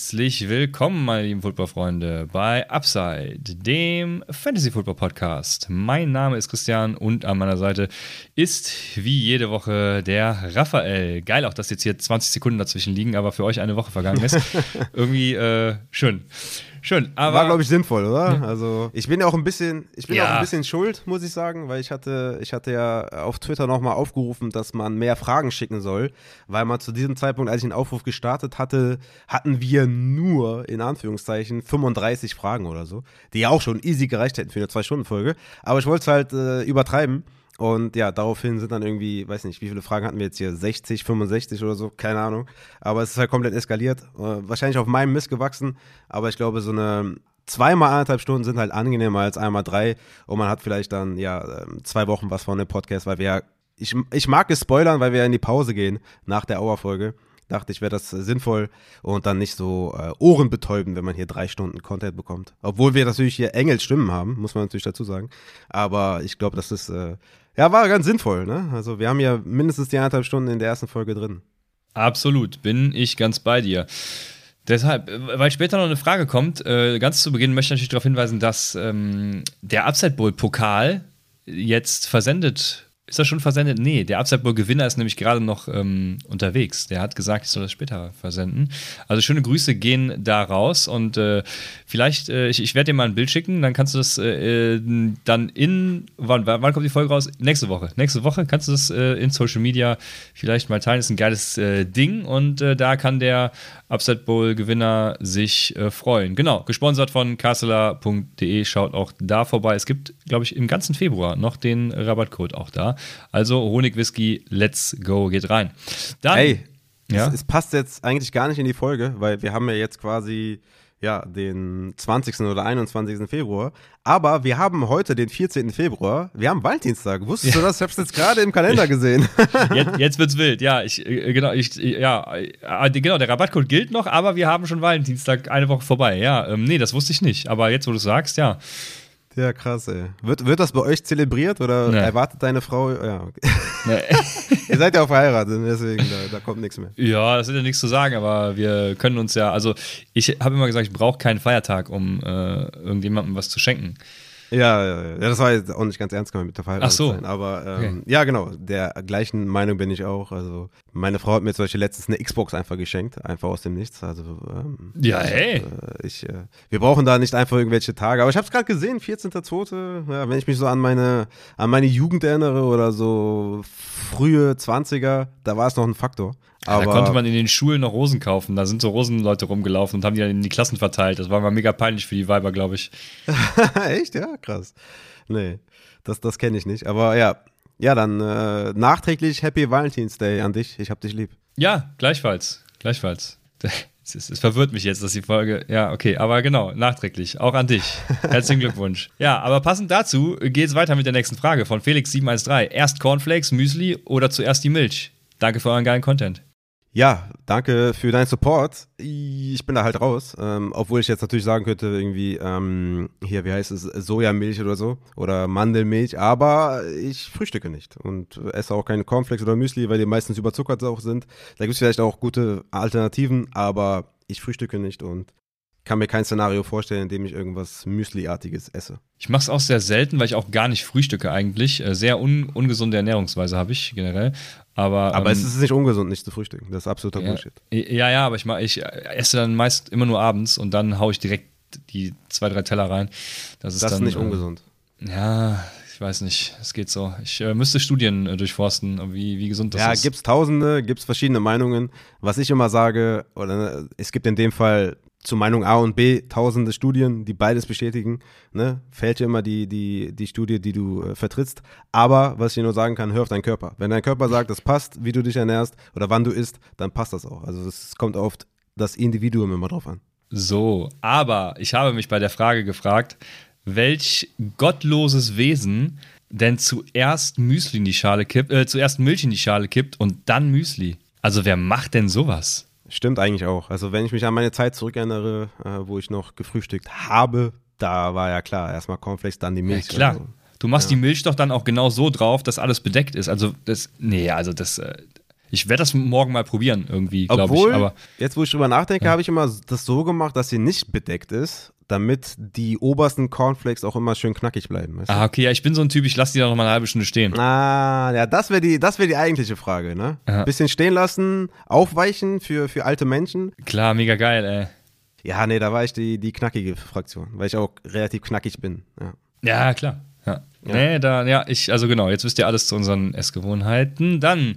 Herzlich willkommen, meine lieben Footballfreunde, bei Upside, dem Fantasy Football Podcast. Mein Name ist Christian und an meiner Seite ist wie jede Woche der Raphael. Geil auch, dass jetzt hier 20 Sekunden dazwischen liegen, aber für euch eine Woche vergangen ist. Irgendwie äh, schön. Schön, aber. War, glaube ich, sinnvoll, oder? Ja. Also, ich bin ja auch ein bisschen, ich bin ja. auch ein bisschen schuld, muss ich sagen, weil ich hatte, ich hatte ja auf Twitter nochmal aufgerufen, dass man mehr Fragen schicken soll, weil man zu diesem Zeitpunkt, als ich den Aufruf gestartet hatte, hatten wir nur, in Anführungszeichen, 35 Fragen oder so, die ja auch schon easy gereicht hätten für eine Zwei-Stunden-Folge. Aber ich wollte es halt äh, übertreiben. Und ja, daraufhin sind dann irgendwie, weiß nicht, wie viele Fragen hatten wir jetzt hier? 60, 65 oder so, keine Ahnung. Aber es ist halt komplett eskaliert. Äh, wahrscheinlich auf meinem Mist gewachsen. Aber ich glaube, so eine zweimal anderthalb Stunden sind halt angenehmer als einmal drei. Und man hat vielleicht dann, ja, ähm, zwei Wochen was von dem Podcast, weil wir ja, ich, ich mag es spoilern, weil wir ja in die Pause gehen nach der Auerfolge dachte ich, wäre das äh, sinnvoll und dann nicht so äh, ohrenbetäubend, wenn man hier drei Stunden Content bekommt. Obwohl wir natürlich hier Engelsstimmen haben, muss man natürlich dazu sagen. Aber ich glaube, das ist, äh, ja, war ganz sinnvoll. Ne? Also wir haben ja mindestens die anderthalb Stunden in der ersten Folge drin. Absolut, bin ich ganz bei dir. Deshalb, äh, weil später noch eine Frage kommt, äh, ganz zu Beginn möchte ich natürlich darauf hinweisen, dass ähm, der Upside Bowl Pokal jetzt versendet ist das schon versendet? Nee, der Upside Bowl Gewinner ist nämlich gerade noch ähm, unterwegs. Der hat gesagt, ich soll das später versenden. Also schöne Grüße gehen da raus und äh, vielleicht, äh, ich, ich werde dir mal ein Bild schicken, dann kannst du das äh, äh, dann in, wann, wann kommt die Folge raus? Nächste Woche. Nächste Woche kannst du das äh, in Social Media vielleicht mal teilen. Ist ein geiles äh, Ding und da kann der Upside Bowl Gewinner sich freuen. Genau, gesponsert von castler.de. Schaut auch da vorbei. Es gibt, glaube ich, im ganzen Februar noch den Rabattcode auch da. Also Honigwhisky, let's go, geht rein. Dann, Ey, ja? es, es passt jetzt eigentlich gar nicht in die Folge, weil wir haben ja jetzt quasi ja, den 20. oder 21. Februar. Aber wir haben heute den 14. Februar. Wir haben Valentinstag. Wusstest ja. du das? Ich habe es jetzt gerade im Kalender gesehen. jetzt, jetzt wird's wild. Ja, ich, äh, genau, ich, ja, äh, genau, der Rabattcode gilt noch, aber wir haben schon Valentinstag eine Woche vorbei. Ja, ähm, nee, das wusste ich nicht. Aber jetzt, wo du sagst, ja. Ja, krass, ey. Wird, wird das bei euch zelebriert oder nee. erwartet deine Frau? Ja, okay. Nee. Ihr seid ja auch verheiratet, deswegen, da, da, kommt nichts mehr. Ja, das ist ja nichts zu sagen, aber wir können uns ja, also ich habe immer gesagt, ich brauche keinen Feiertag, um äh, irgendjemandem was zu schenken. Ja, ja, das war jetzt auch nicht ganz ernst gemeint mit der Verheiratet Ach so. sein. Aber ähm, okay. ja, genau, der gleichen Meinung bin ich auch. Also meine Frau hat mir zum Beispiel letztens eine Xbox einfach geschenkt, einfach aus dem Nichts. Also ähm, ja, hey. Äh, ich, äh, wir brauchen da nicht einfach irgendwelche Tage. Aber ich habe es gerade gesehen, 14.2. Ja, wenn ich mich so an meine, an meine Jugend erinnere oder so frühe 20er, da war es noch ein Faktor. Aber da konnte man in den Schulen noch Rosen kaufen. Da sind so Rosenleute rumgelaufen und haben die dann in die Klassen verteilt. Das war mal mega peinlich für die Weiber, glaube ich. Echt? Ja, krass. Nee, das, das kenne ich nicht. Aber ja, ja, dann äh, nachträglich Happy Valentine's Day an dich. Ich hab dich lieb. Ja, gleichfalls. Gleichfalls. Es, es, es, verwirrt mich jetzt, dass die Folge. Ja, okay, aber genau, nachträglich. Auch an dich. Herzlichen Glückwunsch. Ja, aber passend dazu geht es weiter mit der nächsten Frage von Felix713. Erst Cornflakes, Müsli oder zuerst die Milch? Danke für euren geilen Content. Ja, danke für deinen Support. Ich bin da halt raus. Ähm, obwohl ich jetzt natürlich sagen könnte, irgendwie, ähm, hier, wie heißt es, Sojamilch oder so oder Mandelmilch, aber ich frühstücke nicht und esse auch keine Cornflakes oder Müsli, weil die meistens überzuckert auch sind. Da gibt es vielleicht auch gute Alternativen, aber ich frühstücke nicht und kann mir kein Szenario vorstellen, in dem ich irgendwas Müsli-artiges esse. Ich mache es auch sehr selten, weil ich auch gar nicht frühstücke eigentlich. Äh, sehr un ungesunde Ernährungsweise habe ich generell. Aber, aber ähm, es ist nicht ungesund, nicht zu frühstücken. Das ist absoluter ja, Bullshit. Ja, ja, aber ich, mach, ich esse dann meist immer nur abends und dann haue ich direkt die zwei, drei Teller rein. Das ist, das dann, ist nicht äh, ungesund. Ja, ich weiß nicht. Es geht so. Ich äh, müsste Studien äh, durchforsten, wie, wie gesund das ja, ist. Ja, gibt es tausende, gibt es verschiedene Meinungen. Was ich immer sage, oder es gibt in dem Fall zu Meinung A und B tausende Studien, die beides bestätigen. Ne? Fällt dir immer die, die, die Studie, die du äh, vertrittst. Aber was ich dir nur sagen kann, hör auf deinen Körper. Wenn dein Körper sagt, das passt, wie du dich ernährst oder wann du isst, dann passt das auch. Also es kommt oft das Individuum immer drauf an. So, aber ich habe mich bei der Frage gefragt, welch gottloses Wesen denn zuerst Müsli in die Schale kippt, äh, zuerst Milch in die Schale kippt und dann Müsli. Also wer macht denn sowas? Stimmt eigentlich auch. Also wenn ich mich an meine Zeit zurückerinnere, äh, wo ich noch gefrühstückt habe, da war ja klar, erstmal Cornflakes, dann die Milch. Ja, klar. So. Du machst ja. die Milch doch dann auch genau so drauf, dass alles bedeckt ist. Also das, nee, also das, äh, Ich werde das morgen mal probieren, irgendwie, glaube ich. Aber jetzt, wo ich drüber nachdenke, ja. habe ich immer das so gemacht, dass sie nicht bedeckt ist, damit die obersten Cornflakes auch immer schön knackig bleiben. Weißt du? Ah, okay, ja, ich bin so ein Typ, ich lasse die da noch mal eine halbe Stunde stehen. Ah, ja, das wäre die, wär die eigentliche Frage, ne? Aha. Bisschen stehen lassen, aufweichen für, für alte Menschen. Klar, mega geil, ey. Ja, nee, da war ich die, die knackige Fraktion, weil ich auch relativ knackig bin. Ja, ja klar. Ja. ja. Nee, da, ja, ich, also genau, jetzt wisst ihr alles zu unseren Essgewohnheiten. Dann,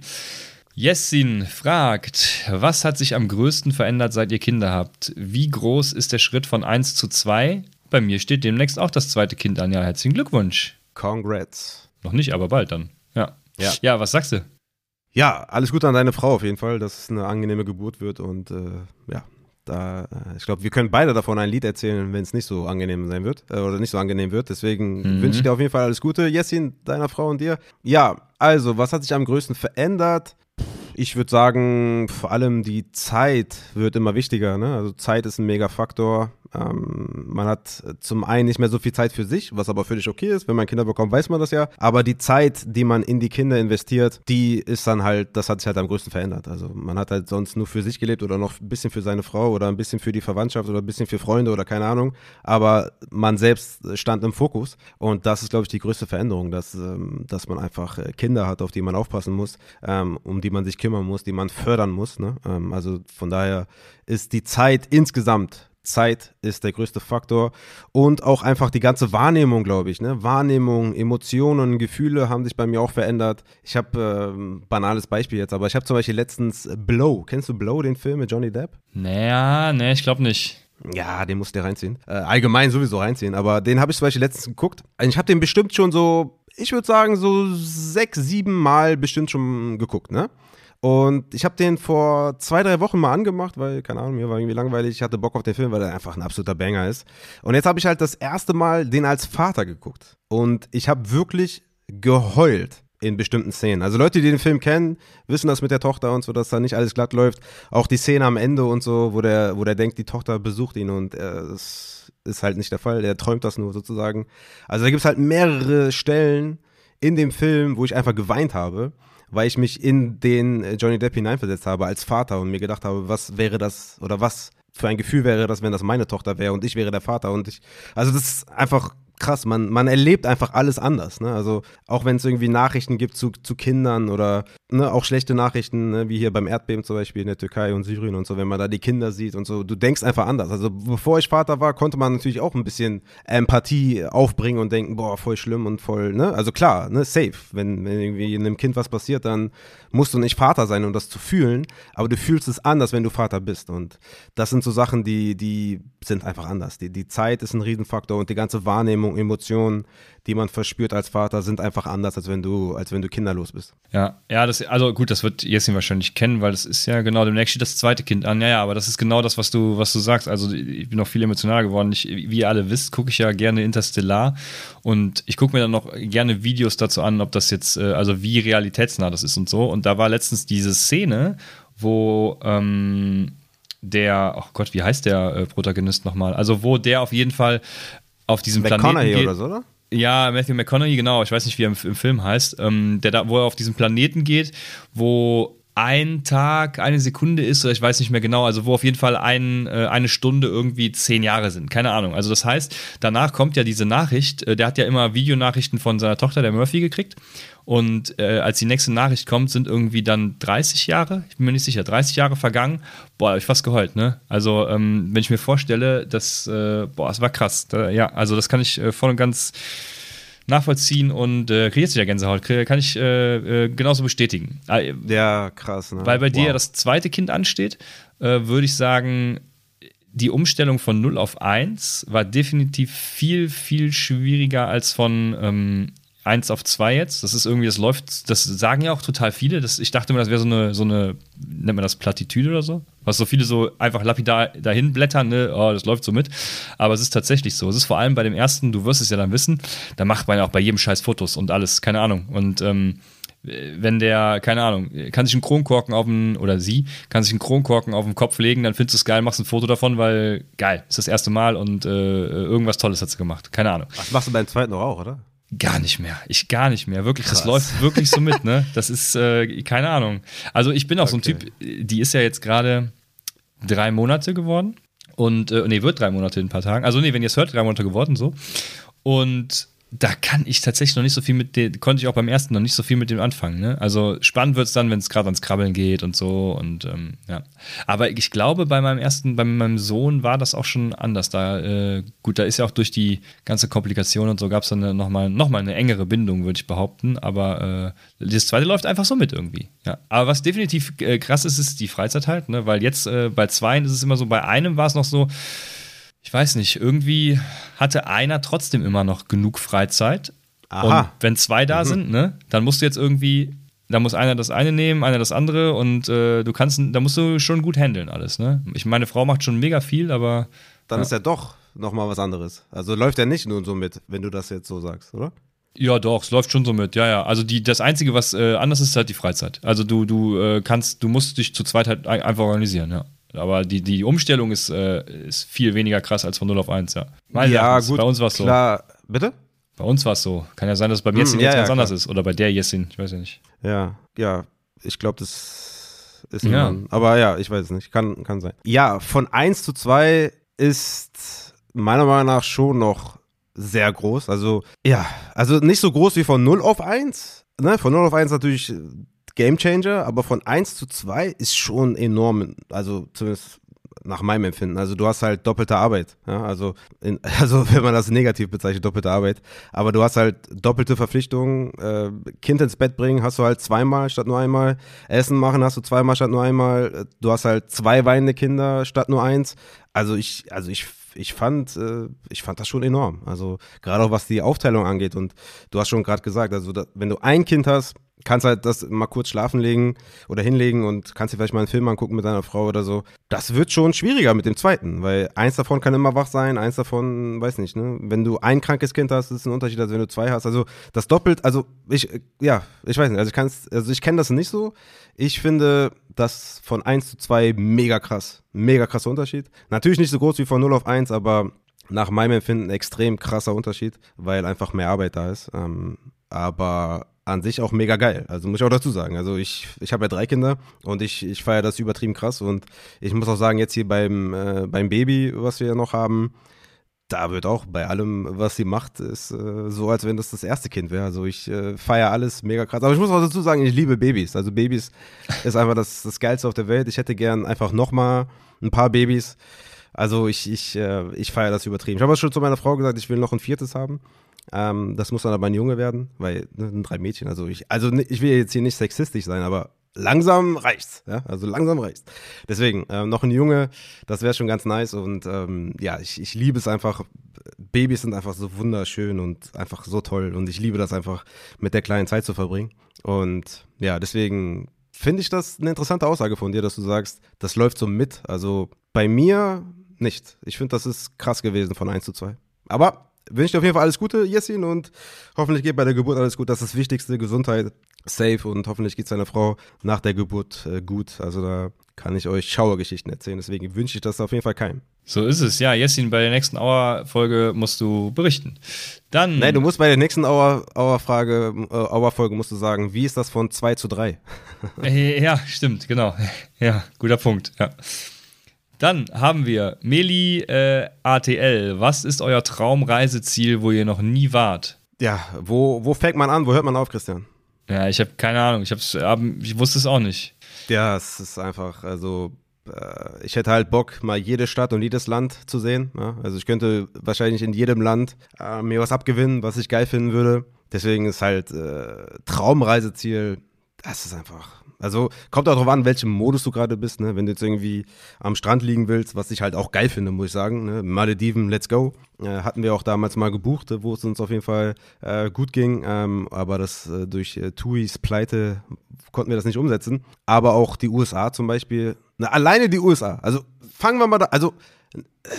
Jessin fragt, was hat sich am größten verändert, seit ihr Kinder habt? Wie groß ist der Schritt von 1 zu 2? Bei mir steht demnächst auch das zweite Kind an. Ja, herzlichen Glückwunsch. Congrats. Noch nicht, aber bald dann. Ja. Ja, ja was sagst du? Ja, alles Gute an deine Frau auf jeden Fall, dass es eine angenehme Geburt wird und äh, ja, da, äh, ich glaube, wir können beide davon ein Lied erzählen, wenn es nicht so angenehm sein wird äh, oder nicht so angenehm wird. Deswegen mhm. wünsche ich dir auf jeden Fall alles Gute, Jessin, deiner Frau und dir. Ja, also, was hat sich am größten verändert? Ich würde sagen, vor allem die Zeit wird immer wichtiger. Ne? Also Zeit ist ein mega Faktor. Ähm, man hat zum einen nicht mehr so viel Zeit für sich, was aber völlig okay ist. Wenn man Kinder bekommt, weiß man das ja. Aber die Zeit, die man in die Kinder investiert, die ist dann halt, das hat sich halt am größten verändert. Also man hat halt sonst nur für sich gelebt oder noch ein bisschen für seine Frau oder ein bisschen für die Verwandtschaft oder ein bisschen für Freunde oder keine Ahnung. Aber man selbst stand im Fokus. Und das ist, glaube ich, die größte Veränderung, dass, ähm, dass man einfach äh, Kinder hat, auf die man aufpassen muss, ähm, um die man sich kümmern muss, die man fördern muss. Ne? also von daher ist die Zeit insgesamt Zeit ist der größte Faktor und auch einfach die ganze Wahrnehmung, glaube ich. Ne? Wahrnehmung, Emotionen, Gefühle haben sich bei mir auch verändert. Ich habe äh, banales Beispiel jetzt, aber ich habe zum Beispiel letztens Blow. Kennst du Blow, den Film mit Johnny Depp? Naja, nee, ich glaube nicht. Ja, den musst du reinziehen. Äh, allgemein sowieso reinziehen, aber den habe ich zum Beispiel letztens geguckt. Also ich habe den bestimmt schon so, ich würde sagen, so sechs, sieben Mal bestimmt schon geguckt, ne? Und ich habe den vor zwei, drei Wochen mal angemacht, weil, keine Ahnung, mir war irgendwie langweilig. Ich hatte Bock auf den Film, weil er einfach ein absoluter Banger ist. Und jetzt habe ich halt das erste Mal den als Vater geguckt. Und ich habe wirklich geheult in bestimmten Szenen. Also Leute, die den Film kennen, wissen das mit der Tochter und so, dass da nicht alles glatt läuft. Auch die Szene am Ende und so, wo der, wo der denkt, die Tochter besucht ihn und es ist halt nicht der Fall. Der träumt das nur sozusagen. Also da gibt es halt mehrere Stellen in dem Film, wo ich einfach geweint habe weil ich mich in den äh, Johnny Depp hineinversetzt habe als Vater und mir gedacht habe, was wäre das oder was für ein Gefühl wäre das, wenn das meine Tochter wäre und ich wäre der Vater und ich, also das ist einfach krass, man, man erlebt einfach alles anders. Ne? Also auch wenn es irgendwie Nachrichten gibt zu, zu Kindern oder ne, auch schlechte Nachrichten, ne, wie hier beim Erdbeben zum Beispiel in der Türkei und Syrien und so, wenn man da die Kinder sieht und so, du denkst einfach anders. Also bevor ich Vater war, konnte man natürlich auch ein bisschen Empathie aufbringen und denken, boah, voll schlimm und voll, ne? Also klar, ne, safe. Wenn, wenn irgendwie einem Kind was passiert, dann musst du nicht Vater sein, um das zu fühlen, aber du fühlst es anders, wenn du Vater bist. Und das sind so Sachen, die, die sind einfach anders. Die, die Zeit ist ein Riesenfaktor und die ganze Wahrnehmung, Emotionen, die man verspürt als Vater, sind einfach anders, als wenn du, als wenn du kinderlos bist. Ja, ja, das, also gut, das wird Jessin wahrscheinlich kennen, weil das ist ja genau, demnächst steht das zweite Kind an. Ja, ja, aber das ist genau das, was du, was du sagst. Also ich bin noch viel emotionaler geworden. Ich, wie ihr alle wisst, gucke ich ja gerne Interstellar und ich gucke mir dann noch gerne Videos dazu an, ob das jetzt, äh, also wie realitätsnah das ist und so. Und da war letztens diese Szene, wo ähm, der, oh Gott, wie heißt der äh, Protagonist nochmal? Also wo der auf jeden Fall auf diesem Planeten geht. oder so, oder? Ja, Matthew McConaughey, genau. Ich weiß nicht, wie er im, im Film heißt. Ähm, der da, wo er auf diesen Planeten geht, wo ein Tag, eine Sekunde ist, oder ich weiß nicht mehr genau, also wo auf jeden Fall ein, äh, eine Stunde irgendwie zehn Jahre sind. Keine Ahnung. Also das heißt, danach kommt ja diese Nachricht, äh, der hat ja immer Videonachrichten von seiner Tochter, der Murphy, gekriegt. Und äh, als die nächste Nachricht kommt, sind irgendwie dann 30 Jahre, ich bin mir nicht sicher, 30 Jahre vergangen. Boah, hab ich fast geheult, ne? Also, ähm, wenn ich mir vorstelle, das, äh, boah, es war krass. Da, ja, also das kann ich äh, voll und ganz nachvollziehen und äh, kriege jetzt wieder Gänsehaut. Kann ich äh, äh, genauso bestätigen. Äh, ja, krass. Ne? Weil bei wow. dir das zweite Kind ansteht, äh, würde ich sagen, die Umstellung von 0 auf 1 war definitiv viel, viel schwieriger als von ähm, 1 auf 2 jetzt. Das ist irgendwie, das läuft, das sagen ja auch total viele. Das, ich dachte immer, das wäre so eine, so eine, nennt man das Plattitüde oder so? Was so viele so einfach lapidar dahin blättern, ne? Oh, das läuft so mit. Aber es ist tatsächlich so. Es ist vor allem bei dem ersten, du wirst es ja dann wissen, da macht man ja auch bei jedem Scheiß Fotos und alles, keine Ahnung. Und ähm, wenn der, keine Ahnung, kann sich einen Kronkorken auf den, oder sie, kann sich einen Kronkorken auf den Kopf legen, dann findest du es geil, machst ein Foto davon, weil geil, ist das erste Mal und äh, irgendwas Tolles hat sie gemacht. Keine Ahnung. Das machst du beim zweiten auch, oder? Gar nicht mehr. Ich gar nicht mehr. Wirklich, Krass. das läuft wirklich so mit, ne? Das ist, äh, keine Ahnung. Also ich bin auch okay. so ein Typ, die ist ja jetzt gerade drei Monate geworden. Und, äh, nee, wird drei Monate in ein paar Tagen. Also, nee, wenn ihr es hört, drei Monate geworden, so. Und da kann ich tatsächlich noch nicht so viel mit dem, konnte ich auch beim ersten noch nicht so viel mit dem anfangen. Ne? Also spannend wird es dann, wenn es gerade ans Krabbeln geht und so und ähm, ja. Aber ich glaube, bei meinem ersten, bei meinem Sohn war das auch schon anders. Da, äh, gut, da ist ja auch durch die ganze Komplikation und so gab es dann nochmal noch mal eine engere Bindung, würde ich behaupten. Aber äh, das zweite läuft einfach so mit irgendwie. Ja. Aber was definitiv äh, krass ist, ist die Freizeit halt, ne? Weil jetzt äh, bei zweien ist es immer so, bei einem war es noch so, ich weiß nicht, irgendwie hatte einer trotzdem immer noch genug Freizeit. Aha. Und wenn zwei da mhm. sind, ne, dann musst du jetzt irgendwie, da muss einer das eine nehmen, einer das andere und äh, du kannst, da musst du schon gut handeln alles, ne? Ich meine, Frau macht schon mega viel, aber. Dann ja. ist ja doch nochmal was anderes. Also läuft er nicht nur so mit, wenn du das jetzt so sagst, oder? Ja, doch, es läuft schon so mit. Ja, ja. Also die, das Einzige, was äh, anders ist, ist halt die Freizeit. Also du, du äh, kannst, du musst dich zu zweit halt einfach organisieren, ja. Aber die, die Umstellung ist, äh, ist viel weniger krass als von 0 auf 1, ja. Meine ja, gut. Bei uns war es so. Klar, bitte? Bei uns war es so. Kann ja sein, dass es bei mir hm, jetzt ja, ganz ja, anders ist. Oder bei der Jessin, ich weiß ja nicht. Ja, ja. Ich glaube, das ist ja. Mann. Aber ja, ich weiß es nicht. Kann, kann sein. Ja, von 1 zu 2 ist meiner Meinung nach schon noch sehr groß. Also, ja, also nicht so groß wie von 0 auf 1. Ne? Von 0 auf 1 natürlich Game Changer, aber von 1 zu 2 ist schon enorm, also zumindest nach meinem Empfinden. Also du hast halt doppelte Arbeit. Ja? Also, in, also wenn man das negativ bezeichnet, doppelte Arbeit. Aber du hast halt doppelte Verpflichtungen. Äh, kind ins Bett bringen hast du halt zweimal statt nur einmal. Essen machen hast du zweimal statt nur einmal. Du hast halt zwei weinende Kinder statt nur eins. Also ich, also ich ich fand, äh, ich fand das schon enorm. Also gerade auch was die Aufteilung angeht. Und du hast schon gerade gesagt, also wenn du ein Kind hast, kannst halt das mal kurz schlafen legen oder hinlegen und kannst dir vielleicht mal einen Film angucken mit deiner Frau oder so. Das wird schon schwieriger mit dem zweiten, weil eins davon kann immer wach sein, eins davon, weiß nicht, ne? Wenn du ein krankes Kind hast, ist es ein Unterschied, als wenn du zwei hast. Also das doppelt, also ich, ja, ich weiß nicht, also ich kann's, also ich kenne das nicht so. Ich finde das von eins zu zwei mega krass. Mega krasser Unterschied. Natürlich nicht so groß wie von 0 auf 1, aber nach meinem Empfinden extrem krasser Unterschied, weil einfach mehr Arbeit da ist. Ähm, aber an sich auch mega geil. Also muss ich auch dazu sagen. Also ich, ich habe ja drei Kinder und ich, ich feiere das übertrieben krass. Und ich muss auch sagen, jetzt hier beim, äh, beim Baby, was wir ja noch haben, da wird auch bei allem, was sie macht, ist äh, so, als wenn das das erste Kind wäre. Also ich äh, feiere alles mega krass. Aber ich muss auch dazu sagen, ich liebe Babys. Also Babys ist einfach das, das Geilste auf der Welt. Ich hätte gern einfach nochmal ein paar Babys. Also ich, ich, äh, ich feiere das übertrieben. Ich habe schon zu meiner Frau gesagt, ich will noch ein viertes haben. Ähm, das muss dann aber ein Junge werden, weil ne, drei Mädchen. Also ich, also ich will jetzt hier nicht sexistisch sein, aber langsam reicht's. Ja? Also langsam reicht's. Deswegen, ähm, noch ein Junge, das wäre schon ganz nice. Und ähm, ja, ich, ich liebe es einfach. Babys sind einfach so wunderschön und einfach so toll. Und ich liebe das einfach, mit der kleinen Zeit zu verbringen. Und ja, deswegen finde ich das eine interessante Aussage von dir, dass du sagst, das läuft so mit. Also bei mir nicht. Ich finde, das ist krass gewesen von 1 zu 2. Aber wünsche dir auf jeden Fall alles Gute, Jessin, und hoffentlich geht bei der Geburt alles gut. Das ist das Wichtigste, Gesundheit, safe und hoffentlich geht seiner Frau nach der Geburt äh, gut. Also da kann ich euch Schauergeschichten erzählen. Deswegen wünsche ich das auf jeden Fall keinem. So ist es. Ja, Jessin, bei der nächsten Auer-Folge musst du berichten. Dann. Nein, du musst bei der nächsten Auer-Frage, äh, Auer-Folge musst du sagen, wie ist das von 2 zu 3? Äh, ja, stimmt, genau. Ja, guter Punkt. Ja. Dann haben wir Meli äh, ATL. Was ist euer Traumreiseziel, wo ihr noch nie wart? Ja, wo, wo fängt man an? Wo hört man auf, Christian? Ja, ich habe keine Ahnung. Ich, hab's, ich wusste es auch nicht. Ja, es ist einfach, also äh, ich hätte halt Bock, mal jede Stadt und jedes Land zu sehen. Ja? Also ich könnte wahrscheinlich in jedem Land äh, mir was abgewinnen, was ich geil finden würde. Deswegen ist halt äh, Traumreiseziel, das ist einfach also kommt auch darauf an, welchem Modus du gerade bist. Ne? Wenn du jetzt irgendwie am Strand liegen willst, was ich halt auch geil finde, muss ich sagen. Ne? Malediven, let's go. Äh, hatten wir auch damals mal gebucht, wo es uns auf jeden Fall äh, gut ging. Ähm, aber das äh, durch äh, Tuis Pleite konnten wir das nicht umsetzen. Aber auch die USA zum Beispiel. Na, alleine die USA. Also fangen wir mal da. Also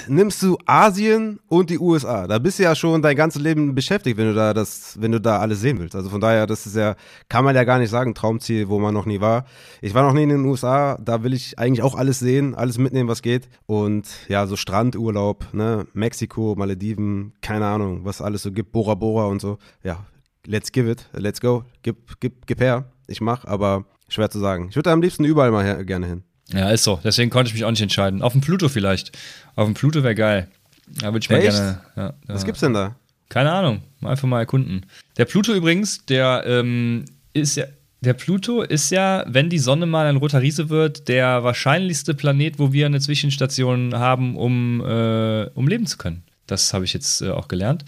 nimmst du Asien und die USA. Da bist du ja schon dein ganzes Leben beschäftigt, wenn du da das, wenn du da alles sehen willst. Also von daher, das ist ja, kann man ja gar nicht sagen, Traumziel, wo man noch nie war. Ich war noch nie in den USA, da will ich eigentlich auch alles sehen, alles mitnehmen, was geht. Und ja, so Strandurlaub, ne, Mexiko, Malediven, keine Ahnung, was alles so gibt, Bora Bora und so. Ja, let's give it, let's go, gib, gib, gib her. Ich mach, aber schwer zu sagen. Ich würde am liebsten überall mal her, gerne hin. Ja, ist so. Deswegen konnte ich mich auch nicht entscheiden. Auf dem Pluto vielleicht. Auf dem Pluto wäre geil. Da würde ich mal Echt? gerne. Ja, Was ja. gibt's denn da? Keine Ahnung. Einfach mal erkunden. Der Pluto übrigens, der ähm, ist ja. Der Pluto ist ja, wenn die Sonne mal ein roter Riese wird, der wahrscheinlichste Planet, wo wir eine Zwischenstation haben, um, äh, um leben zu können. Das habe ich jetzt äh, auch gelernt.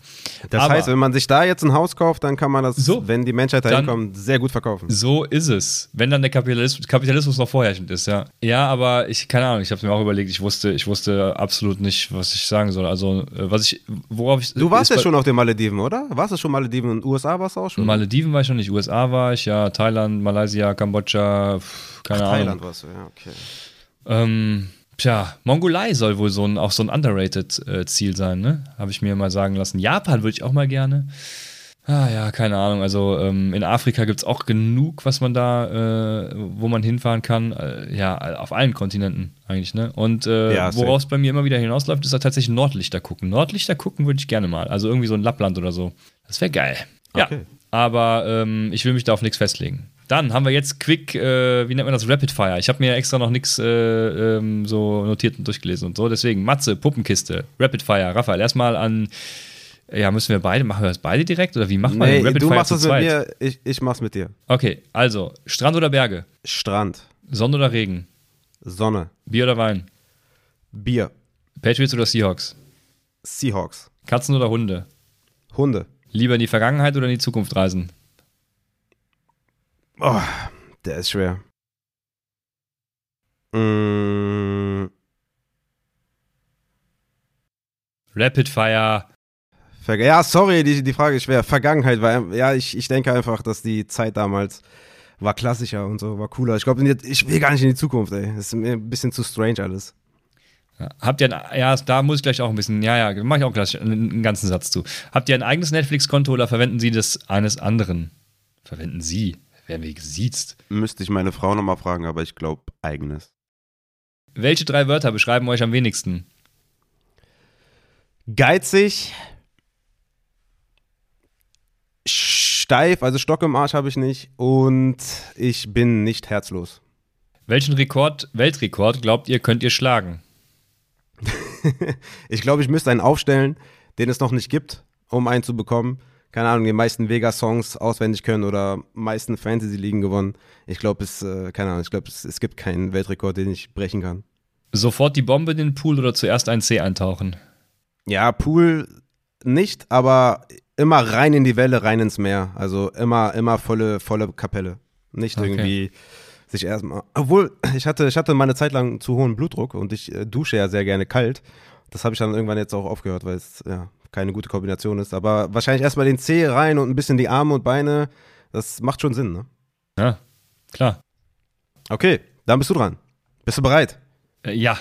Das Aber- heißt, wenn man sich da jetzt ein Haus kauft, dann kann man das, So. wenn die Menschheit Dann- dahin kommt, sehr gut verkaufen. So ist es. Wenn dann der Kapitalismus, Kapitalismus noch vorherrschend ist, ja. Ja, aber ich, keine Ahnung, ich habe mir auch überlegt, ich wusste, ich wusste absolut nicht, was ich sagen soll. Also, äh, was ich, worauf ich. Du warst ja schon auf den Malediven, oder? Warst du schon Malediven und USA warst du auch schon? Malediven war ich schon nicht, USA war ich, ja, Thailand, Malaysia, Kambodscha, keine Ach, Ahnung. Thailand warst du, ja, okay. Ähm, tja, Mongolei soll wohl so ein, auch so ein underrated äh, Ziel sein, ne? Habe ich mir mal sagen lassen. Japan würde ich auch mal gerne. Ah ja, keine Ahnung. Also ähm, in Afrika gibt es auch genug, was man da, äh, wo man hinfahren kann. Äh, ja, auf allen Kontinenten eigentlich, ne? Und äh, Ja, safe. woraus bei mir immer wieder hinausläuft, ist da tatsächlich Nordlichter gucken. Nordlichter gucken würde ich gerne mal. Also irgendwie so ein Lappland oder so. Das wäre geil. Ja. Okay. Aber ähm, ich will mich da auf nichts festlegen. Dann haben wir jetzt Quick, äh, wie nennt man das, Rapid Fire. Ich habe mir extra noch nichts äh, ähm, so notiert und durchgelesen und so. Deswegen Matze, Puppenkiste, Rapid Fire. Raphael, erstmal an, ja, müssen wir beide, machen wir das beide direkt oder wie macht man Nee, Rapid du Fire machst das mit mir, ich, ich mach's mit dir. Okay, also, Strand oder Berge? Strand, Sonne oder Regen? Sonne, Bier oder Wein? Bier, Patriots oder Seahawks? Seahawks, Katzen oder Hunde? Hunde. Lieber in die Vergangenheit oder in die Zukunft reisen? Oh, der ist schwer. Mm, Rapid Fire. Ver- ja, sorry, die, die Frage ist schwer. Vergangenheit war, ja, ich, ich denke einfach, dass die Zeit damals war klassischer und so, war cooler. Ich glaube, ich will gar nicht in die Zukunft, ey. Das ist mir ein bisschen zu strange alles. Habt ihr ein, ja, da muss ich gleich auch ein bisschen, ja, ja, mache ich auch gleich einen ganzen Satz zu. Habt ihr ein eigenes Netflix-Konto oder verwenden Sie das eines anderen? Verwenden Sie? Werden wir gesiezt? Müsste ich meine Frau nochmal fragen, aber ich glaube, eigenes. Welche drei Wörter beschreiben euch am wenigsten? Geizig, steif, also Stock im Arsch habe ich nicht und ich bin nicht herzlos. Welchen Rekord, Weltrekord glaubt ihr, könnt ihr schlagen? Ich glaube, ich müsste einen aufstellen, den es noch nicht gibt, um einen zu bekommen. Keine Ahnung, die meisten Vega-Songs auswendig können oder meisten Fantasy-Ligen gewonnen. Ich glaube, es, äh, keine Ahnung, ich glaube, es, es gibt keinen Weltrekord, den ich brechen kann. Sofort die Bombe in den Pool oder zuerst ein C eintauchen? Ja, Pool nicht, aber immer rein in die Welle, rein ins Meer. Also immer, immer volle, volle Kapelle. Nicht Okay. irgendwie sich erstmal. Obwohl, ich hatte, ich hatte meine Zeit lang zu hohen Blutdruck und ich äh, dusche ja sehr gerne kalt. Das habe ich dann irgendwann jetzt auch aufgehört, weil es ja keine gute Kombination ist. Aber wahrscheinlich erstmal den Zeh rein und ein bisschen die Arme und Beine. Das macht schon Sinn, ne? Ja, klar. Okay, dann bist du dran. Bist du bereit? Äh, ja,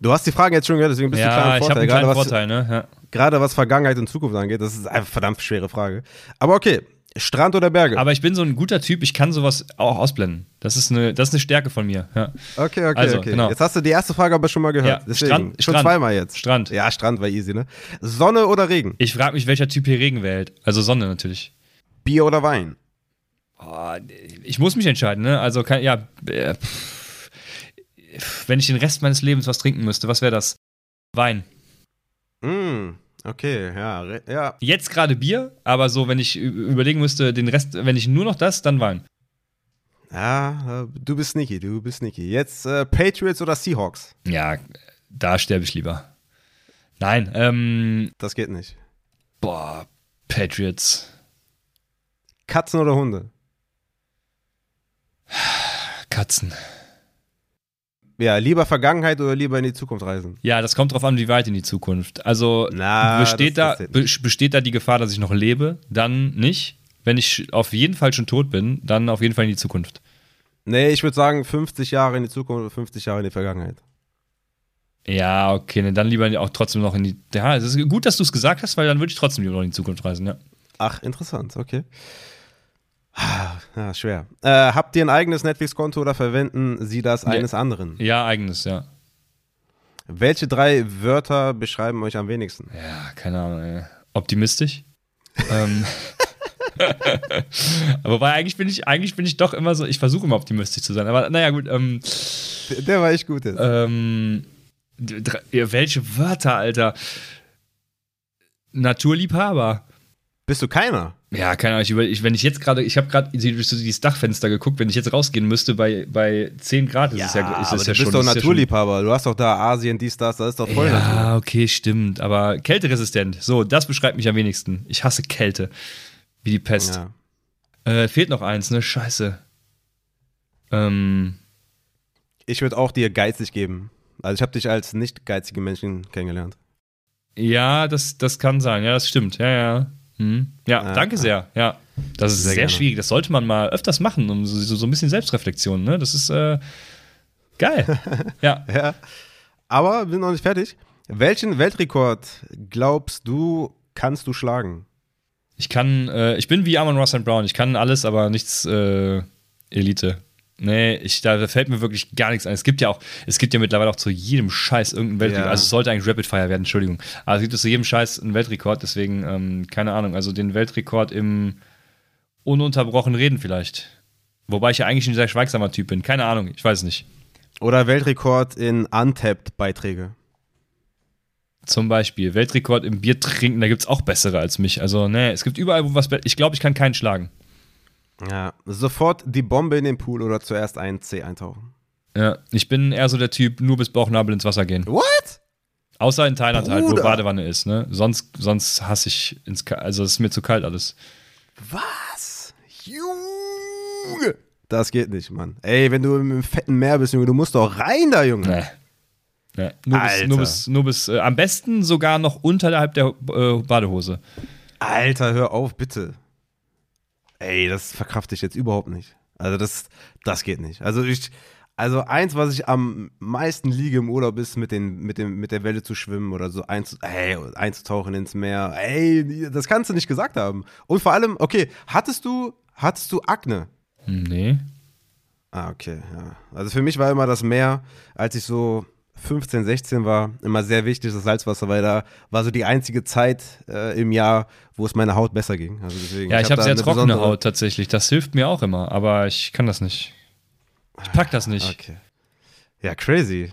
Du hast die Fragen jetzt schon gehört, deswegen bist du klar ja im ich habe Vorteil. einen Gerade kleinen was, Vorteil, ne? Ja. gerade was Vergangenheit und Zukunft angeht, das ist eine verdammt schwere Frage. Aber okay, Strand oder Berge? Aber ich bin so ein guter Typ, ich kann sowas auch ausblenden. Das ist eine, das ist eine Stärke von mir. Ja. Okay, okay, Also, okay. genau. Jetzt hast du die erste Frage aber schon mal gehört. Ja, Deswegen. Strand- schon Strand. zweimal jetzt. Strand. Ja, Strand war easy, ne? Sonne oder Regen? Ich frage mich, welcher Typ hier Regen wählt. Also Sonne natürlich. Bier oder Wein? Oh, ich muss mich entscheiden, ne? Also kann, ja, äh, wenn ich den Rest meines Lebens was trinken müsste, was wäre das? Wein. Mm, okay, ja, ja. Jetzt gerade Bier, aber so, wenn ich überlegen müsste, den Rest, wenn ich nur noch das, dann Wein. Ja, äh, du bist sneaky, du bist sneaky. Jetzt äh, Patriots oder Seahawks? Ja, da sterbe ich lieber. Nein, ähm, Das geht nicht. boah, Patriots. Katzen oder Hunde? Katzen. Ja, lieber Vergangenheit oder lieber in die Zukunft reisen? Ja, das kommt drauf an, wie weit in die Zukunft. Also Na, besteht, das- da, das be besteht da die Gefahr, dass ich noch lebe? Dann nicht. Wenn ich auf jeden Fall schon tot bin, dann auf jeden Fall in die Zukunft. Nee, ich würde sagen 50 Jahre in die Zukunft oder 50 Jahre in die Vergangenheit. Ja, okay, ne, dann lieber auch trotzdem noch in die. Ja, es ist gut, dass du es gesagt hast, weil dann würde ich trotzdem lieber noch in die Zukunft reisen, ja. Ach, interessant, okay. Ja, schwer. Äh, habt ihr ein eigenes Netflix-Konto oder verwenden Sie das eines ja. anderen? Ja, eigenes, ja. Welche drei Wörter beschreiben euch am wenigsten? Ja, keine Ahnung. Ey. Optimistisch. ähm. aber wobei eigentlich bin ich eigentlich bin ich doch immer so, ich versuche immer optimistisch zu sein. Aber naja, gut. Ähm, der, der, war echt gut jetzt. Ähm, welche Wörter, Alter? Naturliebhaber. Bist du keiner? Ja, keine Ahnung. Ich, ich, wenn ich jetzt gerade, ich habe gerade durch dieses Dachfenster geguckt, wenn ich jetzt rausgehen müsste bei, bei 10 Grad, ist ja, es ja, ist aber es ja du bist doch Naturliebhaber. du hast doch da Asien, dies, das, das ist doch voll. Ja, Natur. okay, stimmt. Aber kälteresistent. So, das beschreibt mich am wenigsten. Ich hasse Kälte. Wie die Pest. Ja. Äh, fehlt noch eins, ne? Scheiße. Ähm. Ich würde auch dir geizig geben. Also ich habe dich als nicht geizige Menschen kennengelernt. Ja, das, das kann sein. Ja, das stimmt. Ja, ja. Hm. Ja, ja, danke sehr. Ja, das ist sehr, sehr schwierig. Das sollte man mal öfters machen, um so, so ein bisschen Selbstreflexion. Ne? Das ist äh, geil. ja. ja. Aber wir sind noch nicht fertig. Welchen Weltrekord glaubst du, kannst du schlagen? Ich kann, äh, ich bin wie Amon Ross Brown. Ich kann alles, aber nichts äh, Elite. Nee, ich, da fällt mir wirklich gar nichts ein. Es gibt ja auch, es gibt ja mittlerweile auch zu jedem Scheiß irgendeinen Weltrekord. Ja. Also es sollte eigentlich Rapid Fire werden, Entschuldigung. Aber es gibt zu jedem Scheiß einen Weltrekord, deswegen, ähm, keine Ahnung, also den Weltrekord im ununterbrochen Reden vielleicht. Wobei ich ja eigentlich ein sehr schweigsamer Typ bin. Keine Ahnung, ich weiß es nicht. Oder Weltrekord in Untapped-Beiträge. Zum Beispiel Weltrekord im Bier trinken, da gibt es auch bessere als mich. Also, ne, es gibt überall wo was. Ich glaube, ich kann keinen schlagen. Ja, sofort die Bombe in den Pool oder zuerst ein C eintauchen. Ja, ich bin eher so der Typ, nur bis Bauchnabel ins Wasser gehen. What? Außer in Thailand Bruder. halt, wo Badewanne ist, ne? Sonst, sonst hasse ich ins Also es ist mir zu kalt alles. Was? Junge! Das geht nicht, Mann. Ey, wenn du im fetten Meer bist, Junge, du musst doch rein da, Junge. Nee. nee. Nur bis, nur bis, nur bis äh, am besten sogar noch unterhalb der äh, Badehose. Alter, hör auf, bitte. Ey, das verkrafte ich jetzt überhaupt nicht. Also das, das geht nicht. Also ich, also eins, was ich am meisten liege im Urlaub ist, mit, den, mit, dem, mit der Welle zu schwimmen oder so einzu, hey, einzutauchen ins Meer. Ey, das kannst du nicht gesagt haben. Und vor allem, okay, hattest du, hattest du Akne? Nee. Ah, okay, ja. Also für mich war immer das Meer, als ich so 15, 16 war immer sehr wichtig, das Salzwasser, weil da war so die einzige Zeit äh, im Jahr, wo es meiner Haut besser ging. Also deswegen, ja, ich, ich habe hab sehr trockene Haut tatsächlich. Das hilft mir auch immer, aber ich kann das nicht. Ich pack das nicht. Okay. Ja, crazy.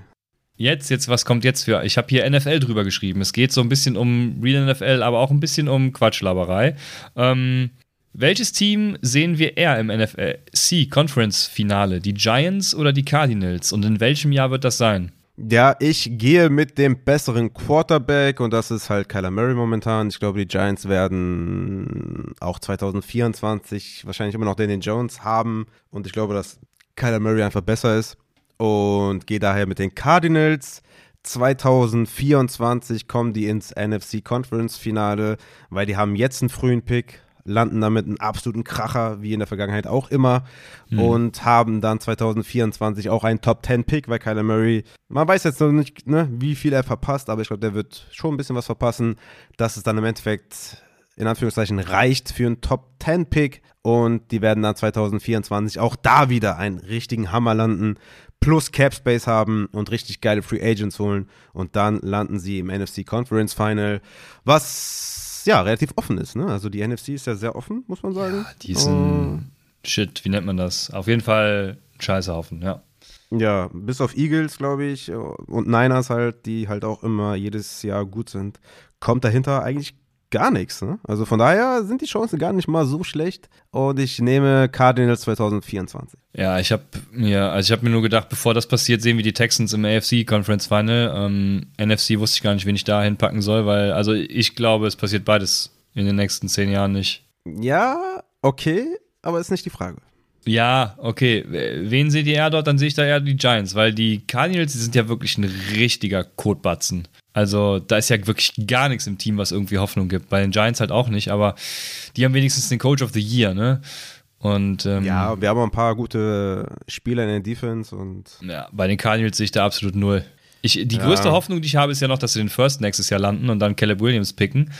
Jetzt, jetzt, was kommt jetzt für? Ich habe hier NFL drüber geschrieben. Es geht so ein bisschen um Real NFL, aber auch ein bisschen um Quatschlaberei. Ähm, welches Team sehen wir eher im NFC Conference Finale? Die Giants oder die Cardinals? Und in welchem Jahr wird das sein? Ja, ich gehe mit dem besseren Quarterback und das ist halt Kyler Murray momentan. Ich glaube, die Giants werden auch 2024 wahrscheinlich immer noch Daniel Jones haben und ich glaube, dass Kyler Murray einfach besser ist und gehe daher mit den Cardinals. 2024 kommen die ins NFC Conference Finale, weil die haben jetzt einen frühen Pick, landen damit einen absoluten Kracher, wie in der Vergangenheit auch immer, mhm. und haben dann 2024 auch einen Top 10 Pick, weil Kyler Murray, man weiß jetzt noch nicht, ne, wie viel er verpasst, aber ich glaube, der wird schon ein bisschen was verpassen, dass es dann im Endeffekt in Anführungszeichen reicht für einen Top 10 Pick und die werden dann 2024 auch da wieder einen richtigen Hammer landen, plus Cap Space haben und richtig geile Free Agents holen und dann landen sie im NFC Conference Final, was ja relativ offen ist. Ne? Also die NFC ist ja sehr offen, muss man sagen. Ja, die ist ein Shit, wie nennt man das? Auf jeden Fall Scheißhaufen, ja. Ja, bis auf Eagles, glaube ich, und Niners halt, die halt auch immer jedes Jahr gut sind, kommt dahinter eigentlich gar nichts. Ne? Also von daher sind die Chancen gar nicht mal so schlecht. Und ich nehme Cardinals 2024. Ja, ich habe mir, also ich habe mir nur gedacht, bevor das passiert, sehen wir die Texans im AFC Conference Final. Ähm, NFC wusste ich gar nicht, wen ich da hinpacken soll, weil, also ich glaube, es passiert beides in den nächsten zehn Jahren nicht. Ja, okay, aber ist nicht die Frage. Ja, okay. Wen seht ihr eher dort? Dann sehe ich da eher die Giants, weil die Cardinals, die sind ja wirklich ein richtiger Kotbatzen. Also da ist ja wirklich gar nichts im Team, was irgendwie Hoffnung gibt. Bei den Giants halt auch nicht, aber die haben wenigstens den Coach of the Year, ne? Und, ähm, ja, wir haben ein paar gute Spieler in der Defense und. Ja, bei den Cardinals sehe ich da absolut null. Ich, die ja. größte Hoffnung, die ich habe, ist ja noch, dass sie den First nächstes Jahr landen und dann Caleb Williams picken.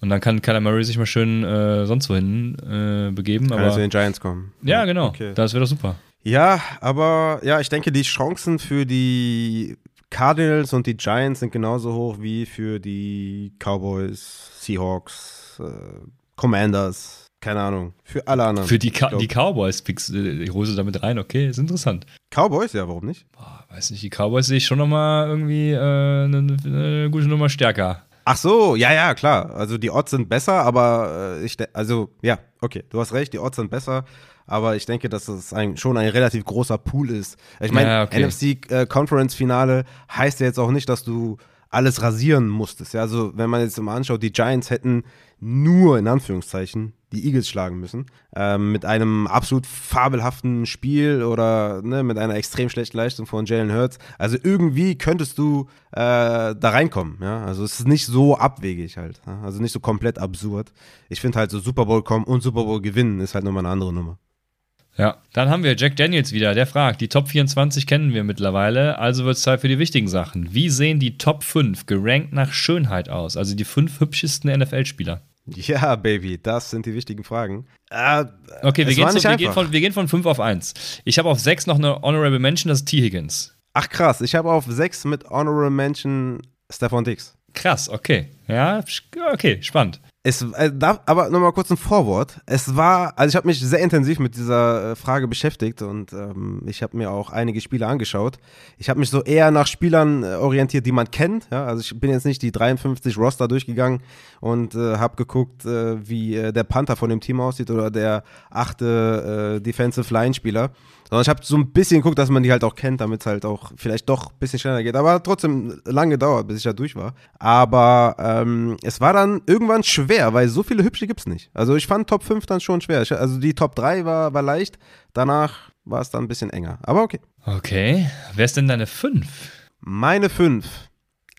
Und dann kann Kyler Murray sich mal schön äh, sonst wohin äh, begeben. Kann aber zu den Giants kommen. Ja, genau. Okay. Das wäre doch super. Ja, aber ja, ich denke, die Chancen für die Cardinals und die Giants sind genauso hoch wie für die Cowboys, Seahawks, äh, Commanders, keine Ahnung, für alle anderen. Für die, Ka die Cowboys pickst du die Hose damit rein, okay, ist interessant. Cowboys, ja, warum nicht? Boah, weiß nicht, die Cowboys sehe ich schon nochmal irgendwie äh, eine, eine gute Nummer stärker. Ach so, ja, ja, klar. Also die Odds sind besser, aber äh, ich, also ja, okay, du hast recht, die Odds sind besser, aber ich denke, dass es ein, schon ein relativ großer Pool ist. Ich meine, ja, okay. NFC äh, Conference Finale heißt ja jetzt auch nicht, dass du alles rasieren musstest. Ja, also wenn man jetzt mal anschaut, die Giants hätten nur in Anführungszeichen die Eagles schlagen müssen. Ähm, mit einem absolut fabelhaften Spiel oder ne, mit einer extrem schlechten Leistung von Jalen Hurts. Also irgendwie könntest du äh, da reinkommen. Ja? Also es ist nicht so abwegig halt. Ja? Also nicht so komplett absurd. Ich finde halt so Super Bowl kommen und Super Bowl gewinnen ist halt nochmal eine andere Nummer. Ja, dann haben wir Jack Daniels wieder, der fragt, die Top 24 kennen wir mittlerweile, also wird es Zeit für die wichtigen Sachen. Wie sehen die Top 5 gerankt nach Schönheit aus, also die fünf hübschesten NFL-Spieler? Ja, Baby, das sind die wichtigen Fragen. Äh, okay, wir gehen, so, wir, gehen von, wir gehen von 5 auf 1. Ich habe auf 6 noch eine Honorable Mention, das ist T. Higgins. Ach krass, ich habe auf 6 mit Honorable Mention Stefan Dix. Krass, okay. Ja, okay, spannend. Es, äh, da, aber nochmal kurz ein Vorwort. Es war, also ich habe mich sehr intensiv mit dieser äh, Frage beschäftigt und ähm, ich habe mir auch einige Spiele angeschaut. Ich habe mich so eher nach Spielern äh, orientiert, die man kennt. Ja? Also ich bin jetzt nicht die 53 Roster durchgegangen und äh, habe geguckt, äh, wie der Panther von dem Team aussieht oder der achte Defensive Line Spieler. Sondern ich habe so ein bisschen geguckt, dass man die halt auch kennt, damit es halt auch vielleicht doch ein bisschen schneller geht. Aber trotzdem lange gedauert, bis ich da durch war. Aber ähm, es war dann irgendwann schwer, weil so viele hübsche gibt es nicht. Also ich fand Top 5 dann schon schwer. Ich, also die Top 3 war, war leicht. Danach war es dann ein bisschen enger. Aber okay. Okay. Wer ist denn deine 5? Meine 5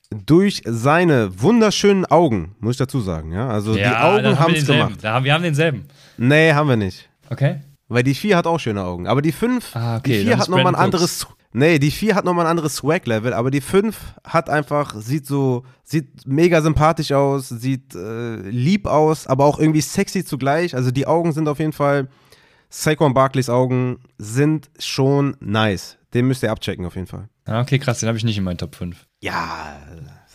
durch seine wunderschönen Augen, muss ich dazu sagen. Ja, also ja, die Augen haben es gemacht. Da haben, wir haben denselben. Nee, haben wir nicht. Okay. Weil die 4 hat auch schöne Augen. Aber die 5, ah, okay, die 4 hat nochmal ein anderes. Nee, die 4 hat nochmal ein anderes Swag-Level, aber die 5 hat einfach, sieht so, sieht mega sympathisch aus, sieht äh, lieb aus, aber auch irgendwie sexy zugleich. Also die Augen sind auf jeden Fall, Saquon Barkleys Augen sind schon nice. Den müsst ihr abchecken auf jeden Fall. Ah, okay, krass, den habe ich nicht in meinen Top 5. Ja,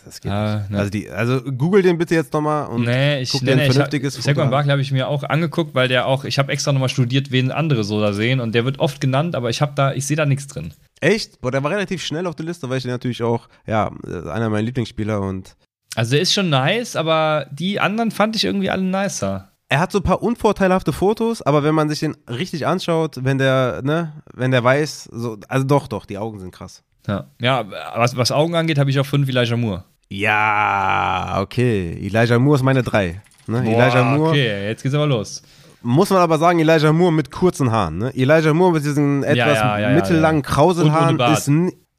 das geht ah, nicht. Ne. Also, die, also google den bitte jetzt nochmal und nee, ich, guck nee, dir ein nee, vernünftiges ich, Saquon Barkley habe ich mir auch angeguckt, weil der auch, ich habe extra nochmal studiert, wen andere so da sehen und der wird oft genannt, aber ich habe da, ich sehe da nichts drin. Echt? Boah, der war relativ schnell auf der Liste, weil ich den natürlich auch, ja, einer meiner Lieblingsspieler und. Also der ist schon nice, aber die anderen fand ich irgendwie alle nicer. Er hat so ein paar unvorteilhafte Fotos, aber wenn man sich den richtig anschaut, wenn der, ne, wenn der weiß, so, also doch, doch, die Augen sind krass. Ja, ja was, was Augen angeht, habe ich auch fünf Elijah Moore. Ja, okay. Elijah Moore ist meine drei. Ne? Boah, Elijah Moore. Okay, jetzt geht's aber los. Muss man aber sagen, Elijah Moore mit kurzen Haaren. Ne? Elijah Moore mit diesen etwas ja, ja, ja, mittellangen Krauselhaaren ist.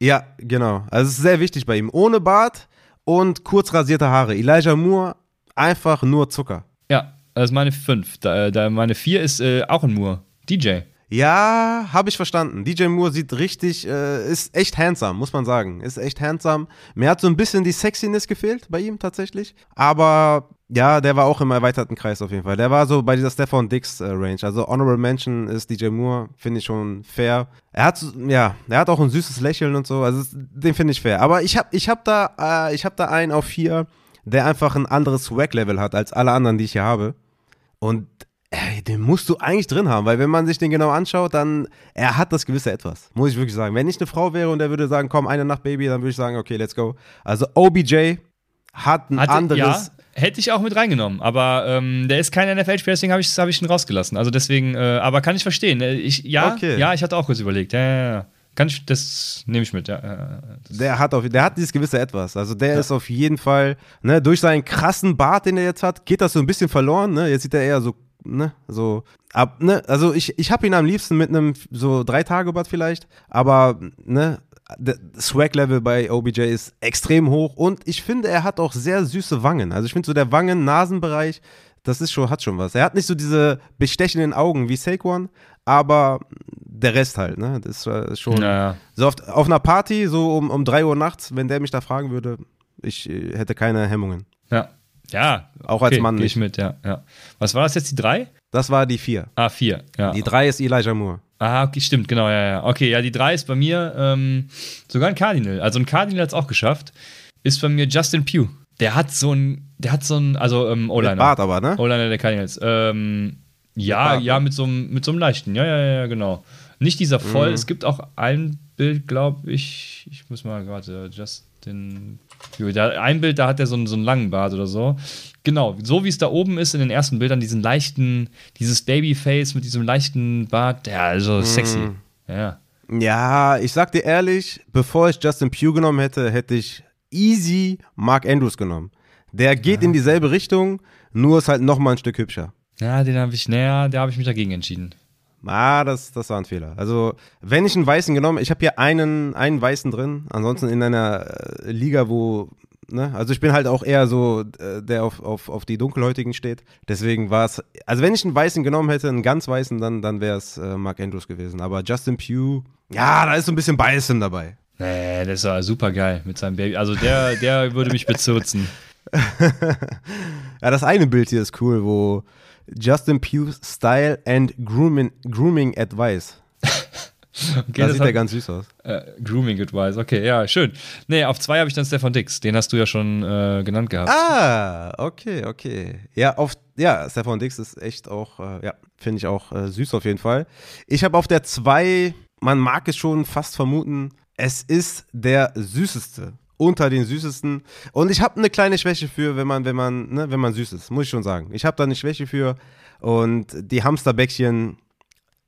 Ja, genau. Also es ist sehr wichtig bei ihm. Ohne Bart und kurz rasierte Haare. Elijah Moore einfach nur Zucker. Ja, das ist meine fünf. Da, da meine vier ist äh, auch ein Moore. DJ. Ja, habe ich verstanden. DJ Moore sieht richtig, äh, ist echt handsome, muss man sagen. Ist echt handsome. Mir hat so ein bisschen die Sexiness gefehlt bei ihm tatsächlich. Aber ja, der war auch im erweiterten Kreis auf jeden Fall. Der war so bei dieser Stefan Dix äh, Range. Also Honorable Mention ist DJ Moore, finde ich schon fair. Er hat, ja, er hat auch ein süßes Lächeln und so. Also den finde ich fair. Aber ich habe ich hab da, äh, ich hab da einen auf vier, der einfach ein anderes Swag-Level hat als alle anderen, die ich hier habe. Und Ey, den musst du eigentlich drin haben, weil wenn man sich den genau anschaut, dann er hat das gewisse Etwas, muss ich wirklich sagen. Wenn ich eine Frau wäre und der würde sagen, komm, eine Nacht Baby, dann würde ich sagen, okay, let's go. Also OBJ hat ein Hatte, anderes. Ja, hätte ich auch mit reingenommen, aber ähm, der ist kein NFL-Spieler, deswegen habe ich, hab ich ihn rausgelassen. Also deswegen, äh, aber kann ich verstehen. Äh, ich, ja, okay. ja, ich hatte auch kurz überlegt. Ja, ja, ja. Kann ich, das nehme ich mit, ja. Der hat, auf, der hat dieses gewisse Etwas. Also der ja. ist auf jeden Fall, ne, durch seinen krassen Bart, den er jetzt hat, geht das so ein bisschen verloren. Ne? Jetzt sieht er eher so ne, so, ab, ne, also ich, ich habe ihn am liebsten mit einem so drei Tage Bad vielleicht, aber, ne, der Swag-Level bei OBJ ist extrem hoch und ich finde, er hat auch sehr süße Wangen. Also ich finde so der Wangen-Nasenbereich, das ist schon, hat schon was. Er hat nicht so diese bestechenden Augen wie Saquon, aber der Rest halt, ne? Das ist schon. Naja. So oft, auf einer Party, so um, um 3 Uhr nachts, wenn der mich da fragen würde, ich äh, hätte keine Hemmungen. Ja. Ja. Auch als Mann geh ich nicht. mit, ja, ja. Was war das jetzt, die drei? Das war die 4. Ah, vier. Ja. Die 3 ist Elijah Moore. Ah, okay, stimmt, genau, ja, ja. Okay, ja, die drei ist bei mir ähm, sogar ein Cardinal. Also ein Cardinal hat es auch geschafft. Ist bei mir Justin Pugh. Der hat so ein, der hat so ein, also ähm, Mit O-Liner. Bart aber, ne? O-Liner der Cardinals. Ähm, ja, ja, ne? mit so, einem, mit so einem leichten. Ja, ja, ja, genau. Nicht dieser voll. Mhm. Es gibt auch ein Bild, glaube ich. Ich muss mal gerade, Justin. Da, ein Bild, da hat er so einen, so einen langen Bart oder so. Genau, so wie es da oben ist in den ersten Bildern, diesen leichten, dieses Babyface mit diesem leichten Bart. Ja, also sexy. Mhm. Ja. Ja, ich sag dir ehrlich, bevor ich Justin Pugh genommen hätte, hätte ich easy Mark Andrews genommen. Der geht in dieselbe Richtung, nur ist halt nochmal ein Stück hübscher. Ja, den habe ich, naja, da habe ich mich dagegen entschieden. Ah, das, das war ein Fehler. Also, wenn ich einen Weißen genommen, ich habe hier einen, einen Weißen drin, ansonsten in einer äh, Liga, wo, ne, also ich bin halt auch eher so, äh, der auf, auf, auf die Dunkelhäutigen steht. Deswegen war es, also wenn ich einen Weißen genommen hätte, einen ganz Weißen, dann, dann wäre es äh, Mark Andrews gewesen. Aber Justin Pugh, ja, da ist so ein bisschen Biasen dabei. Nee, das war super geil mit seinem Baby. Also der, der würde mich bezirzen. Ja, das eine Bild hier ist cool, wo Justin Pugh Style and Grooming, Grooming Advice. Okay, da das sieht hat- er ganz süß aus. Äh, Grooming Advice, okay, ja, schön. Nee, auf zwei habe ich dann Stefan Dix. Den hast du ja schon äh, genannt gehabt. Ah, okay, okay. Ja, auf, ja, Stefan Dix ist echt auch, äh, ja, finde ich auch äh, süß auf jeden Fall. Ich habe auf der 2, man mag es schon fast vermuten, es ist der süßeste. Unter den süßesten. Und ich habe eine kleine Schwäche für, wenn man, wenn man, ne, wenn man süß ist, muss ich schon sagen. Ich habe da eine Schwäche für. Und die Hamsterbäckchen,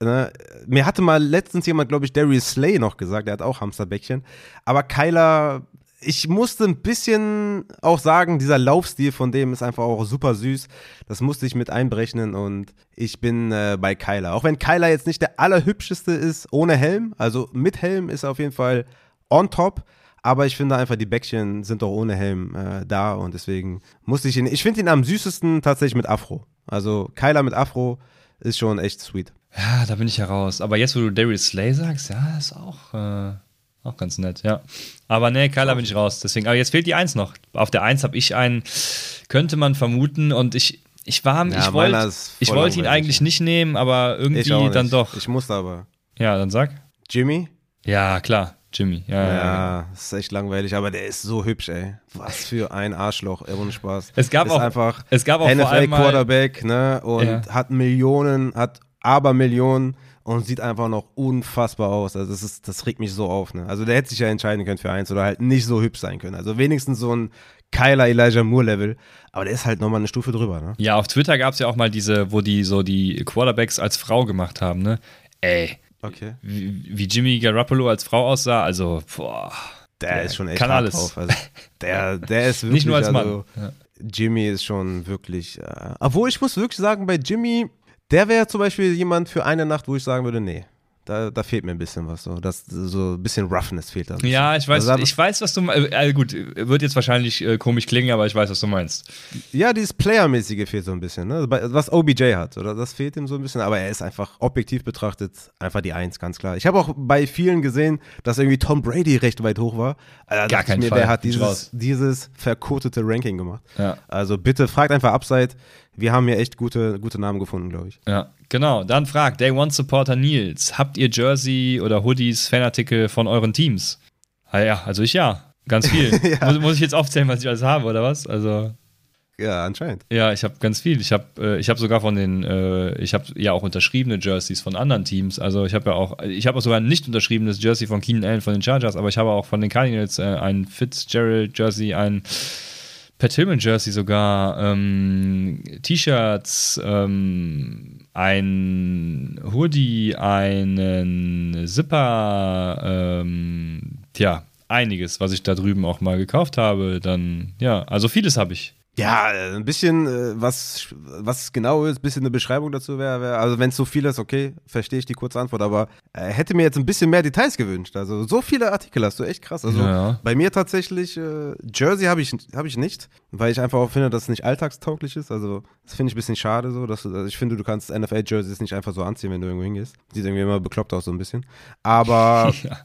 ne, mir hatte mal letztens jemand, glaube ich, Darius Slay noch gesagt, der hat auch Hamsterbäckchen. Aber Kyler, ich musste ein bisschen auch sagen, dieser Laufstil von dem ist einfach auch super süß. Das musste ich mit einberechnen und ich bin äh, bei Kyler. Auch wenn Kyler jetzt nicht der allerhübscheste ist ohne Helm, also mit Helm ist er auf jeden Fall on top. Aber ich finde einfach, die Bäckchen sind doch ohne Helm äh, da und deswegen musste ich ihn. Ich finde ihn am süßesten tatsächlich mit Afro. Also Kyler mit Afro ist schon echt sweet. Ja, da bin ich heraus. Aber jetzt, wo du Darius Slay sagst, ja, ist auch, äh, auch ganz nett, ja. Aber nee, Kyler bin ich raus. Deswegen, aber jetzt fehlt die Eins noch. Auf der Eins habe ich einen, könnte man vermuten, und ich, ich war, Ja, ich wollte ich wollte ihn eigentlich nicht nehmen, aber irgendwie dann doch. Ich musste aber. Ja, dann sag. Jimmy? Ja, klar, Jimmy. Ja, ja. Ja, ist echt langweilig, aber der ist so hübsch, ey. Was für ein Arschloch, ey, ohne Spaß. Es gab ist auch- einfach es gab auch mal- NFL-Quarterback, ne? Und Ja. hat Millionen, hat aber Millionen und sieht einfach noch unfassbar aus. Also das ist, das regt mich so auf, ne? Also der hätte sich ja entscheiden können für eins oder halt nicht so hübsch sein können. Also wenigstens so ein Kyler Elijah Moore-Level. Aber der ist halt nochmal eine Stufe drüber, ne? Ja, auf Twitter gab es ja auch mal diese, wo die so die Quarterbacks als Frau gemacht haben, ne? Ey, Okay. wie, wie Jimmy Garoppolo als Frau aussah, also, boah. Der Der ist schon echt kann alles. drauf. Also der, der ist wirklich, Nicht nur als Mann. also, Ja. Jimmy ist schon wirklich. Äh, obwohl ich muss wirklich sagen, bei Jimmy, der wäre zum Beispiel jemand für eine Nacht, wo ich sagen würde, nee, da, da fehlt mir ein bisschen was. So, das, so ein bisschen Roughness fehlt da. Ja, ich weiß, Also, ich weiß, was du meinst. Äh, gut, wird jetzt wahrscheinlich äh, komisch klingen, aber ich weiß, was du meinst. ja, dieses Player-mäßige fehlt so ein bisschen, ne? Was OBJ hat, oder? Das fehlt ihm so ein bisschen, aber er ist einfach objektiv betrachtet einfach die Eins, ganz klar. Ich habe auch bei vielen gesehen, dass irgendwie Tom Brady recht weit hoch war. Also, da Gar keinen mir, Fall. Wer hat dieses, dieses verkotete Ranking gemacht? Ja. Also bitte fragt einfach Upside. Wir haben hier echt gute, gute Namen gefunden, glaube ich. Ja, genau. Dann fragt Day One Supporter Nils: Habt ihr Jersey oder Hoodies, Fanartikel von euren Teams? Ah, ja, also ich ja. Ganz viel. Ja. muss, muss ich jetzt aufzählen, was ich alles habe, oder was? Also. Ja, anscheinend. Ja, ich habe ganz viel. Ich habe äh, ich hab sogar von den, äh, ich habe ja auch unterschriebene Jerseys von anderen Teams. Also ich habe ja auch, ich habe auch sogar ein nicht unterschriebenes Jersey von Keenan Allen von den Chargers, aber ich habe auch von den Cardinals äh, ein Fitzgerald Jersey, ein Pat Tillman Jersey sogar, ähm, T-Shirts, ähm, ein Hoodie, einen Zipper, ähm, tja, einiges, was ich da drüben auch mal gekauft habe. Dann, ja, also vieles habe ich. Ja, ein bisschen, äh, was, was genau ist, ein bisschen eine Beschreibung dazu wäre. Wär, also, wenn es so viel ist, okay, verstehe ich die kurze Antwort, aber äh, hätte mir jetzt ein bisschen mehr Details gewünscht. Also, so viele Artikel hast du, echt krass. Also, ja. bei mir tatsächlich, äh, Jersey habe ich, hab ich nicht, weil ich einfach auch finde, dass es nicht alltagstauglich ist. Also, das finde ich ein bisschen schade so. Dass du, also ich finde, du kannst NFL-Jerseys nicht einfach so anziehen, wenn du irgendwo hingehst. Sieht irgendwie immer bekloppt aus, so ein bisschen. Aber. ja.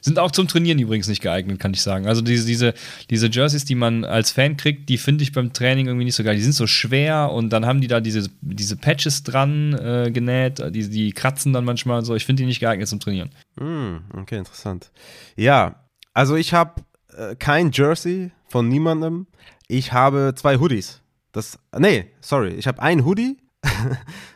Sind auch zum Trainieren übrigens nicht geeignet, kann ich sagen. Also diese, diese, diese Jerseys, die man als Fan kriegt, die finde ich beim Training irgendwie nicht so geil. Die sind so schwer und dann haben die da diese, diese Patches dran äh, genäht, die, die kratzen dann manchmal so. Ich finde die nicht geeignet zum Trainieren. Mm, okay, interessant. Ja, also ich habe äh, kein Jersey von niemandem. Ich habe zwei Hoodies. Das, nee, sorry, ich habe einen Hoodie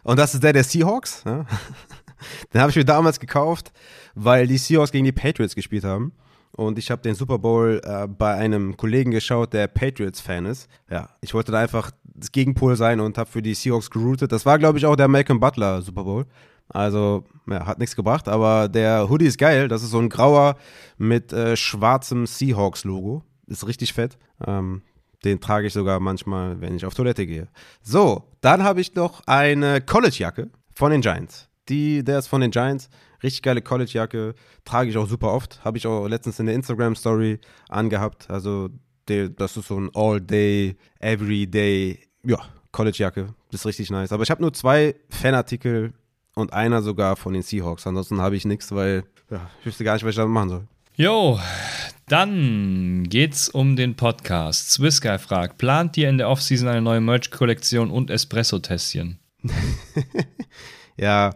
und das ist der der Seahawks. Ja? Den habe ich mir damals gekauft, weil die Seahawks gegen die Patriots gespielt haben. Und ich habe den Super Bowl äh, bei einem Kollegen geschaut, der Patriots-Fan ist. Ja, ich wollte da einfach das Gegenpol sein und habe für die Seahawks geroutet. Das war, glaube ich, auch der Malcolm Butler Super Bowl. Also, ja, hat nichts gebracht, aber der Hoodie ist geil. Das ist so ein grauer mit äh, schwarzem Seahawks-Logo. Ist richtig fett. Ähm, den trage ich sogar manchmal, wenn ich auf Toilette gehe. So, dann habe ich noch eine College-Jacke von den Giants. Die, der ist von den Giants. Richtig geile College-Jacke. Trage ich auch super oft. Habe ich auch letztens in der Instagram-Story angehabt. Also, der, das ist so ein All-Day, Everyday, ja, College-Jacke. Das ist richtig nice. Aber ich habe nur zwei Fanartikel und einer sogar von den Seahawks. Ansonsten habe ich nichts, weil ja, ich wüsste gar nicht, was ich damit machen soll. Jo, dann geht's um den Podcast. Swissguy fragt: Plant ihr in der Offseason eine neue Merch-Kollektion und Espresso-Tässchen? Ja,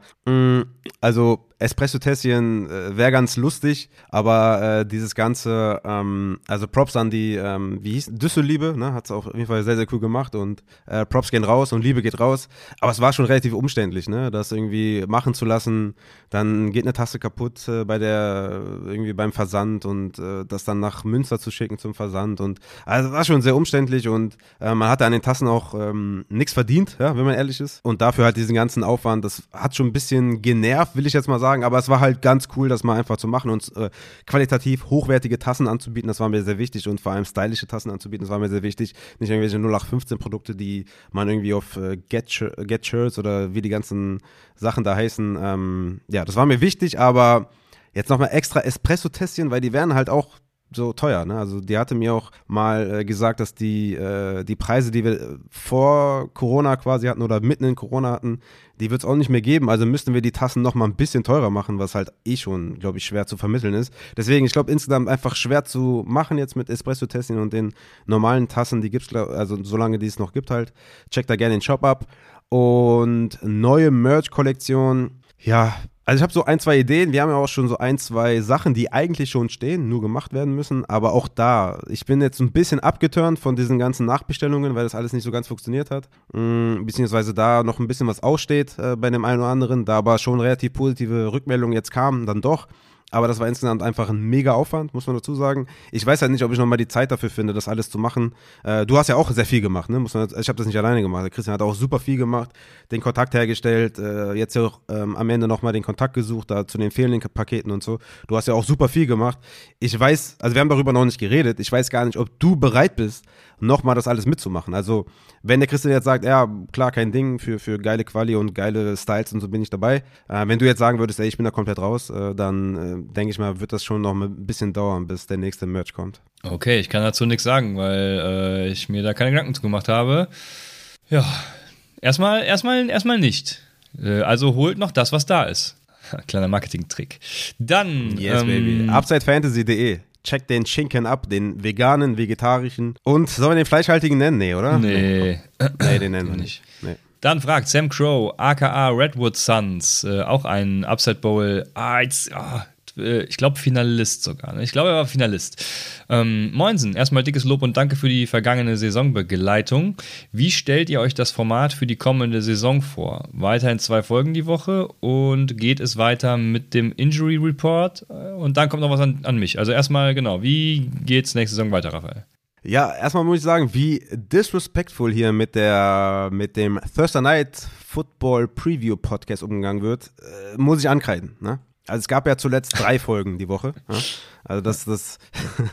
also Espresso-Tässchen äh, wäre ganz lustig, aber äh, dieses Ganze, ähm, also Props an die, ähm, wie hieß, Düsselliebe, ne, hat es auf jeden Fall sehr, sehr cool gemacht und äh, Props gehen raus und Liebe geht raus, aber es war schon relativ umständlich, ne, das irgendwie machen zu lassen, dann geht eine Tasse kaputt äh, bei der, irgendwie beim Versand und äh, das dann nach Münster zu schicken zum Versand und, also war schon sehr umständlich und äh, man hatte an den Tassen auch ähm, nichts verdient, ja, wenn man ehrlich ist. Und dafür halt diesen ganzen Aufwand, das hat schon ein bisschen genervt, will ich jetzt mal sagen, sagen, aber es war halt ganz cool, das mal einfach zu machen und äh, qualitativ hochwertige Tassen anzubieten, das war mir sehr wichtig und vor allem stylische Tassen anzubieten, das war mir sehr wichtig. Nicht irgendwelche 0815 Produkte, die man irgendwie auf äh, Get, Get Shirts oder wie die ganzen Sachen da heißen. Ähm, ja, das war mir wichtig, aber jetzt nochmal extra Espresso-Tässchen, weil die werden halt auch so teuer. Ne? Also die hatte mir auch mal äh, gesagt, dass die, äh, die Preise, die wir vor Corona quasi hatten oder mitten in Corona hatten, die wird es auch nicht mehr geben. Also müssten wir die Tassen noch mal ein bisschen teurer machen, was halt eh schon, glaube ich, schwer zu vermitteln ist. Deswegen, ich glaube, insgesamt einfach schwer zu machen jetzt mit Espresso-Testing und den normalen Tassen, die gibt's, also solange die es noch gibt halt. Checkt da gerne den Shop ab. Und neue Merch-Kollektion, ja, also ich habe so ein, zwei Ideen. Wir haben ja auch schon so ein, zwei Sachen, die eigentlich schon stehen, nur gemacht werden müssen. Aber auch da, ich bin jetzt ein bisschen abgeturnt von diesen ganzen Nachbestellungen, weil das alles nicht so ganz funktioniert hat. Mm, beziehungsweise da noch ein bisschen was aussteht äh, bei dem einen oder anderen, da aber schon relativ positive Rückmeldungen jetzt kamen, dann doch. Aber das war insgesamt einfach ein mega Aufwand, muss man dazu sagen. Ich weiß halt nicht, ob ich nochmal die Zeit dafür finde, das alles zu machen. Äh, du hast ja auch sehr viel gemacht, ne? Muss man, ich habe das nicht alleine gemacht. Christian hat auch super viel gemacht, den Kontakt hergestellt, äh, jetzt ja auch ähm, am Ende nochmal den Kontakt gesucht, da zu den fehlenden Paketen und so. Du hast ja auch super viel gemacht. Ich weiß, also wir haben darüber noch nicht geredet. Ich weiß gar nicht, ob du bereit bist, nochmal das alles mitzumachen. Also, wenn der Christian jetzt sagt, ja, klar, kein Ding, für, für geile Quali und geile Styles und so bin ich dabei. Äh, wenn du jetzt sagen würdest, ey, ich bin da komplett raus, äh, dann äh, denke ich mal, wird das schon noch ein bisschen dauern, bis der nächste Merch kommt. Okay, ich kann dazu nichts sagen, weil äh, ich mir da keine Gedanken zu gemacht habe. Ja, erstmal, erstmal, erstmal nicht. Äh, also holt noch das, was da ist. Kleiner Marketing-Trick. Dann. Yes, ähm, baby. UpsideFantasy.de checkt den Schinken ab, den veganen, vegetarischen. Und sollen wir den fleischhaltigen nennen? Nee, oder? Nee. nee, den nennen wir nicht. Nee. Dann fragt Sam Crow, aka Redwood Suns, äh, auch ein Upside Bowl. Ah, jetzt, ah, äh, ich glaube, Finalist sogar. Ne? Ich glaube, er war Finalist. Ähm, Moinsen, erstmal dickes Lob und danke für die vergangene Saisonbegleitung. Wie stellt ihr euch das Format für die kommende Saison vor? Weiterhin zwei Folgen die Woche und geht es weiter mit dem Injury Report? Äh, und dann kommt noch was an, an mich. Also erstmal, genau, wie geht es nächste Saison weiter, Raphael? Ja, erstmal muss ich sagen, wie disrespectful hier mit der mit dem Thursday Night Football Preview Podcast umgegangen wird, äh, muss ich ankreiden. Ne? Also es gab ja zuletzt drei Folgen die Woche. Ja? Also das, das,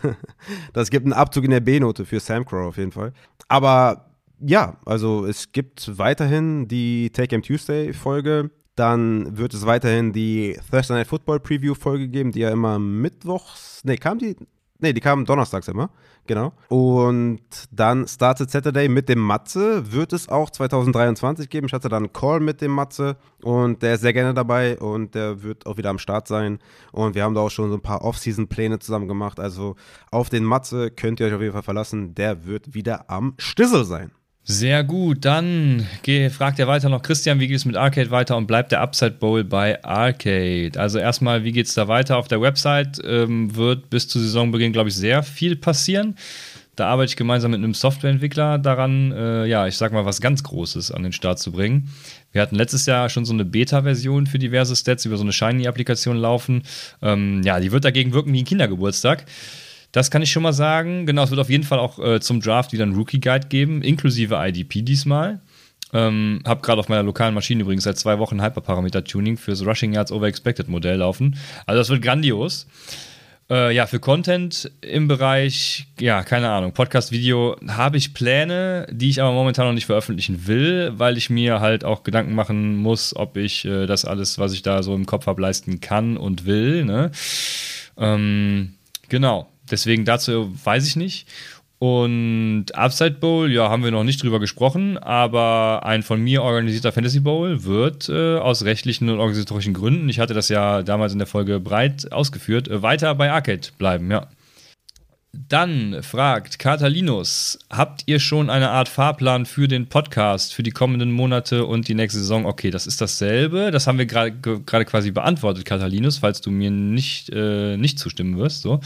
das gibt einen Abzug in der B-Note für Sam Crow auf jeden Fall. Aber ja, also es gibt weiterhin die Take Game Tuesday Folge. Dann wird es weiterhin die Thursday Night Football Preview Folge geben, die ja immer mittwochs, nee, kam die, nee, die kam donnerstags immer, genau. Und dann Started Saturday mit dem Matze wird es auch 2023 geben. Ich hatte dann einen Call mit dem Matze und der ist sehr gerne dabei und der wird auch wieder am Start sein. Und wir haben da auch schon so ein paar Off-Season-Pläne zusammen gemacht. Also auf den Matze könnt ihr euch auf jeden Fall verlassen. Der wird wieder am Stissel sein. Sehr gut, dann fragt er weiter noch Christian, wie geht es mit Arcade weiter und bleibt der Upside Bowl bei Arcade? Also erstmal, wie geht es da weiter? Auf der Website ähm, wird bis zu Saisonbeginn, glaube ich, sehr viel passieren. Da arbeite ich gemeinsam mit einem Softwareentwickler daran, äh, ja, ich sag mal, was ganz Großes an den Start zu bringen. Wir hatten letztes Jahr schon so eine Beta-Version für diverse Stats über so eine Shiny-Applikation laufen. Ähm, ja, die wird dagegen wirken wie ein Kindergeburtstag. Das kann ich schon mal sagen. Genau, es wird auf jeden Fall auch äh, zum Draft wieder einen Rookie-Guide geben, inklusive IDP diesmal. Ähm, hab gerade auf meiner lokalen Maschine übrigens seit zwei Wochen Hyperparameter-Tuning fürs Rushing Yards Over Expected Modell laufen. Also das wird grandios. Äh, ja, für Content im Bereich, ja, keine Ahnung, Podcast-Video habe ich Pläne, die ich aber momentan noch nicht veröffentlichen will, weil ich mir halt auch Gedanken machen muss, ob ich äh, das alles, was ich da so im Kopf habe, leisten kann und will. Ne? Ähm, genau. Deswegen dazu weiß ich nicht. Und Upside Bowl, ja, haben wir noch nicht drüber gesprochen, aber ein von mir organisierter Fantasy Bowl wird äh, aus rechtlichen und organisatorischen Gründen, ich hatte das ja damals in der Folge breit ausgeführt, äh, weiter bei Arcade bleiben, ja. Dann fragt Katalinus, habt ihr schon eine Art Fahrplan für den Podcast für die kommenden Monate und die nächste Saison? Okay, das ist dasselbe. Das haben wir gerade quasi beantwortet, Katalinus, falls du mir nicht, äh, nicht zustimmen wirst. So.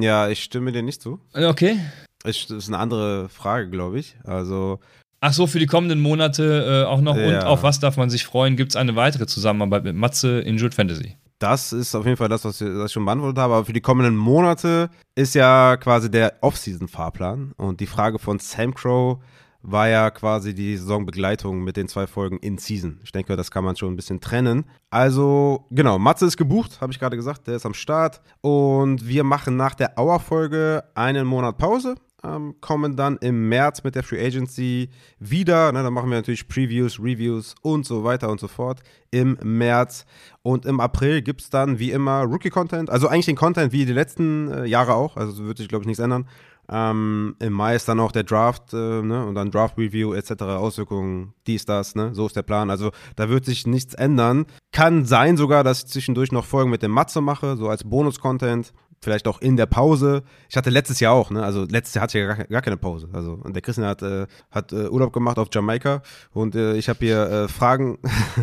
Ja, ich stimme dir nicht zu. Okay. Ich, das ist eine andere Frage, glaube ich. Also. Ach so, für die kommenden Monate äh, auch noch. Ja. Und auf was darf man sich freuen? Gibt es eine weitere Zusammenarbeit mit Matze in Jude Fantasy? Das ist auf jeden Fall das, was ich schon beantwortet habe. Aber für die kommenden Monate ist ja quasi der Off-Season-Fahrplan. Und die Frage von Sam Crow war ja quasi die Saisonbegleitung mit den zwei Folgen in Season. Ich denke, das kann man schon ein bisschen trennen. Also, genau, Matze ist gebucht, habe ich gerade gesagt, der ist am Start. Und wir machen nach der Auer-Folge einen Monat Pause. Ähm, kommen dann im März mit der Free Agency wieder. Ne, dann machen wir natürlich Previews, Reviews und so weiter und so fort im März. Und im April gibt es dann wie immer Rookie-Content. Also eigentlich den Content wie die letzten äh, Jahre auch. Also wird sich, glaube ich, nichts ändern. Ähm, Im Mai ist dann auch der Draft äh, ne? und dann Draft Review etc. Auswirkungen, dies, das, ne? so ist der Plan. Also da wird sich nichts ändern. Kann sein sogar, dass ich zwischendurch noch Folgen mit dem Matze mache, so als Bonus-Content vielleicht auch in der Pause. Ich hatte letztes Jahr auch, ne? Also letztes Jahr hatte ich ja gar, gar keine Pause. Also und der Christian hat, äh, hat äh, Urlaub gemacht auf Jamaika und äh, ich habe hier äh, Fragen,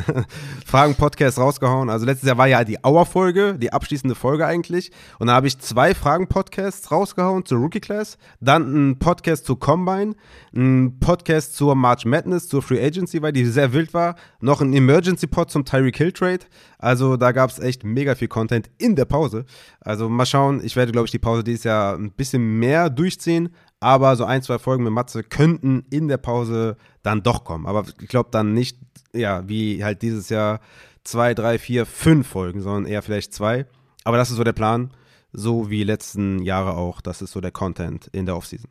Fragen-Podcast rausgehauen. Also letztes Jahr war ja die Auer-Folge, die abschließende Folge eigentlich. Und da habe ich zwei Fragen-Podcasts rausgehauen zur Rookie Class, dann ein Podcast zur Combine, ein Podcast zur March Madness, zur Free Agency, weil die sehr wild war, noch ein Emergency-Pod zum Tyreek Hill Trade. Also da gab es echt mega viel Content in der Pause. Also mal schauen, ich werde, glaube ich, die Pause dieses Jahr ein bisschen mehr durchziehen, aber so ein, zwei Folgen mit Matze könnten in der Pause dann doch kommen. Aber ich glaube dann nicht, ja, wie halt dieses Jahr zwei, drei, vier, fünf Folgen, sondern eher vielleicht zwei. Aber das ist so der Plan, so wie letzten Jahre auch. Das ist so der Content in der Offseason.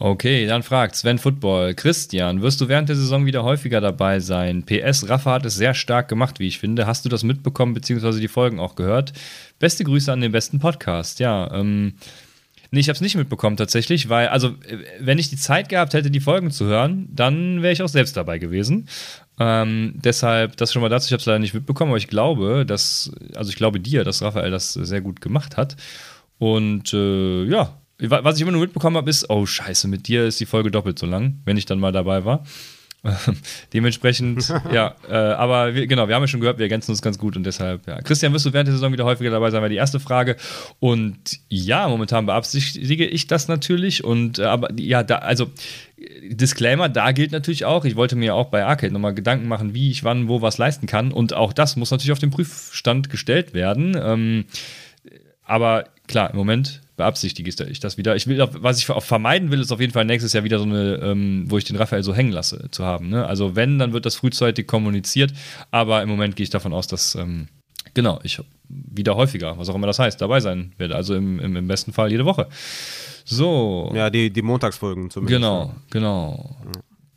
Okay, dann fragt Sven Football. Christian, wirst du während der Saison wieder häufiger dabei sein? PS, Rafa hat es sehr stark gemacht, wie ich finde. Hast du das mitbekommen, beziehungsweise die Folgen auch gehört? Beste Grüße an den besten Podcast. Ja, ähm, nee, ich habe es nicht mitbekommen tatsächlich, weil, also, wenn ich die Zeit gehabt hätte, die Folgen zu hören, dann wäre ich auch selbst dabei gewesen. Ähm, deshalb, das schon mal dazu, ich habe es leider nicht mitbekommen, aber ich glaube, dass, also ich glaube dir, dass Raphael das sehr gut gemacht hat. Und äh, ja, was ich immer nur mitbekommen habe, ist, oh scheiße, mit dir ist die Folge doppelt so lang, wenn ich dann mal dabei war. Dementsprechend, ja, äh, aber wir, genau, wir haben ja schon gehört, wir ergänzen uns ganz gut und deshalb, ja. Christian, wirst du während der Saison wieder häufiger dabei sein, war die erste Frage. Und ja, momentan beabsichtige ich das natürlich und, äh, aber ja, da, also, Disclaimer, da gilt natürlich auch, ich wollte mir auch bei Arcade nochmal Gedanken machen, wie ich wann, wo was leisten kann und auch das muss natürlich auf den Prüfstand gestellt werden. Ähm, aber klar, im Moment beabsichtige ich das wieder. Ich will, was ich auch vermeiden will, ist auf jeden Fall nächstes Jahr wieder so eine, ähm, wo ich den Raphael so hängen lasse, zu haben. Ne? Also wenn, dann wird das frühzeitig kommuniziert, aber im Moment gehe ich davon aus, dass ähm, Genau, ich wieder häufiger, was auch immer das heißt, dabei sein werde. Also im, im, im besten Fall jede Woche. So. Ja, die, die Montagsfolgen zumindest. Genau, genau.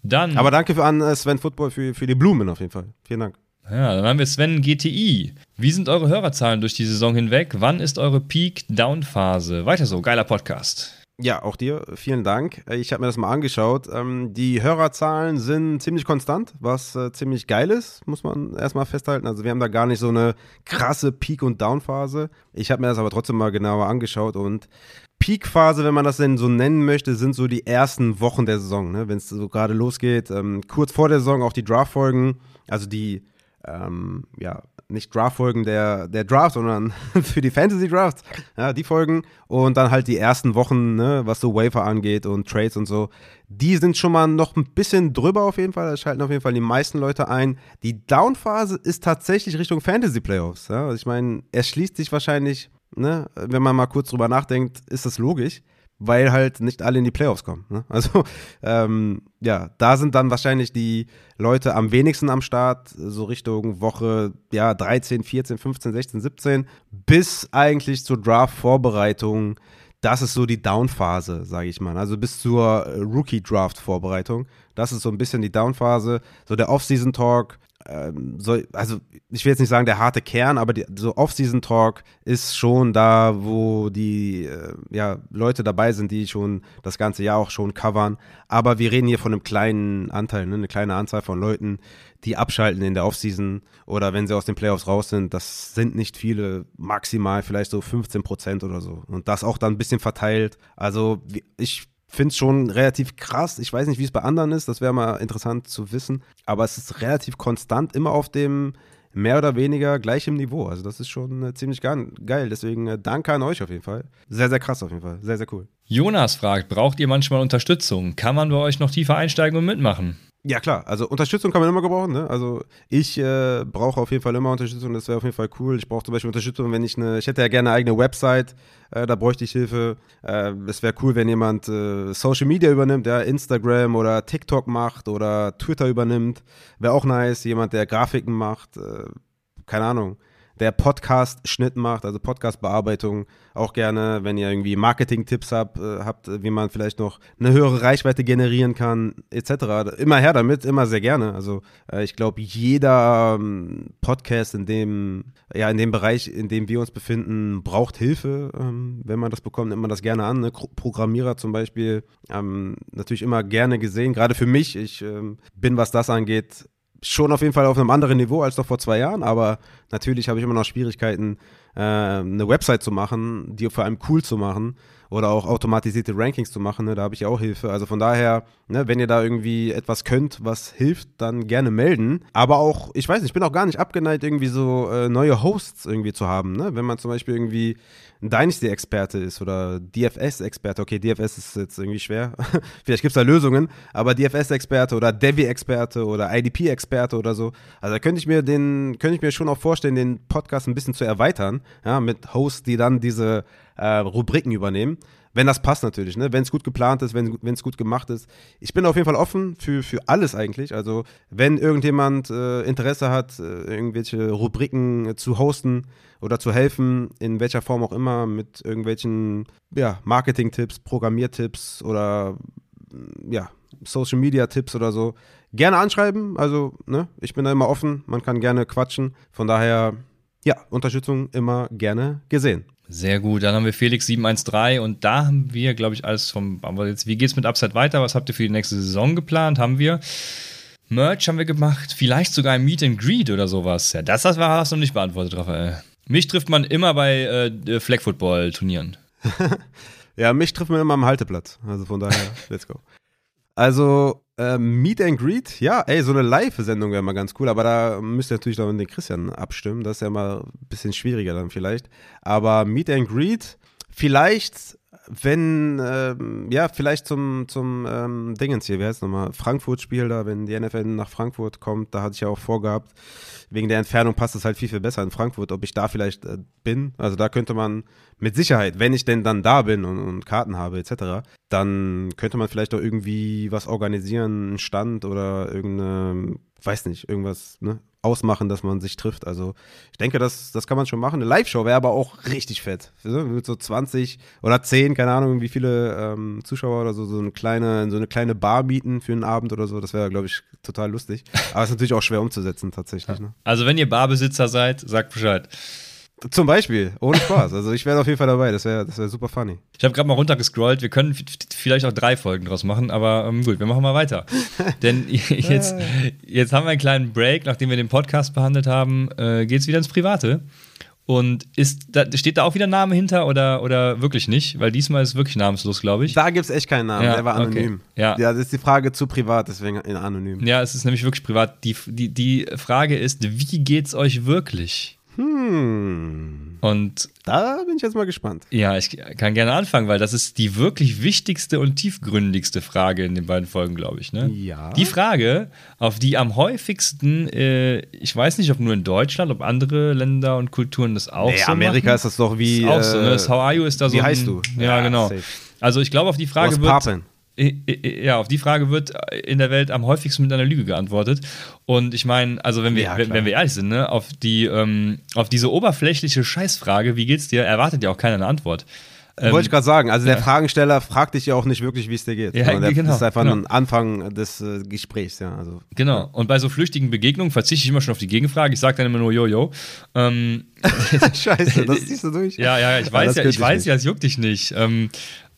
Dann. Aber danke an äh, Sven Football für, für die Blumen auf jeden Fall. Vielen Dank. Ja, dann haben wir Sven GTI. Wie sind eure Hörerzahlen durch die Saison hinweg? Wann ist eure Peak-Down-Phase? Weiter so, geiler Podcast. Ja, auch dir vielen Dank. Ich habe mir das mal angeschaut. Ähm, die Hörerzahlen sind ziemlich konstant, was äh, ziemlich geil ist, muss man erstmal festhalten. Also wir haben da gar nicht so eine krasse Peak- und Down-Phase. Ich habe mir das aber trotzdem mal genauer angeschaut und Peak-Phase, wenn man das denn so nennen möchte, sind so die ersten Wochen der Saison, ne? wenn es so gerade losgeht. Ähm, kurz vor der Saison auch die Draft-Folgen, also die ähm, ja, nicht Draft-Folgen der, der Draft, sondern für die Fantasy-Drafts, ja, die Folgen. Und dann halt die ersten Wochen, ne, was so Wafer angeht und Trades und so, die sind schon mal noch ein bisschen drüber auf jeden Fall, da schalten auf jeden Fall die meisten Leute ein. Die Down-Phase ist tatsächlich Richtung Fantasy-Playoffs, ja, also ich meine, er schließt sich wahrscheinlich, ne, wenn man mal kurz drüber nachdenkt, ist das logisch weil halt nicht alle in die Playoffs kommen. Ne? Also ähm, ja, da sind dann wahrscheinlich die Leute am wenigsten am Start, so Richtung Woche ja 13, 14, 15, 16, 17, bis eigentlich zur Draft-Vorbereitung. Das ist so die Down-Phase, sage ich mal. Also bis zur Rookie-Draft-Vorbereitung. Das ist so ein bisschen die Down-Phase. So der Off-Season-Talk, ähm, so, also ich will jetzt nicht sagen der harte Kern, aber die, so Off-Season-Talk ist schon da, wo die äh, ja, Leute dabei sind, die schon das ganze Jahr auch schon covern. Aber wir reden hier von einem kleinen Anteil, ne? eine kleine Anzahl von Leuten, die abschalten in der Offseason oder wenn sie aus den Playoffs raus sind. Das sind nicht viele, maximal vielleicht so 15 Prozent oder so. Und das auch dann ein bisschen verteilt. Also ich finde es schon relativ krass. Ich weiß nicht, wie es bei anderen ist, das wäre mal interessant zu wissen. Aber es ist relativ konstant, immer auf dem mehr oder weniger gleichem Niveau. Also das ist schon äh, ziemlich geil. Deswegen äh, danke an euch auf jeden Fall. Sehr, sehr krass auf jeden Fall. Sehr, sehr cool. Jonas fragt, braucht ihr manchmal Unterstützung? Kann man bei euch noch tiefer einsteigen und mitmachen? Ja, klar. Also Unterstützung kann man immer gebrauchen. Ne? Also ich äh, brauche auf jeden Fall immer Unterstützung. Das wäre auf jeden Fall cool. Ich brauche zum Beispiel Unterstützung, wenn ich eine, ich hätte ja gerne eine eigene Website. Äh, da bräuchte ich Hilfe. Äh, es wäre cool, wenn jemand äh, Social Media übernimmt, ja, Instagram oder TikTok macht oder Twitter übernimmt. Wäre auch nice. Jemand, der Grafiken macht. Äh, keine Ahnung der Podcast-Schnitt macht, also Podcast-Bearbeitung, auch gerne, wenn ihr irgendwie Marketing-Tipps habt, äh, habt, wie man vielleicht noch eine höhere Reichweite generieren kann, etc. Immer her damit, immer sehr gerne. Also äh, ich glaube, jeder ähm, Podcast in dem, ja, in dem Bereich, in dem wir uns befinden, braucht Hilfe. Ähm, wenn man das bekommt, nimmt man das gerne an. Ne? Programmierer zum Beispiel, ähm, natürlich immer gerne gesehen, gerade für mich. Ich bin, was das angeht, schon auf jeden Fall auf einem anderen Niveau als noch vor zwei Jahren, aber natürlich habe ich immer noch Schwierigkeiten, äh, eine Website zu machen, die vor allem cool zu machen oder auch automatisierte Rankings zu machen. Ne? Da habe ich ja auch Hilfe. Also von daher, ne, wenn ihr da irgendwie etwas könnt, was hilft, dann gerne melden. Aber auch, ich weiß nicht, ich bin auch gar nicht abgeneigt, irgendwie so äh, neue Hosts irgendwie zu haben. Ne? Wenn man zum Beispiel irgendwie ein Dynasty-Experte ist oder DFS-Experte. Okay, DFS ist jetzt irgendwie schwer. Vielleicht gibt es da Lösungen, aber DFS-Experte oder Devi-Experte oder IDP-Experte oder so. Also da könnte ich mir den, könnte ich mir schon auch vorstellen, den Podcast ein bisschen zu erweitern, ja, mit Hosts, die dann diese äh, Rubriken übernehmen. Wenn das passt natürlich, ne? wenn es gut geplant ist, wenn es gut gemacht ist. Ich bin auf jeden Fall offen für, für alles eigentlich. Also wenn irgendjemand äh, Interesse hat, äh, irgendwelche Rubriken äh, zu hosten oder zu helfen, in welcher Form auch immer, mit irgendwelchen ja, Marketing-Tipps, Programmiertipps oder ja, Social-Media-Tipps oder so, gerne anschreiben. Also ne? ich bin da immer offen, man kann gerne quatschen. Von daher, ja, Unterstützung immer gerne gesehen. Sehr gut, dann haben wir Felix 713 und da haben wir, glaube ich, alles vom. Aber jetzt, wie geht's mit Upside weiter? Was habt ihr für die nächste Saison geplant? Haben wir. Merch haben wir gemacht, vielleicht sogar ein Meet and Greet oder sowas. Ja, das, das war, hast du noch nicht beantwortet, Raphael. Mich trifft man immer bei äh, Flag Football Turnieren. ja, mich trifft man immer am Halteplatz. Also von daher, let's go. Also, ähm, Meet and Greet, ja, ey, so eine Live-Sendung wäre mal ganz cool, aber da müsst ihr natürlich noch mit den Christian abstimmen. Das ist ja mal ein bisschen schwieriger dann vielleicht. Aber Meet and Greet, vielleicht, wenn, ähm, ja, vielleicht zum, zum ähm, Dingens hier, wie heißt nochmal, Frankfurt-Spiel da, wenn die NFL nach Frankfurt kommt, da hatte ich ja auch vorgehabt, wegen der Entfernung passt es halt viel, viel besser in Frankfurt, ob ich da vielleicht äh, bin. Also da könnte man mit Sicherheit, wenn ich denn dann da bin und, und Karten habe etc., dann könnte man vielleicht auch irgendwie was organisieren, einen Stand oder irgendeine, weiß nicht, irgendwas, ne? Ausmachen, dass man sich trifft. Also ich denke, das, das kann man schon machen. Eine Live-Show wäre aber auch richtig fett. Mit so 20 oder 10, keine Ahnung, wie viele ähm, Zuschauer oder so, so eine kleine, so eine kleine Bar mieten für einen Abend oder so. Das wäre, glaube ich, total lustig. Aber es ist natürlich auch schwer umzusetzen, tatsächlich. Ne? Also wenn ihr Barbesitzer seid, sagt Bescheid. Zum Beispiel, ohne Spaß. Also ich wäre auf jeden Fall dabei, das wäre das wär super funny. Ich habe gerade mal runtergescrollt, wir können vielleicht auch drei Folgen draus machen, aber ähm, gut, wir machen mal weiter. Denn jetzt, jetzt haben wir einen kleinen Break, nachdem wir den Podcast behandelt haben, äh, geht es wieder ins Private. Und ist, da, steht da auch wieder Name hinter oder, oder wirklich nicht? Weil diesmal ist es wirklich namenslos, glaube ich. Da gibt es echt keinen Namen, ja, der war anonym. Okay. Ja. ja, das ist die Frage zu privat, deswegen anonym. Ja, es ist nämlich wirklich privat. Die, die, die Frage ist, wie geht's euch wirklich? Hm. Und da bin ich jetzt mal gespannt. Ja, ich kann gerne anfangen, weil das ist die wirklich wichtigste und tiefgründigste Frage in den beiden Folgen, glaube ich. Ne? Ja. Die Frage, auf die am häufigsten, äh, ich weiß nicht, ob nur in Deutschland, ob andere Länder und Kulturen das auch nee, so Amerika machen. ist das doch wie. Ist auch so, ne? Das How are you ist da so. Wie heißt du? Ja, ja genau. Safe. Also ich glaube, auf die Frage Was wird. Papen? Ja, auf die Frage wird in der Welt am häufigsten mit einer Lüge geantwortet. Und ich meine, also wenn wir, ja, wenn, wenn, wir ehrlich sind, ne, auf, die, ähm, auf diese oberflächliche Scheißfrage, wie geht's dir, erwartet ja auch keiner eine Antwort. Ähm, Wollte ich gerade sagen, also der ja. Fragensteller fragt dich ja auch nicht wirklich, wie es dir geht. Ja, der, genau. Das ist einfach genau. ein Anfang des äh, Gesprächs, ja. Also, genau. Und bei so flüchtigen Begegnungen verzichte ich immer schon auf die Gegenfrage. Ich sage dann immer nur Jojo. Ähm, Scheiße, das ziehst du durch. Ja, ja, ich weiß ja, ich weiß nicht. ja, es juckt dich nicht. Ähm,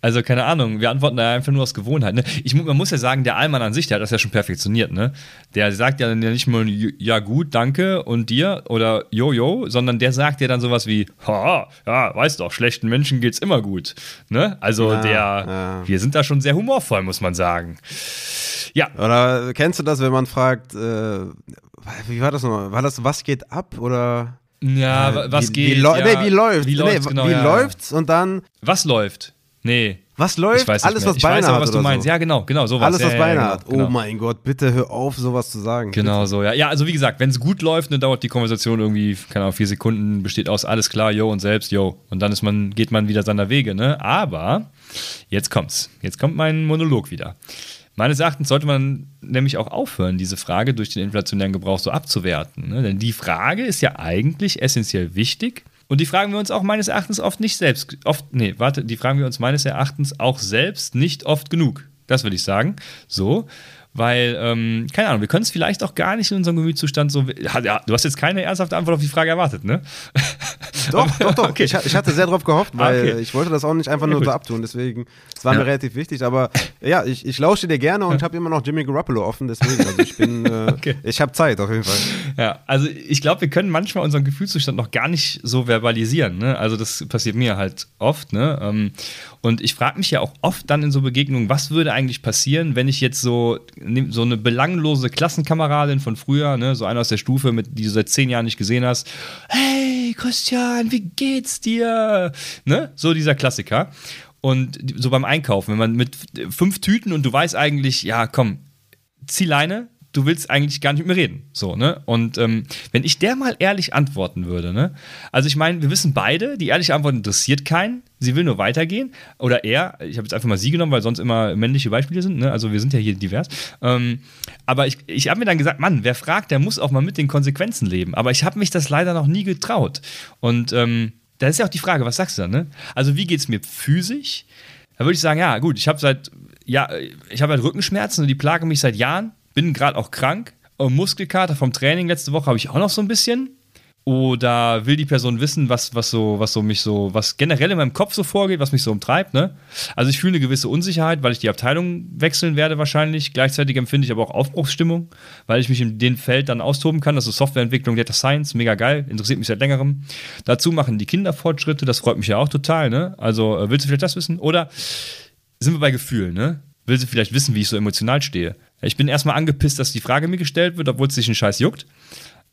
also keine Ahnung, wir antworten da einfach nur aus Gewohnheit. Ne? Ich, man muss ja sagen, der Allmann an sich, der hat das ja schon perfektioniert. Ne? Der sagt ja dann ja nicht mal, ja gut, danke und dir oder jojo, sondern der sagt ja dann sowas wie, ha, ja, weißt doch, schlechten Menschen geht's immer gut. Ne? Also ja, der, ja. wir sind da schon sehr humorvoll, muss man sagen. Ja. Oder kennst du das, wenn man fragt, äh, wie war das nochmal? War das, was geht ab oder? Ja, was wie, geht? Wie, ja. nee, wie läuft? Wie, läuft's, nee, genau, wie läuft's und dann. Was läuft? Nee. Was läuft? Alles, was Beine hat. Ich weiß aber, was du meinst. So. Ja, genau, genau, sowas. Alles, was ja, Beine ja, hat. Genau, oh mein Gott, bitte hör auf, sowas zu sagen. Genau bitte. so, ja. Ja, also wie gesagt, wenn es gut läuft, dann dauert die Konversation irgendwie, keine Ahnung, vier Sekunden, besteht aus alles klar, yo und selbst, yo. Und dann ist man, geht man wieder seiner Wege, ne? Aber jetzt kommt's. Jetzt kommt mein Monolog wieder. Meines Erachtens sollte man nämlich auch aufhören, diese Frage durch den inflationären Gebrauch so abzuwerten. Ne? Denn die Frage ist ja eigentlich essentiell wichtig und die fragen wir uns auch meines Erachtens oft nicht selbst. Oft, nee, warte, die fragen wir uns meines Erachtens auch selbst nicht oft genug. Das würde ich sagen. So. Weil, ähm, keine Ahnung, wir können es vielleicht auch gar nicht in unserem Gemütszustand so. Ja, du hast jetzt keine ernsthafte Antwort auf die Frage erwartet, ne? Doch, doch, doch. Okay. Ich, ich, hatte sehr darauf gehofft, weil okay. ich wollte das auch nicht einfach nur ja, so abtun. Deswegen, es war ja. mir relativ wichtig. Aber ja, ich, ich lausche dir gerne und habe immer noch Jimmy Garoppolo offen. Deswegen, also ich bin, äh, okay. ich habe Zeit auf jeden Fall. Ja, also ich glaube, wir können manchmal unseren Gefühlszustand noch gar nicht so verbalisieren. Ne? Also das passiert mir halt oft. Ne? Und ich frage mich ja auch oft dann in so Begegnungen, was würde eigentlich passieren, wenn ich jetzt so, so eine belanglose Klassenkameradin von früher, ne, so eine aus der Stufe, mit, die du seit zehn Jahren nicht gesehen hast, hey Christian, wie geht's dir? Ne? So dieser Klassiker. Und so beim Einkaufen, wenn man mit fünf Tüten und du weißt eigentlich, ja, komm, zieh Leine, du willst eigentlich gar nicht mit mir reden. So, ne? Und ähm, wenn ich der mal ehrlich antworten würde, ne? Also ich meine, wir wissen beide, die ehrliche Antwort interessiert keinen. Sie will nur weitergehen. Oder er, ich habe jetzt einfach mal sie genommen, weil sonst immer männliche Beispiele sind, ne? Also wir sind ja hier divers. Ähm, aber ich, ich habe mir dann gesagt, Mann, wer fragt, der muss auch mal mit den Konsequenzen leben. Aber ich habe mich das leider noch nie getraut. Und ähm, da ist ja auch die Frage, was sagst du dann, ne? Also wie geht es mir physisch? Da würde ich sagen, ja, gut, ich habe seit, ja, ich habe halt Rückenschmerzen und die plagen mich seit Jahren bin gerade auch krank. Und Muskelkater vom Training letzte Woche habe ich auch noch so ein bisschen. Oder will die Person wissen, was, was so, was so mich so, was generell in meinem Kopf so vorgeht, was mich so umtreibt, ne? Also ich fühle eine gewisse Unsicherheit, weil ich die Abteilung wechseln werde wahrscheinlich. Gleichzeitig empfinde ich aber auch Aufbruchsstimmung, weil ich mich in dem Feld dann austoben kann. Also Softwareentwicklung, Data Science, mega geil, interessiert mich seit längerem. Dazu machen die Kinder Fortschritte, das freut mich ja auch total, ne? Also äh, willst du vielleicht das wissen? Oder sind wir bei Gefühlen, ne? Will sie vielleicht wissen, wie ich so emotional stehe? Ich bin erstmal angepisst, dass die Frage mir gestellt wird, obwohl es sich ein Scheiß juckt.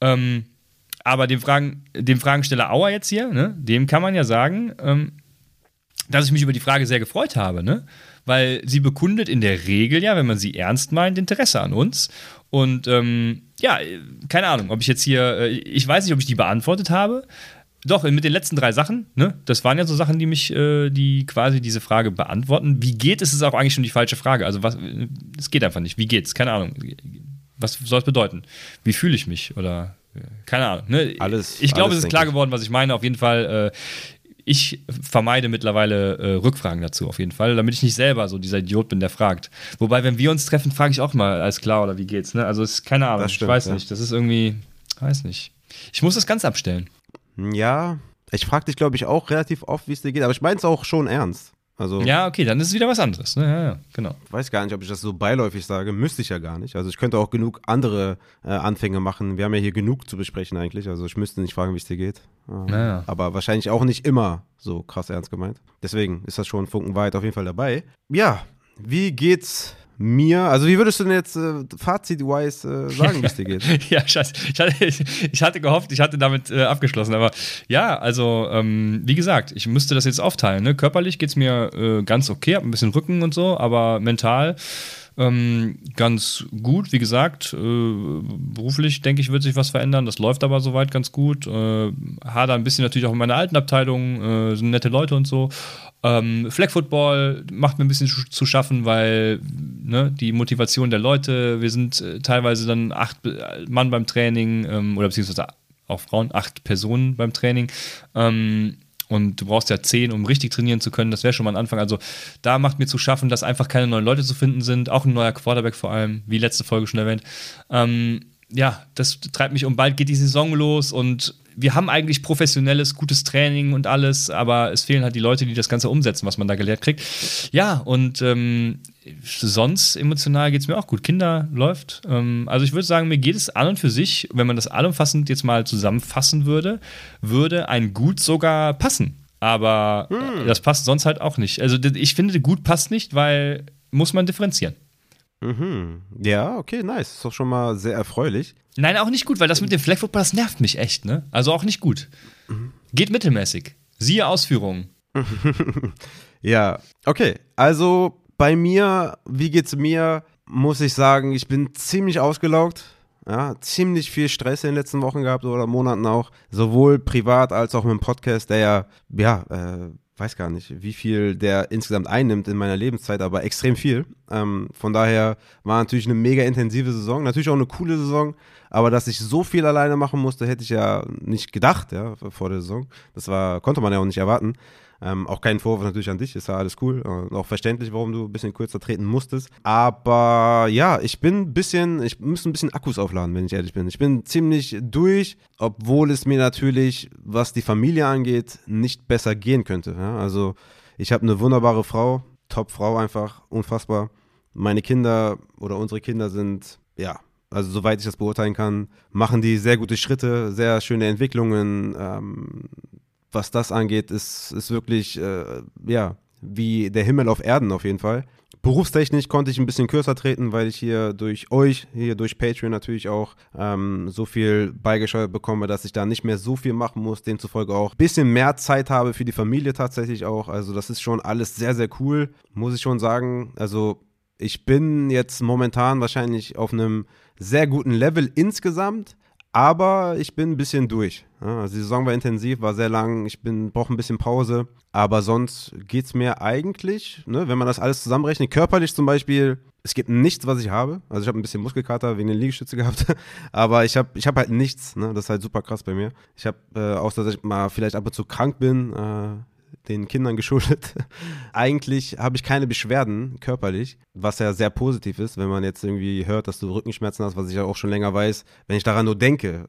Ähm, aber dem, Fragen, dem Fragensteller Auer jetzt hier, ne, dem kann man ja sagen, ähm, dass ich mich über die Frage sehr gefreut habe, ne? Weil sie bekundet in der Regel ja, wenn man sie ernst meint, Interesse an uns. Und ähm, ja, keine Ahnung, ob ich jetzt hier, äh, ich weiß nicht, ob ich die beantwortet habe. Doch, mit den letzten drei Sachen, ne? Das waren ja so Sachen, die mich, äh, die quasi diese Frage beantworten. Wie geht, ist es auch eigentlich schon die falsche Frage. Also, was, es geht einfach nicht. Wie geht's? Keine Ahnung. Was soll es bedeuten? Wie fühle ich mich? Oder, keine Ahnung. Ne? Alles. Ich glaube, es ist klar geworden, was ich meine. Auf jeden Fall, äh, ich vermeide mittlerweile äh, Rückfragen dazu, auf jeden Fall, damit ich nicht selber so dieser Idiot bin, der fragt. Wobei, wenn wir uns treffen, frage ich auch mal, alles klar oder wie geht's, ne? Also, es ist keine Ahnung. Stimmt, ich weiß ja. nicht. Das ist irgendwie, weiß nicht. Ich muss das ganz abstellen. Ja, ich frage dich, glaube ich, auch relativ oft, wie es dir geht, aber ich meine es auch schon ernst. Also, Ja, okay, dann ist es wieder was anderes. Ne? Ja, ja, genau. ich weiß gar nicht, ob ich das so beiläufig sage. Müsste ich ja gar nicht. Also, ich könnte auch genug andere äh, Anfänge machen. Wir haben ja hier genug zu besprechen eigentlich. Also, ich müsste nicht fragen, wie es dir geht. Ähm, Ja. Aber wahrscheinlich auch nicht immer so krass ernst gemeint. Deswegen ist das schon funkenweit auf jeden Fall dabei. Ja, wie geht's mir? Also, wie würdest du denn jetzt äh, fazit-wise äh, sagen, wie es dir geht? Ja, scheiße. Ich hatte, ich, ich hatte gehofft, ich hatte damit äh, abgeschlossen, aber ja, also ähm, wie gesagt, ich müsste das jetzt aufteilen. Ne? Körperlich geht es mir äh, ganz okay, hab ein bisschen Rücken und so, aber mental ähm, ganz gut. Wie gesagt, äh, beruflich denke ich, wird sich was verändern. Das läuft aber soweit ganz gut. Äh, hader ein bisschen natürlich auch in meiner alten Abteilung, äh, sind nette Leute und so. Ähm, Flag Football macht mir ein bisschen zu, zu schaffen, weil ne, die Motivation der Leute, wir sind äh, teilweise dann acht äh, Mann beim Training ähm, oder beziehungsweise auch Frauen, acht Personen beim Training. Ähm, und du brauchst ja zehn, um richtig trainieren zu können. Das wäre schon mal ein Anfang. Also da macht mir zu schaffen, dass einfach keine neuen Leute zu finden sind. Auch ein neuer Quarterback vor allem, wie letzte Folge schon erwähnt. Ähm, ja, das treibt mich um. Bald geht die Saison los und wir haben eigentlich professionelles, gutes Training und alles, aber es fehlen halt die Leute, die das Ganze umsetzen, was man da gelehrt kriegt. Ja, und ähm, sonst emotional geht es mir auch gut. Kinder läuft. Ähm, also ich würde sagen, mir geht es an und für sich, wenn man das allumfassend jetzt mal zusammenfassen würde, würde ein Gut sogar passen. Aber äh, das passt sonst halt auch nicht. Also ich finde, gut passt nicht, weil muss man differenzieren. Mhm. Ja, okay, nice. Ist doch schon mal sehr erfreulich. Nein, auch nicht gut, weil das mit dem Flag Football, das nervt mich echt, ne? Also auch nicht gut. Geht mittelmäßig. Siehe Ausführungen. Ja, okay. Also bei mir, wie geht's mir, muss ich sagen, ich bin ziemlich ausgelaugt. Ja, ziemlich viel Stress in den letzten Wochen gehabt oder Monaten auch. Sowohl privat als auch mit dem Podcast, der ja, ja, äh, weiß gar nicht, wie viel der insgesamt einnimmt in meiner Lebenszeit, aber extrem viel. Ähm, von daher war natürlich eine mega intensive Saison, natürlich auch eine coole Saison, aber dass ich so viel alleine machen musste, hätte ich ja nicht gedacht, ja, vor der Saison. Das war, konnte man ja auch nicht erwarten. Ähm, auch kein Vorwurf natürlich an dich, ist ja alles cool. Und auch verständlich, warum du ein bisschen kürzer treten musstest. Aber ja, ich bin ein bisschen, ich muss ein bisschen Akkus aufladen, wenn ich ehrlich bin. Ich bin ziemlich durch, obwohl es mir natürlich, was die Familie angeht, nicht besser gehen könnte. Ja? Also ich habe eine wunderbare Frau, Top-Frau einfach, unfassbar. Meine Kinder oder unsere Kinder sind, ja, also soweit ich das beurteilen kann, machen die sehr gute Schritte, sehr schöne Entwicklungen. Ähm, was das angeht, ist, ist wirklich, äh, ja, wie der Himmel auf Erden auf jeden Fall. Berufstechnisch konnte ich ein bisschen kürzer treten, weil ich hier durch euch, hier durch Patreon natürlich auch ähm, so viel beigesteuert bekomme, dass ich da nicht mehr so viel machen muss, demzufolge auch ein bisschen mehr Zeit habe für die Familie tatsächlich auch. Also das ist schon alles sehr, sehr cool, muss ich schon sagen. Also ich bin jetzt momentan wahrscheinlich auf einem sehr guten Level insgesamt, aber ich bin ein bisschen durch. Ja, also die Saison war intensiv, war sehr lang, ich brauche ein bisschen Pause, aber sonst geht es mir eigentlich, ne, wenn man das alles zusammenrechnet, körperlich zum Beispiel, es gibt nichts, was ich habe. Also ich habe ein bisschen Muskelkater wegen den Liegestütze gehabt, aber ich habe ich hab halt nichts. Ne? Das ist halt super krass bei mir. Ich habe, äh, außer dass ich mal vielleicht ab und zu krank bin, äh, den Kindern geschuldet. Eigentlich habe ich keine Beschwerden körperlich, was ja sehr positiv ist, wenn man jetzt irgendwie hört, dass du Rückenschmerzen hast, was ich ja auch schon länger weiß. Wenn ich daran nur denke,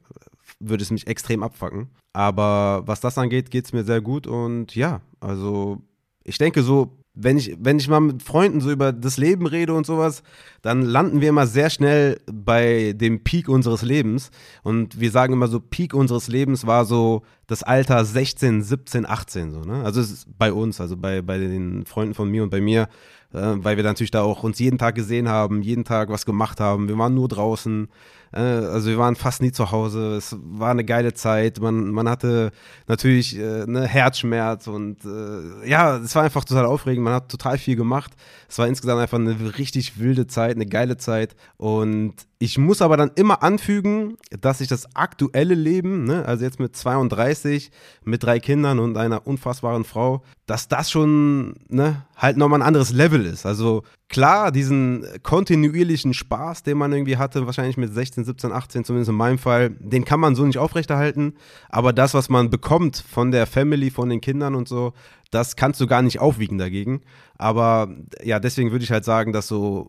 würde es mich extrem abfacken. Aber was das angeht, geht es mir sehr gut und ja, also ich denke so, wenn ich, wenn ich mal mit Freunden so über das Leben rede und sowas, dann landen wir immer sehr schnell bei dem Peak unseres Lebens. Und wir sagen immer so, Peak unseres Lebens war so das Alter 16, 17, 18. So, ne? Also es ist bei uns, also bei, bei den Freunden von mir und bei mir, äh, weil wir natürlich da auch uns jeden Tag gesehen haben, jeden Tag was gemacht haben. Wir waren nur draußen. Äh, also wir waren fast nie zu Hause. Es war eine geile Zeit. Man, man hatte natürlich äh, ne, Herzschmerz und äh, ja, es war einfach total aufregend. Man hat total viel gemacht. Es war insgesamt einfach eine richtig wilde Zeit, eine geile Zeit. Und ich muss aber dann immer anfügen, dass ich das aktuelle Leben, ne, also jetzt mit 32, 30 mit drei Kindern und einer unfassbaren Frau, dass das schon ne, halt nochmal ein anderes Level ist. Also klar, diesen kontinuierlichen Spaß, den man irgendwie hatte, wahrscheinlich mit 16, 17, 18, zumindest in meinem Fall, den kann man so nicht aufrechterhalten. Aber das, was man bekommt von der Family, von den Kindern und so, das kannst du gar nicht aufwiegen dagegen. Aber ja, deswegen würde ich halt sagen, dass so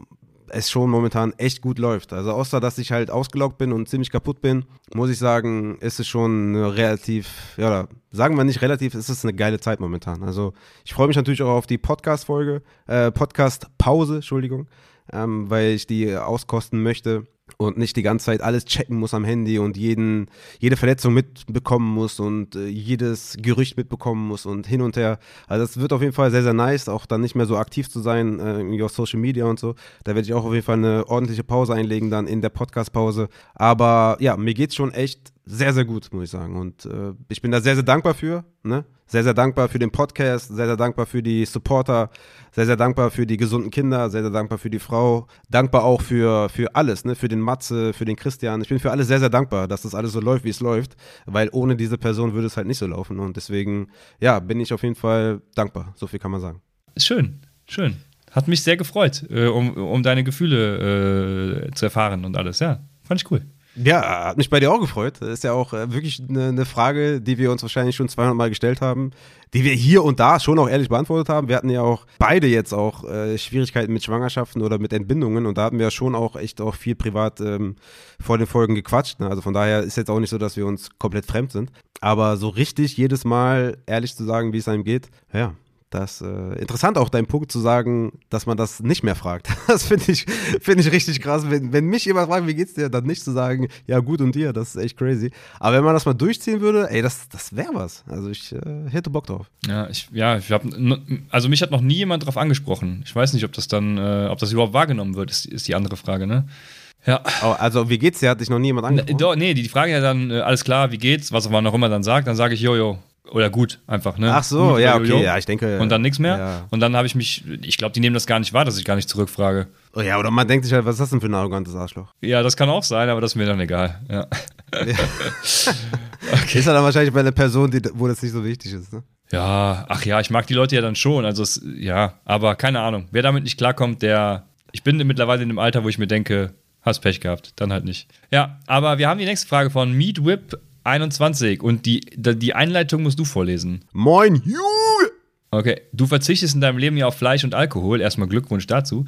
es schon momentan echt gut läuft. Also außer, dass ich halt ausgelaugt bin und ziemlich kaputt bin, muss ich sagen, ist es schon relativ, ja, sagen wir nicht relativ, ist es eine geile Zeit momentan. Also ich freue mich natürlich auch auf die Podcast-Folge, äh, Podcast-Pause, Entschuldigung, ähm, weil ich die auskosten möchte und nicht die ganze Zeit alles checken muss am Handy und jeden, jede Verletzung mitbekommen muss und äh, jedes Gerücht mitbekommen muss und hin und her. Also das wird auf jeden Fall sehr, sehr nice, auch dann nicht mehr so aktiv zu sein, äh, auf Social Media und so. Da werde ich auch auf jeden Fall eine ordentliche Pause einlegen, dann in der Podcast-Pause. Aber ja, mir geht's schon echt sehr, sehr gut, muss ich sagen. Und äh, ich bin da sehr, sehr dankbar für. Ne? Sehr, sehr dankbar für den Podcast, sehr, sehr dankbar für die Supporter, sehr, sehr dankbar für die gesunden Kinder, sehr, sehr dankbar für die Frau, dankbar auch für, für alles, ne? für den Matze, für den Christian. Ich bin für alles sehr, sehr dankbar, dass das alles so läuft, wie es läuft, weil ohne diese Person würde es halt nicht so laufen. Und deswegen, ja, bin ich auf jeden Fall dankbar. So viel kann man sagen. Schön, schön. Hat mich sehr gefreut, äh, um, um deine Gefühle äh, zu erfahren und alles. Ja, fand ich cool. Ja, hat mich bei dir auch gefreut. Das ist ja auch äh, wirklich eine, eine, Frage, die wir uns wahrscheinlich schon 200 Mal gestellt haben, die wir hier und da schon auch ehrlich beantwortet haben. Wir hatten ja auch beide jetzt auch äh, Schwierigkeiten mit Schwangerschaften oder mit Entbindungen und da hatten wir ja schon auch echt auch viel privat ähm, vor den Folgen gequatscht. Ne? Also von daher ist jetzt auch nicht so, dass wir uns komplett fremd sind. Aber so richtig jedes Mal ehrlich zu sagen, wie es einem geht, ja, das äh, interessant auch dein Punkt zu sagen, dass man das nicht mehr fragt. Das finde ich, find ich richtig krass. Wenn, wenn mich jemand fragt, wie geht's dir, dann nicht zu sagen, ja gut und dir, das ist echt crazy. Aber wenn man das mal durchziehen würde, ey, das, das wäre was. Also ich äh, hätte Bock drauf. Ja, ich, ja, ich habe, also mich hat noch nie jemand darauf angesprochen. Ich weiß nicht, ob das dann, äh, ob das überhaupt wahrgenommen wird, ist, ist die andere Frage, ne? Ja. Oh, also, wie geht's dir? Hat dich noch nie jemand angesprochen? Nee, die Frage ja dann, äh, alles klar, wie geht's? Was man auch immer dann sagt, dann sage ich, jojo, oder gut, einfach, ne? Ach so, gut, ja, okay, ja, ich denke. Und dann nichts mehr. Ja. Und dann habe ich mich, ich glaube, die nehmen das gar nicht wahr, dass ich gar nicht zurückfrage. Oh ja, oder man denkt sich halt, was ist das denn für ein arrogantes Arschloch? Ja, das kann auch sein, aber das ist mir dann egal. Ja. ja. okay. Ist dann wahrscheinlich bei einer Person, die, wo das nicht so wichtig ist, ne? Ja, ach ja, ich mag die Leute ja dann schon. Also, es, ja, aber keine Ahnung. Wer damit nicht klarkommt, der. Ich bin mittlerweile in dem Alter, wo ich mir denke, hast Pech gehabt, dann halt nicht. Ja, aber wir haben die nächste Frage von Meat Whip 21 und die, die Einleitung musst du vorlesen. Moin, Ju! Okay, du verzichtest in deinem Leben ja auf Fleisch und Alkohol. Erstmal Glückwunsch dazu.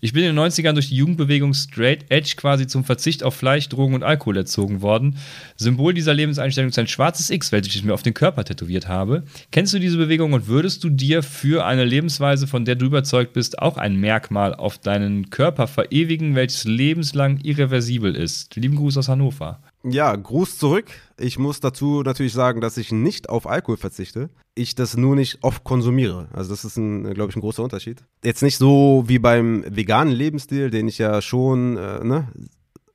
Ich bin in den 90ern durch die Jugendbewegung Straight Edge quasi zum Verzicht auf Fleisch, Drogen und Alkohol erzogen worden. Symbol dieser Lebenseinstellung ist ein schwarzes X, welches ich mir auf den Körper tätowiert habe. Kennst du diese Bewegung und würdest du dir für eine Lebensweise, von der du überzeugt bist, auch ein Merkmal auf deinen Körper verewigen, welches lebenslang irreversibel ist? Lieben Gruß aus Hannover. Ja, Gruß zurück. Ich muss dazu natürlich sagen, dass ich nicht auf Alkohol verzichte. Ich das nur nicht oft konsumiere. Also das ist, glaube ich, ein großer Unterschied. Jetzt nicht so wie beim veganen Lebensstil, den ich ja schon äh, ne,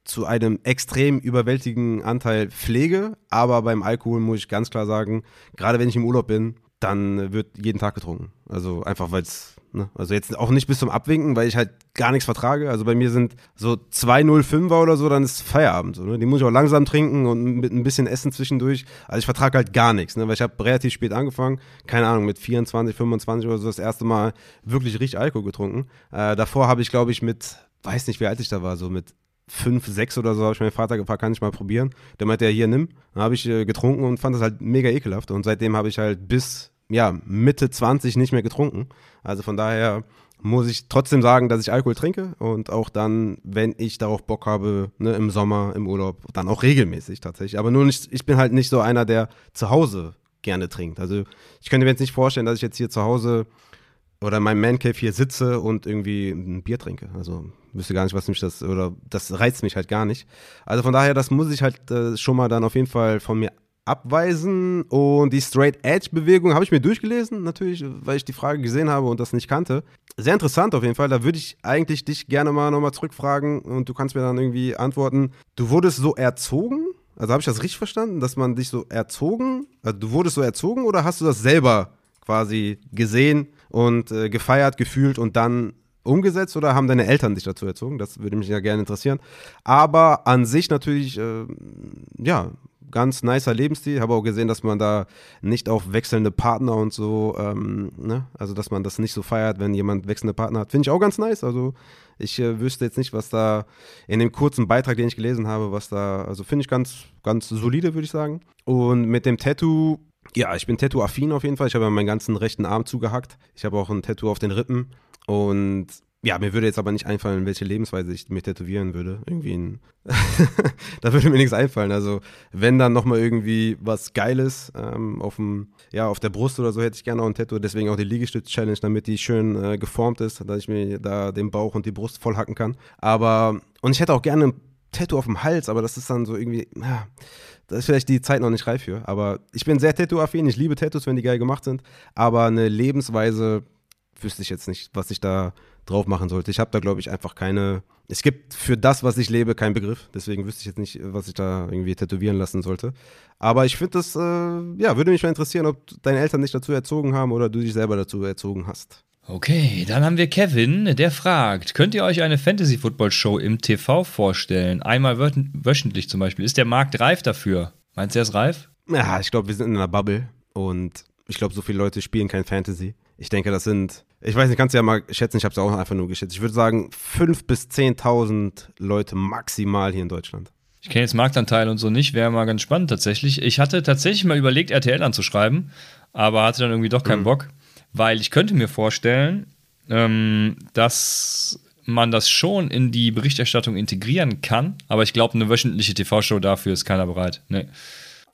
zu einem extrem überwältigen Anteil pflege. Aber beim Alkohol muss ich ganz klar sagen, gerade wenn ich im Urlaub bin, dann wird jeden Tag getrunken. Also einfach, weil es Ne? Also jetzt auch nicht bis zum Abwinken, weil ich halt gar nichts vertrage. Also bei mir sind so 2,05er oder so, dann ist Feierabend. So, ne? Die muss ich auch langsam trinken und mit ein bisschen Essen zwischendurch. Also ich vertrage halt gar nichts, ne? weil ich habe relativ spät angefangen. Keine Ahnung, mit 24, 25 oder so das erste Mal wirklich richtig Alkohol getrunken. Äh, davor habe ich, glaube ich, mit, weiß nicht, wie alt ich da war, so mit fünf, sechs oder so habe ich meinen Vater gefragt, kann ich mal probieren? Der meinte, ja, hier, nimm. Dann habe ich äh, getrunken und fand das halt mega ekelhaft. Und seitdem habe ich halt bis ja, Mitte 20 nicht mehr getrunken. Also von daher muss ich trotzdem sagen, dass ich Alkohol trinke und auch dann, wenn ich darauf Bock habe, ne, im Sommer, im Urlaub, dann auch regelmäßig tatsächlich. Aber nur nicht, ich bin halt nicht so einer, der zu Hause gerne trinkt. Also ich könnte mir jetzt nicht vorstellen, dass ich jetzt hier zu Hause oder in meinem Man Cave hier sitze und irgendwie ein Bier trinke. Also wüsste gar nicht, was mich das, oder das reizt mich halt gar nicht. Also von daher, das muss ich halt äh, schon mal dann auf jeden Fall von mir abweisen. Und die Straight Edge Bewegung habe ich mir durchgelesen, natürlich, weil ich die Frage gesehen habe und das nicht kannte. Sehr interessant auf jeden Fall. Da würde ich eigentlich dich gerne mal nochmal zurückfragen und du kannst mir dann irgendwie antworten. Du wurdest so erzogen? Also habe ich das richtig verstanden, dass man dich so erzogen, also du wurdest so erzogen oder hast du das selber quasi gesehen und äh, gefeiert, gefühlt und dann umgesetzt oder haben deine Eltern dich dazu erzogen? Das würde mich ja gerne interessieren. Aber an sich natürlich, äh, ja, ganz nicer Lebensstil. Habe auch gesehen, dass man da nicht auf wechselnde Partner und so, ähm, ne? also dass man das nicht so feiert, wenn jemand wechselnde Partner hat. Finde ich auch ganz nice. Also ich äh, wüsste jetzt nicht, was da in dem kurzen Beitrag, den ich gelesen habe, was da, also finde ich ganz, ganz solide, würde ich sagen. Und mit dem Tattoo, ja, ich bin Tattoo-affin auf jeden Fall. Ich habe ja meinen ganzen rechten Arm zugehackt. Ich habe auch ein Tattoo auf den Rippen. Und ja, mir würde jetzt aber nicht einfallen, welche Lebensweise ich mir tätowieren würde. Irgendwie ein da würde mir nichts einfallen. Also, wenn dann nochmal irgendwie was Geiles ähm, auf dem, ja, auf der Brust oder so, hätte ich gerne auch ein Tattoo. Deswegen auch die Liegestütz-Challenge, damit die schön äh, geformt ist, dass ich mir da den Bauch und die Brust voll hacken kann. Aber, und ich hätte auch gerne ein Tattoo auf dem Hals, aber das ist dann so irgendwie, ja, da ist vielleicht die Zeit noch nicht reif für. Aber ich bin sehr Tattoo-affin. Ich liebe Tattoos, wenn die geil gemacht sind. Aber eine Lebensweise wüsste ich jetzt nicht, was ich da drauf machen sollte. Ich habe da, glaube ich, einfach keine. Es gibt für das, was ich lebe, keinen Begriff. Deswegen wüsste ich jetzt nicht, was ich da irgendwie tätowieren lassen sollte. Aber ich finde das, äh, ja, würde mich mal interessieren, ob deine Eltern dich dazu erzogen haben oder du dich selber dazu erzogen hast. Okay, dann haben wir Kevin, der fragt: Könnt ihr euch eine Fantasy-Football-Show im TV vorstellen? Einmal wöchentlich zum Beispiel. Ist der Markt reif dafür? Meinst du, er ist reif? Ja, ich glaube, wir sind in einer Bubble und ich glaube, so viele Leute spielen kein Fantasy. Ich denke, das sind, ich weiß nicht, kannst du ja mal schätzen, ich habe es auch einfach nur geschätzt. Ich würde sagen, 5.000 bis 10.000 Leute maximal hier in Deutschland. Ich kenne jetzt Marktanteil und so nicht, wäre mal ganz spannend tatsächlich. Ich hatte tatsächlich mal überlegt, RTL anzuschreiben, aber hatte dann irgendwie doch keinen mhm. Bock, weil ich könnte mir vorstellen, ähm, dass man das schon in die Berichterstattung integrieren kann, aber ich glaube, eine wöchentliche TV-Show dafür ist keiner bereit. Nee.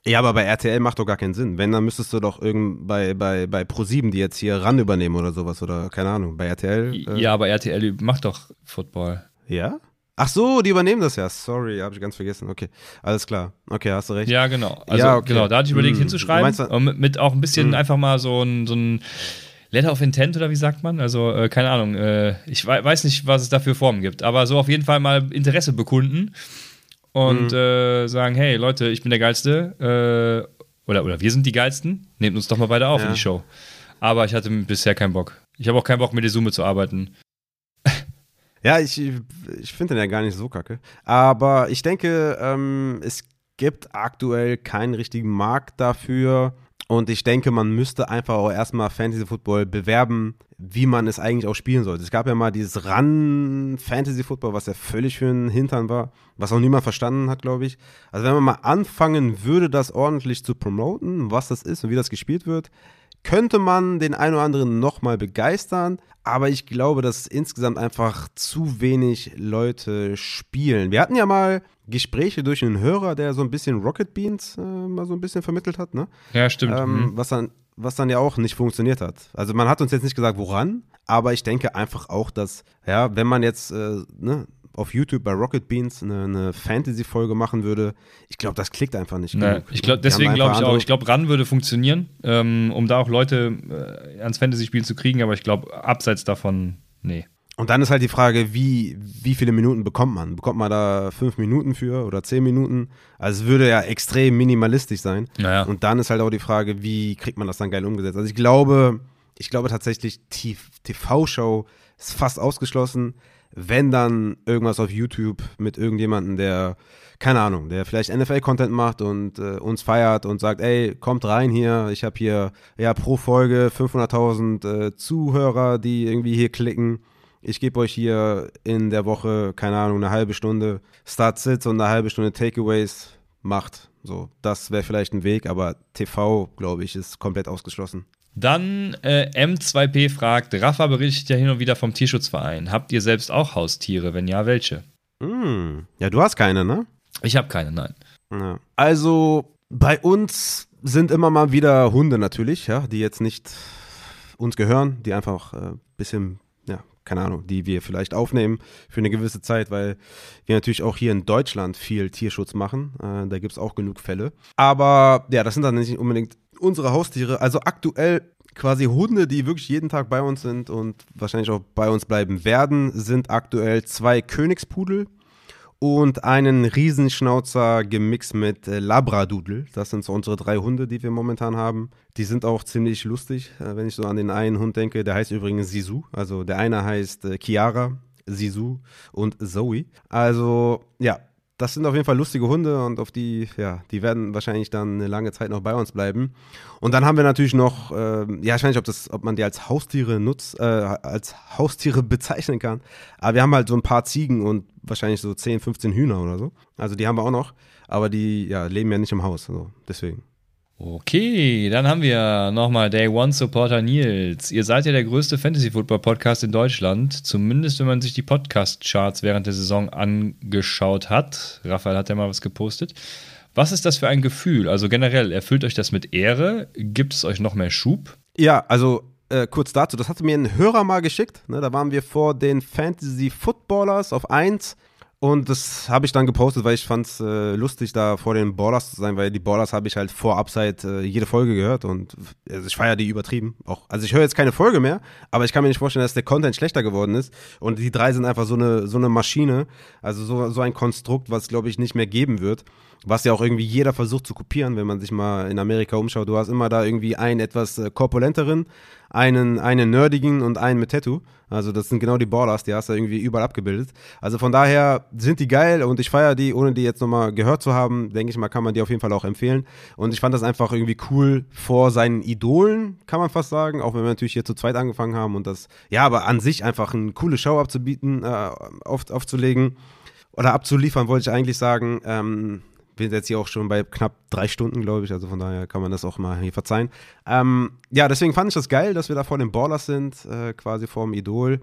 Ja, aber bei RTL macht doch gar keinen Sinn. Wenn, dann müsstest du doch irgend bei, bei, bei Pro7, die jetzt hier ran übernehmen oder sowas oder keine Ahnung, bei RTL. Äh ja, aber RTL macht doch Football. Ja? Ach so, die übernehmen das ja. Sorry, habe ich ganz vergessen. Okay, alles klar. Okay, hast du recht. Ja, genau. Also, ja, okay. genau, da hatte ich überlegt hm. hinzuschreiben. Mit, mit, auch ein bisschen hm. einfach mal so ein, so ein Letter of Intent oder wie sagt man? Also, äh, keine Ahnung. Äh, ich weiß nicht, was es da für Formen gibt, aber so auf jeden Fall mal Interesse bekunden und mhm. äh, sagen, hey Leute, ich bin der Geilste äh, oder, oder wir sind die Geilsten, nehmt uns doch mal beide auf ja. in die Show. Aber ich hatte bisher keinen Bock. Ich habe auch keinen Bock, mit der Summe zu arbeiten. Ja, ich, ich finde den ja gar nicht so kacke. Aber ich denke, ähm, es gibt aktuell keinen richtigen Markt dafür. Und ich denke, man müsste einfach auch erstmal Fantasy Football bewerben wie man es eigentlich auch spielen sollte. Es gab ja mal dieses Run Fantasy Football, was ja völlig für einen Hintern war, was auch niemand verstanden hat, glaube ich. Also wenn man mal anfangen würde, das ordentlich zu promoten, was das ist und wie das gespielt wird, könnte man den einen oder anderen nochmal begeistern, aber ich glaube, dass insgesamt einfach zu wenig Leute spielen. Wir hatten ja mal Gespräche durch einen Hörer, der so ein bisschen Rocket Beans äh, mal so ein bisschen vermittelt hat, ne? Ja, stimmt. Ähm, mhm. Was dann was dann ja auch nicht funktioniert hat. Also man hat uns jetzt nicht gesagt, woran, aber ich denke einfach auch, dass, ja, wenn man jetzt äh, ne, auf YouTube bei Rocket Beans eine, eine Fantasy-Folge machen würde, ich glaube, das klickt einfach nicht. Nee, ich glaube, deswegen glaube ich auch, ich glaube, RAN würde funktionieren, ähm, um da auch Leute äh, ans Fantasy-Spiel zu kriegen, aber ich glaube, abseits davon, nee. Und dann ist halt die Frage, wie, wie viele Minuten bekommt man? Bekommt man da fünf Minuten für oder zehn Minuten? Also es würde ja extrem minimalistisch sein. Naja. Und dann ist halt auch die Frage, wie kriegt man das dann geil umgesetzt? Also ich glaube, ich glaube tatsächlich, TV-Show ist fast ausgeschlossen. Wenn dann irgendwas auf YouTube mit irgendjemandem, der, keine Ahnung, der vielleicht NFL-Content macht und äh, uns feiert und sagt, ey, kommt rein hier, ich habe hier ja pro Folge 500.000 äh, Zuhörer, die irgendwie hier klicken ich gebe euch hier in der Woche, keine Ahnung, eine halbe Stunde Start-Sits und eine halbe Stunde Takeaways. Macht. So, das wäre vielleicht ein Weg, aber TV, glaube ich, ist komplett ausgeschlossen. Dann äh, M2P fragt, Rafa berichtet ja hin und wieder vom Tierschutzverein. Habt ihr selbst auch Haustiere? Wenn ja, welche? Mm, ja, du hast keine, ne? Ich habe keine, nein. Ja. Also bei uns sind immer mal wieder Hunde natürlich, ja, die jetzt nicht uns gehören, die einfach ein äh, bisschen keine Ahnung, die wir vielleicht aufnehmen für eine gewisse Zeit, weil wir natürlich auch hier in Deutschland viel Tierschutz machen. Äh, da gibt es auch genug Fälle. Aber ja, das sind dann nicht unbedingt unsere Haustiere. Also aktuell quasi Hunde, die wirklich jeden Tag bei uns sind und wahrscheinlich auch bei uns bleiben werden, sind aktuell zwei Königspudel und einen Riesenschnauzer gemixt mit äh, Labradoodle. Das sind so unsere drei Hunde, die wir momentan haben. Die sind auch ziemlich lustig, äh, wenn ich so an den einen Hund denke. Der heißt übrigens Sisu. Also der eine heißt äh, Chiara, Sisu und Zoe. Also ja, das sind auf jeden Fall lustige Hunde und auf die, ja, die werden wahrscheinlich dann eine lange Zeit noch bei uns bleiben. Und dann haben wir natürlich noch, äh, ja, ich weiß nicht, ob, das, ob man die als Haustiere nutzt, äh, als Haustiere bezeichnen kann. Aber wir haben halt so ein paar Ziegen und wahrscheinlich so 10, 15 Hühner oder so. Also die haben wir auch noch, aber die ja, leben ja nicht im Haus, also deswegen. Okay, dann haben wir nochmal Day One Supporter Nils. Ihr seid ja der größte Fantasy Football Podcast in Deutschland, zumindest wenn man sich die Podcast-Charts während der Saison angeschaut hat. Raphael hat ja mal was gepostet. Was ist das für ein Gefühl? Also generell, erfüllt euch das mit Ehre? Gibt es euch noch mehr Schub? Ja, also äh, kurz dazu, das hatte mir ein Hörer mal geschickt. Ne, da waren wir vor den Fantasy Footballers auf 1 und das habe ich dann gepostet, weil ich fand es äh, lustig, da vor den Ballers zu sein, weil die Ballers habe ich halt vor Upside äh, jede Folge gehört und also ich feiere die übertrieben. Auch, also ich höre jetzt keine Folge mehr, aber ich kann mir nicht vorstellen, dass der Content schlechter geworden ist. Und die drei sind einfach so eine, so eine Maschine, also so, so ein Konstrukt, was glaube ich nicht mehr geben wird. Was ja auch irgendwie jeder versucht zu kopieren, wenn man sich mal in Amerika umschaut. Du hast immer da irgendwie einen etwas äh, korpulenteren, einen, einen nerdigen und einen mit Tattoo. Also das sind genau die Ballers, die hast du irgendwie überall abgebildet. Also von daher sind die geil und ich feiere die, ohne die jetzt nochmal gehört zu haben, denke ich mal, kann man die auf jeden Fall auch empfehlen. Und ich fand das einfach irgendwie cool vor seinen Idolen, kann man fast sagen, auch wenn wir natürlich hier zu zweit angefangen haben und das, ja, aber an sich einfach eine coole Show abzubieten, äh, auf, aufzulegen oder abzuliefern, wollte ich eigentlich sagen. Ähm, wir sind jetzt hier auch schon bei knapp drei Stunden, glaube ich. Also von daher kann man das auch mal hier verzeihen. Ähm, ja, deswegen fand ich das geil, dass wir da vor den Ballers sind, äh, quasi vor dem Idol.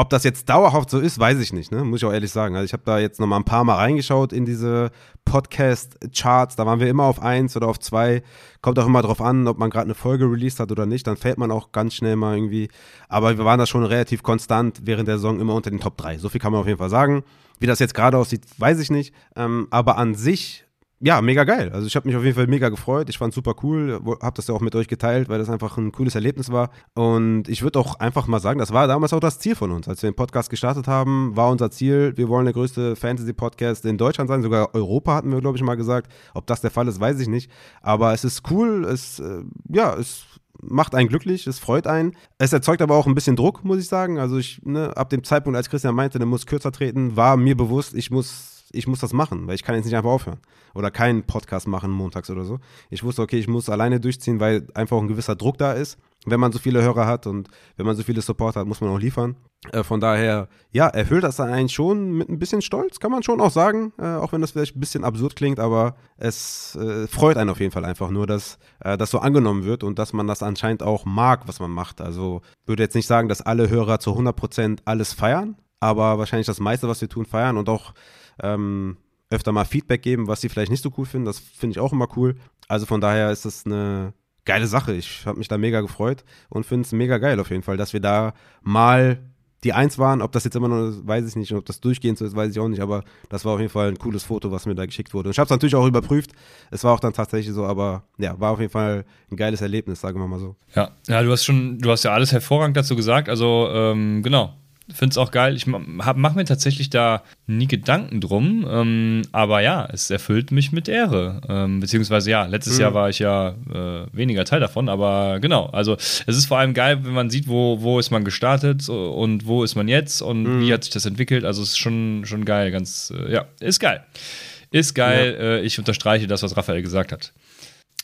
Ob das jetzt dauerhaft so ist, weiß ich nicht, ne? muss ich auch ehrlich sagen. Also ich habe da jetzt noch mal ein paar Mal reingeschaut in diese Podcast-Charts. Da waren wir immer auf eins oder auf zwei. Kommt auch immer drauf an, ob man gerade eine Folge released hat oder nicht. Dann fällt man auch ganz schnell mal irgendwie. Aber wir waren da schon relativ konstant während der Saison immer unter den Top 3. So viel kann man auf jeden Fall sagen. Wie das jetzt gerade aussieht, weiß ich nicht. Ähm, aber an sich ja, mega geil. Also ich habe mich auf jeden Fall mega gefreut. Ich fand super cool, habe das ja auch mit euch geteilt, weil das einfach ein cooles Erlebnis war. Und ich würde auch einfach mal sagen, das war damals auch das Ziel von uns. Als wir den Podcast gestartet haben, war unser Ziel, wir wollen der größte Fantasy-Podcast in Deutschland sein. Sogar Europa hatten wir, glaube ich, mal gesagt. Ob das der Fall ist, weiß ich nicht. Aber es ist cool, es, äh, ja, es macht einen glücklich, es freut einen. Es erzeugt aber auch ein bisschen Druck, muss ich sagen. Also ich, ne, ab dem Zeitpunkt, als Christian meinte, der muss kürzer treten, war mir bewusst, ich muss ich muss das machen, weil ich kann jetzt nicht einfach aufhören. Oder keinen Podcast machen montags oder so. Ich wusste, okay, ich muss alleine durchziehen, weil einfach ein gewisser Druck da ist. Wenn man so viele Hörer hat und wenn man so viele Supporter hat, muss man auch liefern. Äh, von daher, ja, erfüllt das dann eigentlich schon mit ein bisschen Stolz, kann man schon auch sagen. Äh, auch wenn das vielleicht ein bisschen absurd klingt, aber es äh, freut einen auf jeden Fall einfach nur, dass äh, das so angenommen wird und dass man das anscheinend auch mag, was man macht. Also würde jetzt nicht sagen, dass alle Hörer zu 100% alles feiern, aber wahrscheinlich das meiste, was wir tun, feiern und auch ähm, öfter mal Feedback geben, was sie vielleicht nicht so cool finden. Das finde ich auch immer cool. Also von daher ist das eine geile Sache. Ich habe mich da mega gefreut und finde es mega geil auf jeden Fall, dass wir da mal die Eins waren. Ob das jetzt immer noch ist, weiß ich nicht. Ob das durchgehend so ist, weiß ich auch nicht. Aber das war auf jeden Fall ein cooles Foto, was mir da geschickt wurde. Und ich habe es natürlich auch überprüft. Es war auch dann tatsächlich so, aber ja, war auf jeden Fall ein geiles Erlebnis, sagen wir mal so. Ja, ja, du hast schon, du hast ja alles hervorragend dazu gesagt. Also ähm, genau, finde es auch geil. Ich mache mir tatsächlich da nie Gedanken drum. Ähm, aber ja, es erfüllt mich mit Ehre. Ähm, beziehungsweise ja, letztes mhm. Jahr war ich ja äh, weniger Teil davon. Aber genau, also es ist vor allem geil, wenn man sieht, wo, wo ist man gestartet und wo ist man jetzt und mhm. wie hat sich das entwickelt. Also es ist schon, schon geil. Ganz, äh, ja, ist geil. Ist geil. Ja. Äh, ich unterstreiche das, was Raphael gesagt hat.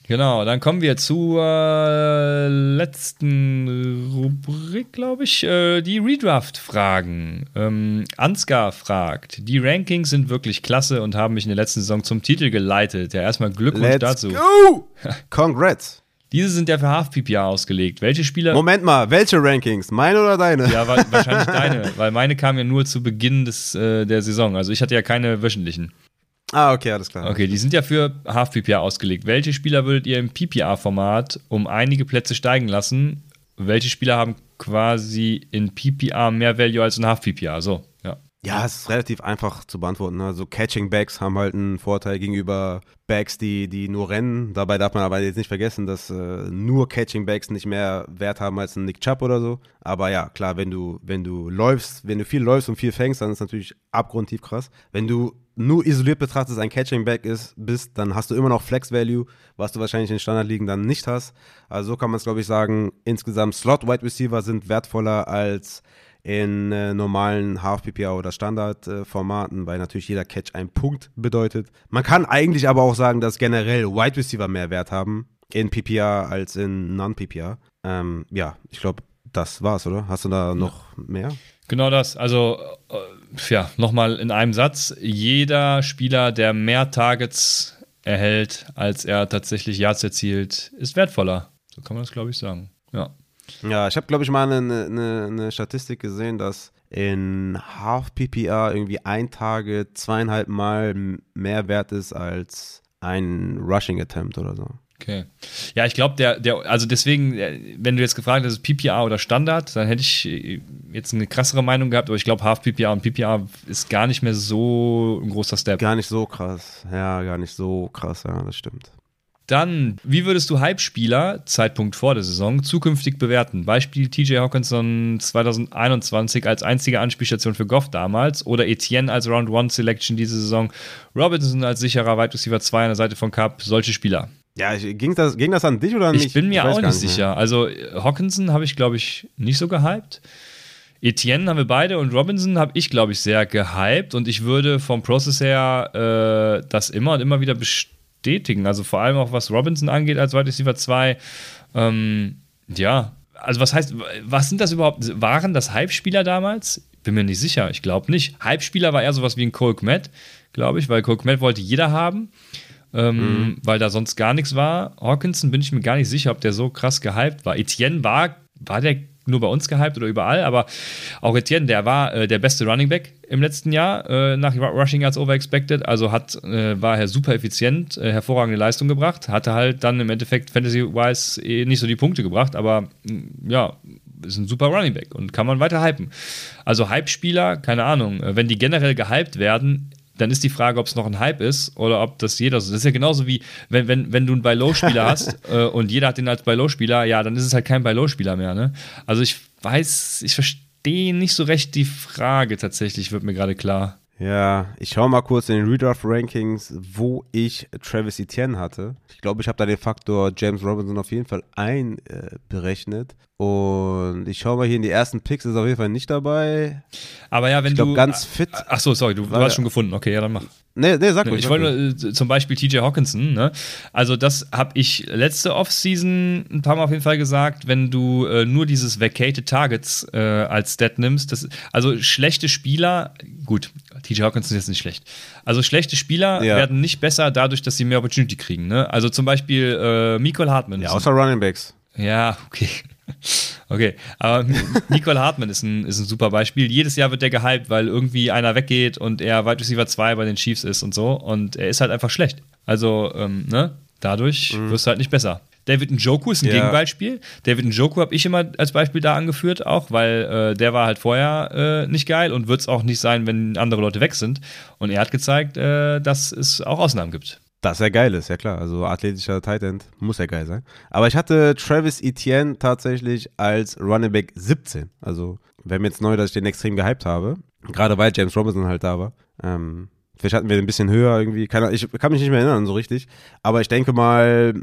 Genau, dann kommen wir zur äh, letzten Rubrik, glaube ich. Äh, die Redraft-Fragen. Ähm, Ansgar fragt: Die Rankings sind wirklich klasse und haben mich in der letzten Saison zum Titel geleitet. Ja, erstmal Glückwunsch Let's dazu. Go! Congrats! Diese sind ja für Half-PPA ausgelegt. Welche Spieler. Moment mal, welche Rankings? Meine oder deine? Ja, wahrscheinlich deine, weil meine kamen ja nur zu Beginn des, äh, der Saison. Also ich hatte ja keine wöchentlichen. Ah, okay, alles klar. Okay, die sind ja für Half-PPA ausgelegt. Welche Spieler würdet ihr im PPA-Format um einige Plätze steigen lassen? Welche Spieler haben quasi in PPA mehr Value als in Half-PPA? So, ja. Ja, es ist relativ einfach zu beantworten. Also Catching Backs haben halt einen Vorteil gegenüber Backs, die, die nur rennen. Dabei darf man aber jetzt nicht vergessen, dass äh, nur Catching Backs nicht mehr Wert haben als ein Nick Chubb oder so. Aber ja, klar, wenn du, wenn du läufst, wenn du viel läufst und viel fängst, dann ist es natürlich abgrundtief krass. Wenn du nur isoliert betrachtest ein Catching Back ist, bist, dann hast du immer noch Flex Value, was du wahrscheinlich in Standardligen dann nicht hast. Also so kann man es, glaube ich, sagen. Insgesamt Slot Wide Receiver sind wertvoller als in äh, normalen Half-PPA oder Standardformaten, äh, weil natürlich jeder Catch einen Punkt bedeutet. Man kann eigentlich aber auch sagen, dass generell Wide Receiver mehr Wert haben in PPA als in Non-PPA. Ähm, ja, ich glaube, das war's, oder? Hast du da noch ja. mehr? Genau das. Also, äh, ja, nochmal in einem Satz. Jeder Spieler, der mehr Targets erhält, als er tatsächlich Yards erzielt, ist wertvoller. So kann man das, glaube ich, sagen. Ja. Ja, ich habe, glaube ich, mal eine, eine, eine, Statistik gesehen, dass in Half PPR irgendwie ein Tage zweieinhalb Mal mehr wert ist als ein Rushing Attempt oder so. Okay. Ja, ich glaube, der, der, also deswegen, äh, wenn du jetzt gefragt hast, PPA oder Standard, dann hätte ich äh, jetzt eine krassere Meinung gehabt, aber ich glaube, Half PPA und PPA ist gar nicht mehr so ein großer Step. Gar nicht so krass. Ja, gar nicht so krass, ja, das stimmt. Dann, wie würdest du Hype-Spieler, Zeitpunkt vor der Saison, zukünftig bewerten? Beispiel TJ Hawkinson 2021 als einzige Anspielstation für Goff damals oder Etienne als Round One Selection diese Saison, Robinson als sicherer Wide Receiver 2 an der Seite von Cup, solche Spieler. Ja, ging das, ging das an dich oder nicht? Ich bin mir ich auch nicht sicher. Also Hawkinson habe ich, glaube ich, nicht so gehypt. Etienne haben wir beide und Robinson habe ich, glaube ich, sehr gehypt und ich würde vom Prozess her äh, das immer und immer wieder bestätigen bestätigen. Also vor allem auch was Robinson angeht als Wide Receiver 2. Ähm, ja, also was heißt, was sind das überhaupt? Waren das Hype-Spieler damals? Bin mir nicht sicher. Ich glaube nicht. Hype-Spieler war eher sowas wie ein Cole Kmet, glaube ich, weil Cole Kmet wollte jeder haben. Ähm, mhm. Weil da sonst gar nichts war. Hawkinson bin ich mir gar nicht sicher, ob der so krass gehypt war. Etienne war, war der nur bei uns gehypt oder überall, aber auch Etienne, der war äh, der beste Running Back im letzten Jahr äh, nach Rushing Yards over expected, also hat, äh, war er super effizient, äh, hervorragende Leistung gebracht, hatte halt dann im Endeffekt Fantasy-wise eh nicht so die Punkte gebracht, aber ja, ist ein super Running Back und kann man weiter hypen. Also Hype-Spieler, keine Ahnung, äh, wenn die generell gehypt werden, dann ist die Frage, ob es noch ein Hype ist oder ob das jeder so. Das ist ja genauso wie, wenn, wenn, wenn du einen Buy-Low-Spieler hast äh, und jeder hat den als Buy-Low-Spieler, ja, dann ist es halt kein Buy-Low-Spieler mehr. Ne? Also ich weiß, ich verstehe nicht so recht die Frage tatsächlich, wird mir gerade klar. Ja, ich schaue mal kurz in den Redraft-Rankings, wo ich Travis Etienne hatte. Ich glaube, ich habe da den Faktor James Robinson auf jeden Fall einberechnet. Und ich schaue mal hier in die ersten Picks, ist auf jeden Fall nicht dabei. Aber ja, wenn ich glaub, du. ganz fit. Ach so, sorry, du, du hast schon gefunden. Okay, ja, dann mach. Nee, nee, sag mal. Ich wollte nur, äh, zum Beispiel TJ Hawkinson, ne? Also, das habe ich letzte Offseason ein paar Mal auf jeden Fall gesagt, wenn du äh, nur dieses Vacated Targets äh, als Stat nimmst. Das, also, schlechte Spieler, gut, TJ Hawkinson ist jetzt nicht schlecht. Also, schlechte Spieler ja. werden nicht besser dadurch, dass sie mehr Opportunity kriegen, ne? Also, zum Beispiel äh, Michael Hartmann. Ja, außer Running Backs. Ja, okay. Okay, aber Nicole Hartmann ist ein, ist ein super Beispiel. Jedes Jahr wird der gehypt, weil irgendwie einer weggeht und er Wide Receiver 2 bei den Chiefs ist und so. Und er ist halt einfach schlecht. Also, ähm, ne? Dadurch mhm. wirst du halt nicht besser. David Njoku ist ein ja. Gegenbeispiel. David Njoku habe ich immer als Beispiel da angeführt, auch, weil äh, der war halt vorher äh, nicht geil und wird es auch nicht sein, wenn andere Leute weg sind. Und er hat gezeigt, äh, dass es auch Ausnahmen gibt. Dass er geil ist, ja klar. Also athletischer Tight End muss er geil sein. Aber ich hatte Travis Etienne tatsächlich als Running Back 17. Also wäre mir jetzt neu, dass ich den extrem gehypt habe. Gerade weil James Robinson halt da war. Ähm, vielleicht hatten wir den ein bisschen höher irgendwie. Keine, ich kann mich nicht mehr erinnern so richtig. Aber ich denke mal,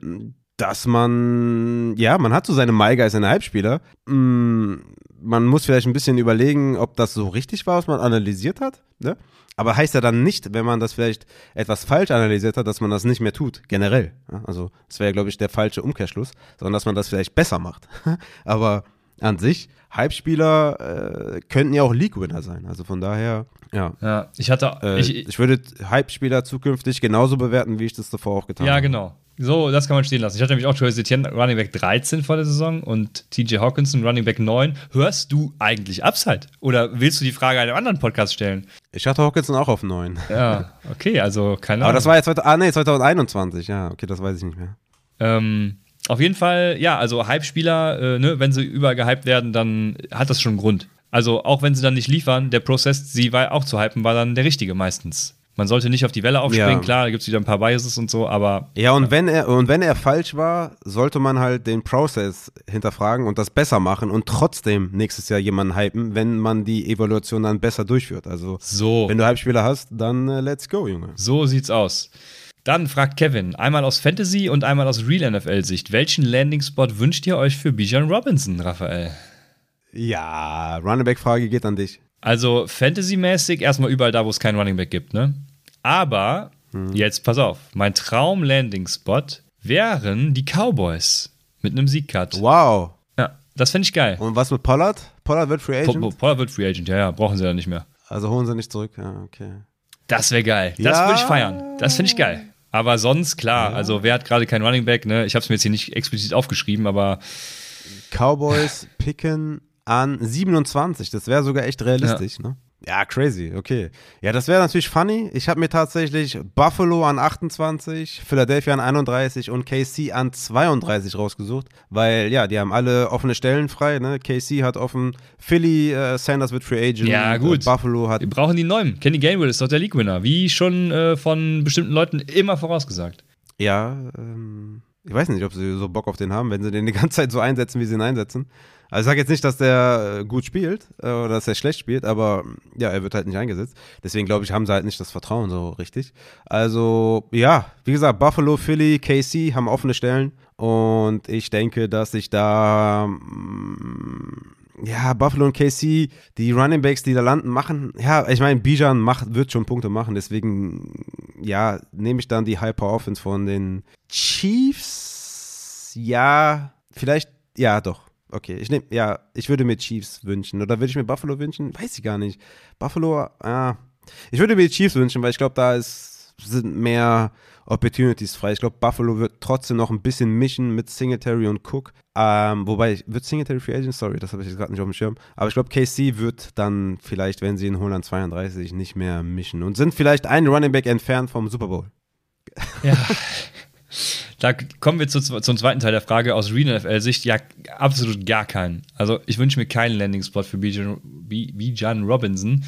dass man, ja, man hat so seine Maiga als eine Halbspieler. Mm, man muss vielleicht ein bisschen überlegen, ob das so richtig war, was man analysiert hat. Ne? Aber heißt ja dann nicht, wenn man das vielleicht etwas falsch analysiert hat, dass man das nicht mehr tut, generell. Also, das wäre, glaube ich, der falsche Umkehrschluss, sondern dass man das vielleicht besser macht. Aber an sich, Hype-Spieler äh, könnten ja auch League-Winner sein. Also von daher, ja. Ja, ich hatte. Äh, ich, ich, würde Hype-Spieler zukünftig genauso bewerten, wie ich das davor auch getan habe. Ja, genau. So, das kann man stehen lassen. Ich hatte nämlich auch Travis Etienne Running Back 13 vor der Saison und TJ Hawkinson Running Back 9. Hörst du eigentlich Upside? Oder willst du die Frage einem anderen Podcast stellen? Ich hatte Hawkinson auch auf 9. Ja, okay, also keine Ahnung. Aber das war jetzt ah, nee, 2021, ja, okay, das weiß ich nicht mehr. Ähm, auf jeden Fall, ja, also Hype-Spieler, äh, ne, wenn sie übergehypt werden, dann hat das schon einen Grund. Also auch wenn sie dann nicht liefern, der Prozess, sie auch zu hypen, war dann der richtige meistens. Man sollte nicht auf die Welle aufspringen, ja. klar, da gibt es wieder ein paar Biases und so, aber. Ja, und wenn er und wenn er falsch war, sollte man halt den Prozess hinterfragen und das besser machen und trotzdem nächstes Jahr jemanden hypen, wenn man die Evaluation dann besser durchführt. Also so. wenn du Hype-Spieler hast, dann uh, let's go, Junge. So sieht's aus. Dann fragt Kevin, einmal aus Fantasy und einmal aus Real NFL-Sicht, welchen Landing-Spot wünscht ihr euch für Bijan Robinson, Raphael? Ja, Running Back Frage geht an dich. Also Fantasy-mäßig erstmal überall da, wo es keinen Running Back gibt, ne? Aber hm. jetzt pass auf, mein Traum-Landing-Spot wären die Cowboys mit einem Siegcut. Wow. Ja, das fände ich geil. Und was mit Pollard? Pollard wird Free Agent? Po Pollard wird Free Agent, ja, ja, brauchen sie ja nicht mehr. Also holen sie nicht zurück, ja, okay. Das wäre geil. Das ja. würde ich feiern. Das finde ich geil. Aber sonst, klar, ja. also wer hat gerade keinen Running Back, ne? Ich habe es mir jetzt hier nicht explizit aufgeschrieben, aber. Cowboys picken an 27. Das wäre sogar echt realistisch, ja. ne? Ja, crazy, okay. Ja, das wäre natürlich funny. Ich habe mir tatsächlich Buffalo an 28, Philadelphia an 31 und KC an 32 rausgesucht, weil ja, die haben alle offene Stellen frei. Ne? KC hat offen, Philly, äh, Sanders wird Free Agent. Ja, gut. Äh, Buffalo hat. Wir brauchen die Neuen. Kenny Gainwell ist doch der League-Winner, wie schon äh, von bestimmten Leuten immer vorausgesagt. Ja, ähm, ich weiß nicht, ob sie so Bock auf den haben, wenn sie den die ganze Zeit so einsetzen, wie sie ihn einsetzen. Also ich sage jetzt nicht, dass der äh, gut spielt äh, oder dass er schlecht spielt, aber ja, er wird halt nicht eingesetzt. Deswegen glaube ich, haben sie halt nicht das Vertrauen so richtig. Also ja, wie gesagt, Buffalo, Philly, KC haben offene Stellen und ich denke, dass sich da mm, ja, Buffalo und KC, die Running Backs, die da landen, machen, ja, ich meine, Bijan macht, wird schon Punkte machen, deswegen, ja, nehme ich dann die Hyper Offense von den Chiefs. Ja, vielleicht, ja, doch. Okay, ich nehme, ja, ich würde mir Chiefs wünschen. Oder würde ich mir Buffalo wünschen? Weiß ich gar nicht. Buffalo, ja. Ich würde mir Chiefs wünschen, weil ich glaube, da ist, sind mehr Opportunities frei. Ich glaube, Buffalo wird trotzdem noch ein bisschen mischen mit Singletary und Cook. Ähm, wobei, wird Singletary Free Agent? Sorry, das habe ich jetzt gerade nicht auf dem Schirm. Aber ich glaube, KC wird dann vielleicht, wenn sie in holen 32, nicht mehr mischen. Und sind vielleicht einen Running Back entfernt vom Super Bowl. Ja. Da kommen wir zu, zum zweiten Teil der Frage aus Real-NFL-Sicht. Ja, absolut gar keinen. Also ich wünsche mir keinen Landing-Spot für Bijan Robinson,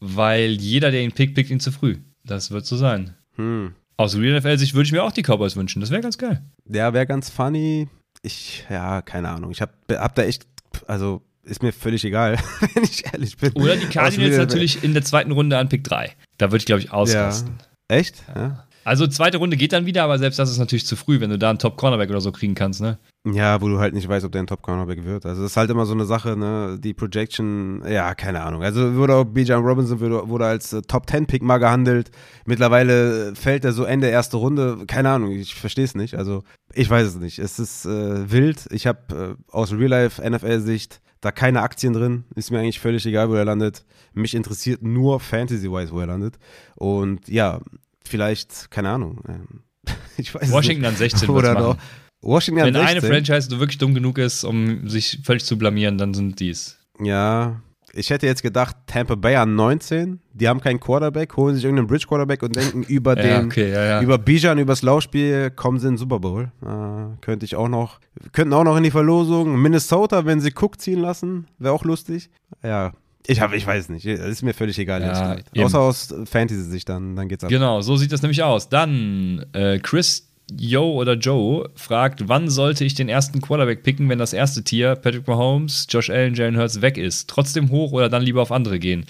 weil jeder, der ihn pickt, pickt ihn zu früh. Das wird so sein. Hm. Aus Real-NFL-Sicht würde ich mir auch die Cowboys wünschen. Das wäre ganz geil. Ja, wäre ganz funny. Ich, ja, keine Ahnung. Ich habe hab da echt, also ist mir völlig egal, wenn ich ehrlich bin. Oder die Cardinals natürlich in der zweiten Runde an Pick 3. Da würde ich, glaube ich, ausrasten. Ja. Echt? Ja. Also zweite Runde geht dann wieder, aber selbst das ist natürlich zu früh, wenn du da einen Top-Cornerback oder so kriegen kannst, ne? Ja, wo du halt nicht weißt, ob der ein Top-Cornerback wird. Also das ist halt immer so eine Sache, ne? Die Projection, ja, keine Ahnung. Also wurde auch Bijan Robinson wurde, wurde als äh, Top-10-Pick mal gehandelt. Mittlerweile fällt er so Ende erste Runde. Keine Ahnung, ich verstehe es nicht. Also ich weiß es nicht. Es ist äh, wild. Ich habe äh, aus Real-Life-NFL-Sicht da keine Aktien drin. Ist mir eigentlich völlig egal, wo er landet. Mich interessiert nur Fantasy-wise, wo er landet. Und ja, vielleicht, keine Ahnung. Ähm, ich weiß Washington nicht. an 16 oder noch. Washington Wenn an 16. eine Franchise wirklich dumm genug ist, um sich völlig zu blamieren, dann sind dies. Ja, ich hätte jetzt gedacht, Tampa Bay an 19, die haben keinen Quarterback, holen sich irgendeinen Bridge Quarterback und denken über den, okay, ja, ja. über Bijan, über das Laufspiel, kommen sie in den Super Bowl. Äh, könnte ich auch noch, könnten auch noch in die Verlosung. Minnesota, wenn sie Cook ziehen lassen, wäre auch lustig. Ja, ich, hab, ich weiß nicht, das ist mir völlig egal. Ja, Außer aus Fantasy-Sicht, dann, dann geht's ab. Genau, so sieht das nämlich aus. Dann äh, Chris Yo oder Joe fragt, wann sollte ich den ersten Quarterback picken, wenn das erste Tier, Patrick Mahomes, Josh Allen, Jalen Hurts, weg ist? Trotzdem hoch oder dann lieber auf andere gehen?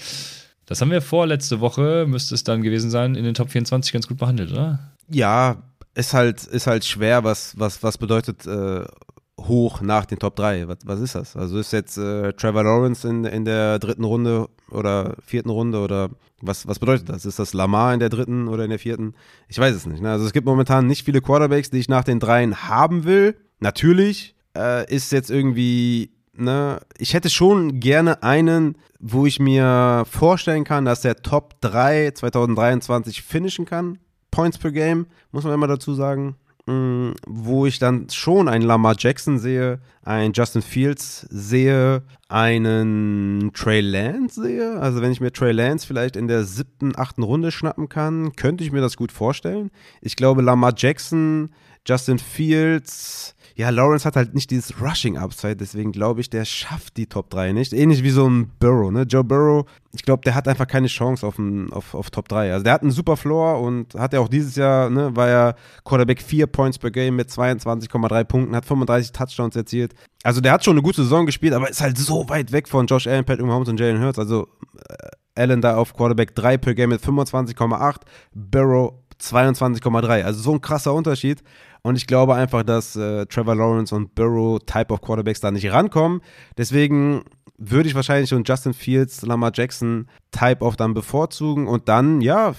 Das haben wir vorletzte Woche, müsste es dann gewesen sein, in den Top 24 ganz gut behandelt, oder? Ja, ist halt, ist halt schwer, was, was, was bedeutet äh, hoch nach den Top 3. Was, was ist das? Also ist jetzt äh, Trevor Lawrence in, in der dritten Runde oder vierten Runde oder was, was bedeutet das? Ist das Lamar in der dritten oder in der vierten? Ich weiß es nicht. Ne? Also es gibt momentan nicht viele Quarterbacks, die ich nach den dreien haben will. Natürlich äh, ist jetzt irgendwie, ne, ich hätte schon gerne einen, wo ich mir vorstellen kann, dass der Top 3 2023 finishen kann. Points per Game, muss man immer dazu sagen. Mm, wo ich dann schon einen Lamar Jackson sehe, einen Justin Fields sehe, einen Trey Lance sehe. Also wenn ich mir Trey Lance vielleicht in der siebten, achten Runde schnappen kann, könnte ich mir das gut vorstellen. Ich glaube, Lamar Jackson, Justin Fields, ja, Lawrence hat halt nicht dieses Rushing-Upside, deswegen glaube ich, der schafft die Top 3 nicht. Ähnlich wie so ein Burrow, ne? Joe Burrow, ich glaube, der hat einfach keine Chance auf, ein, auf, auf Top 3. Also der hat einen super Floor und hat ja auch dieses Jahr, ne, war ja Quarterback 4 Points per Game mit 22,3 Punkten, hat 35 Touchdowns erzielt. Also der hat schon eine gute Saison gespielt, aber ist halt so weit weg von Josh Allen, Patrick Mahomes und Jalen Hurts. Also äh, Allen da auf Quarterback 3 per Game mit 25,8, Burrow 22,3. Also so ein krasser Unterschied. Und ich glaube einfach, dass äh, Trevor Lawrence und Burrow Type of Quarterbacks da nicht rankommen. Deswegen würde ich wahrscheinlich einen Justin Fields, Lamar Jackson Type auch dann bevorzugen. Und dann, ja,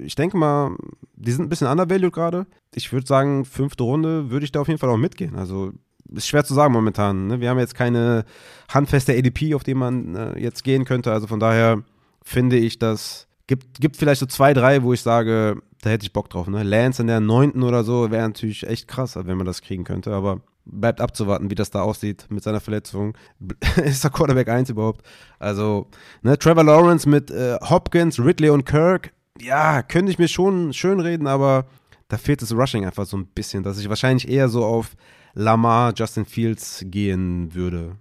ich denke mal, die sind ein bisschen undervalued gerade. Ich würde sagen, fünfte Runde würde ich da auf jeden Fall auch mitgehen. Also ist schwer zu sagen momentan. Ne? Wir haben jetzt keine handfeste ADP, auf die man äh, jetzt gehen könnte. Also von daher finde ich, dass gibt, gibt vielleicht so zwei, drei, wo ich sage, da hätte ich Bock drauf. Ne? Lance in der neunten oder so wäre natürlich echt krass, wenn man das kriegen könnte. Aber bleibt abzuwarten, wie das da aussieht mit seiner Verletzung. ist der Quarterback 1 überhaupt? Also, ne, Trevor Lawrence mit äh, Hopkins, Ridley und Kirk, ja, könnte ich mir schon schön reden, aber da fehlt das Rushing einfach so ein bisschen, dass ich wahrscheinlich eher so auf Lamar, Justin Fields gehen würde.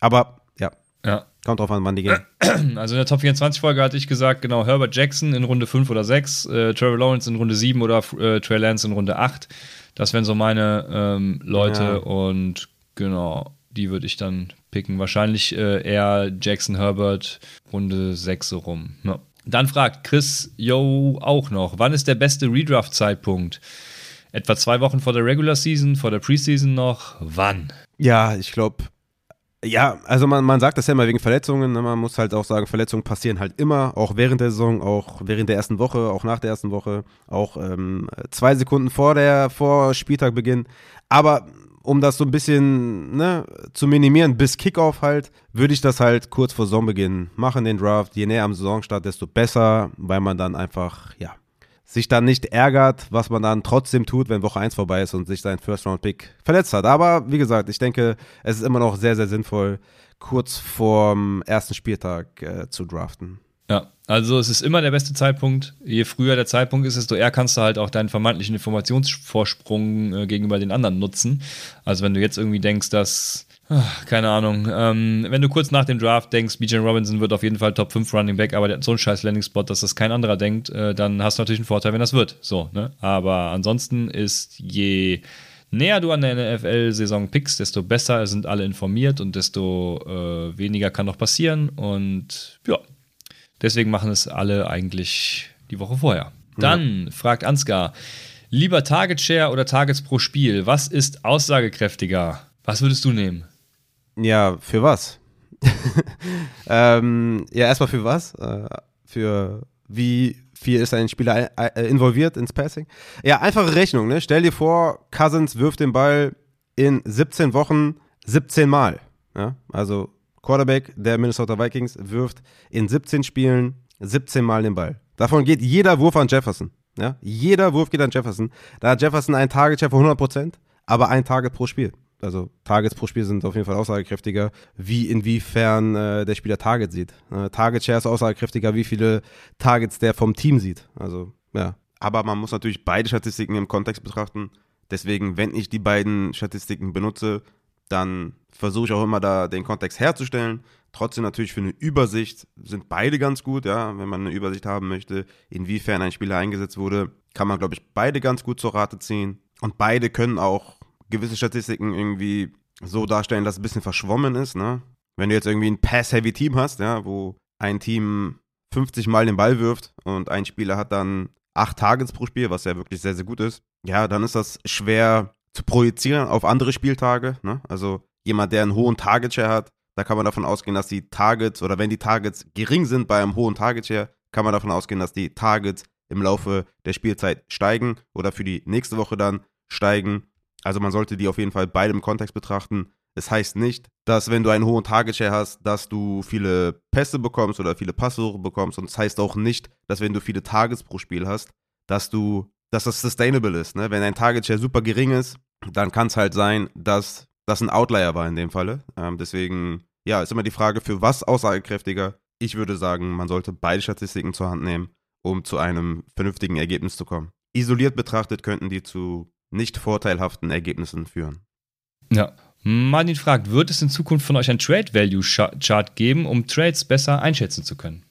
Aber ja, ja. Kommt drauf an, wann die gehen. Also in der Top 24 Folge hatte ich gesagt, genau, Herbert Jackson in Runde 5 oder 6, äh, Trevor Lawrence in Runde 7 oder äh, Trey Lance in Runde 8. Das wären so meine ähm, Leute ja. und genau, die würde ich dann picken. Wahrscheinlich äh, eher Jackson Herbert, Runde 6 so rum. Ja. Dann fragt Chris Yo auch noch, wann ist der beste Redraft-Zeitpunkt? Etwa zwei Wochen vor der Regular Season, vor der Preseason noch. Wann? Ja, ich glaube, ja, also man, man sagt das ja immer wegen Verletzungen. Ne? Man muss halt auch sagen, Verletzungen passieren halt immer, auch während der Saison, auch während der ersten Woche, auch nach der ersten Woche, auch ähm, zwei Sekunden vor der vor Spieltagbeginn. Aber um das so ein bisschen ne, zu minimieren, bis Kickoff halt, würde ich das halt kurz vor Saisonbeginn machen, den Draft. Je näher am Saisonstart, desto besser, weil man dann einfach, ja, sich dann nicht ärgert, was man dann trotzdem tut, wenn Woche 1 vorbei ist und sich sein First-Round-Pick verletzt hat. Aber wie gesagt, ich denke, es ist immer noch sehr, sehr sinnvoll, kurz vorm ersten Spieltag äh, zu draften. Ja, also es ist immer der beste Zeitpunkt. Je früher der Zeitpunkt ist, desto eher kannst du halt auch deinen vermeintlichen Informationsvorsprung äh, gegenüber den anderen nutzen. Also wenn du jetzt irgendwie denkst, dass keine Ahnung. Ähm, wenn du kurz nach dem Draft denkst, BJ Robinson wird auf jeden Fall Top 5 Running Back, aber der hat so einen scheiß Landing-Spot, dass das kein anderer denkt, äh, dann hast du natürlich einen Vorteil, wenn das wird. So, ne? Aber ansonsten ist je näher du an der NFL-Saison pickst, desto besser sind alle informiert und desto äh, weniger kann noch passieren. Und ja, deswegen machen es alle eigentlich die Woche vorher. Dann ja. fragt Ansgar, lieber Target Share oder Targets pro Spiel? Was ist aussagekräftiger? Was würdest du nehmen? Ja, für was? ähm, ja, erstmal für was? Äh, für wie viel ist ein Spieler äh, involviert ins Passing? Ja, einfache Rechnung, ne? Stell dir vor, Cousins wirft den Ball in 17 Wochen 17 Mal. Ja? Also Quarterback der Minnesota Vikings wirft in 17 Spielen 17 Mal den Ball. Davon geht jeder Wurf an Jefferson. Ja? Jeder Wurf geht an Jefferson. Da hat Jefferson einen Target-Share von 100%, aber ein Target pro Spiel also Targets pro Spiel sind auf jeden Fall aussagekräftiger, wie inwiefern äh, der Spieler Targets sieht. Äh, Target Share ist aussagekräftiger, wie viele Targets der vom Team sieht. Also, ja. Aber man muss natürlich beide Statistiken im Kontext betrachten. Deswegen, wenn ich die beiden Statistiken benutze, dann versuche ich auch immer da den Kontext herzustellen. Trotzdem natürlich für eine Übersicht sind beide ganz gut, ja. Wenn man eine Übersicht haben möchte, inwiefern ein Spieler eingesetzt wurde, kann man, glaube ich, beide ganz gut zur Rate ziehen. Und beide können auch gewisse Statistiken irgendwie so darstellen, dass es ein bisschen verschwommen ist, ne? Wenn du jetzt irgendwie ein Pass-Heavy-Team hast, ja, wo ein Team 50 Mal den Ball wirft und ein Spieler hat dann acht Targets pro Spiel, was ja wirklich sehr, sehr gut ist, ja, dann ist das schwer zu projizieren auf andere Spieltage, ne? Also jemand, der einen hohen Target-Share hat, da kann man davon ausgehen, dass die Targets oder wenn die Targets gering sind bei einem hohen Target-Share, kann man davon ausgehen, dass die Targets im Laufe der Spielzeit steigen oder für die nächste Woche dann steigen. Also man sollte die auf jeden Fall beide im Kontext betrachten. Es heißt nicht, dass wenn du einen hohen Target Share hast, dass du viele Pässe bekommst oder viele Passversuche bekommst. Und es heißt auch nicht, dass wenn du viele Targets pro Spiel hast, dass du, dass das sustainable ist. Ne? Wenn dein Target Share super gering ist, dann kann es halt sein, dass das ein Outlier war in dem Falle. Ähm, deswegen, ja, ist immer die Frage, für was aussagekräftiger. Ich würde sagen, man sollte beide Statistiken zur Hand nehmen, um zu einem vernünftigen Ergebnis zu kommen. Isoliert betrachtet könnten die zu nicht vorteilhaften Ergebnissen führen. Ja. Martin fragt, wird es in Zukunft von euch ein Trade Value Chart geben, um Trades besser einschätzen zu können?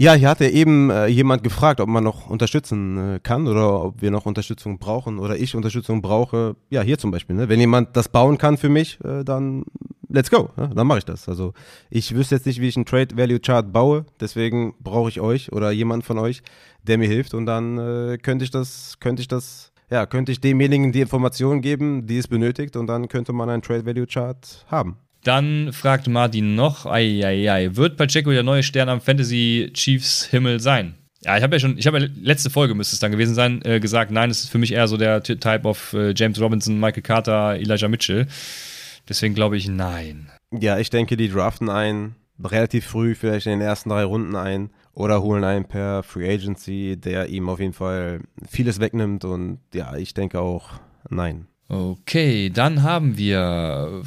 Ja, hier hat ja eben äh, jemand gefragt, ob man noch unterstützen äh, kann oder ob wir noch Unterstützung brauchen oder ich Unterstützung brauche. Ja, hier zum Beispiel. Ne? Wenn jemand das bauen kann für mich, äh, dann let's go. Ne? Dann mache ich das. Also ich wüsste jetzt nicht, wie ich einen Trade Value Chart baue. Deswegen brauche ich euch oder jemand von euch, der mir hilft und dann äh, könnte ich das, könnte ich das ja, könnte ich demjenigen die Informationen geben, die es benötigt und dann könnte man einen Trade Value Chart haben. Dann fragt Martin noch, ei, ei, ei, wird Pacheco der neue Stern am Fantasy Chiefs Himmel sein? Ja, ich habe ja schon, ich habe ja letzte Folge müsste es dann gewesen sein, äh, gesagt, nein, es ist für mich eher so der Type of äh, James Robinson, Michael Carter, Elijah Mitchell. Deswegen glaube ich nein. Ja, ich denke, die draften einen relativ früh, vielleicht in den ersten drei Runden ein oder holen einen per Free Agency, der ihm auf jeden Fall vieles wegnimmt und ja, ich denke auch nein. Okay, dann haben wir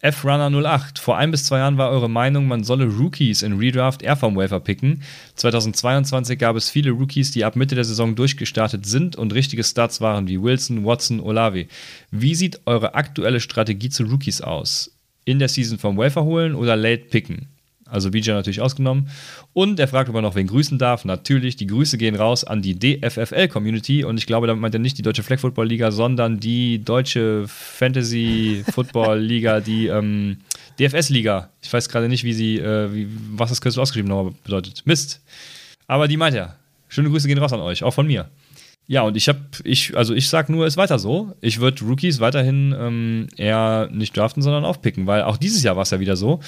F-Runner08. Vor ein bis zwei Jahren war eure Meinung, man solle Rookies in Redraft eher vom Wafer picken. 2022 gab es viele Rookies, die ab Mitte der Saison durchgestartet sind und richtige Starts waren wie Wilson, Watson, Olave. Wie sieht eure aktuelle Strategie zu Rookies aus? In der Season vom Wafer holen oder late picken? Also VJ natürlich ausgenommen. Und er fragt, ob er noch wen grüßen darf. Natürlich, die Grüße gehen raus an die DFFL-Community. Und ich glaube, damit meint er nicht die Deutsche Flag Football Liga, sondern die Deutsche Fantasy Football Liga, die ähm, DFS-Liga. Ich weiß gerade nicht, wie sie, äh, wie, was das Kürzel ausgeschrieben nochmal bedeutet. Mist. Aber die meint er. Schöne Grüße gehen raus an euch, auch von mir. Ja, und ich habe, ich, also ich sag nur, ist weiter so. Ich würde Rookies weiterhin ähm, eher nicht draften, sondern aufpicken, weil auch dieses Jahr war es ja wieder so.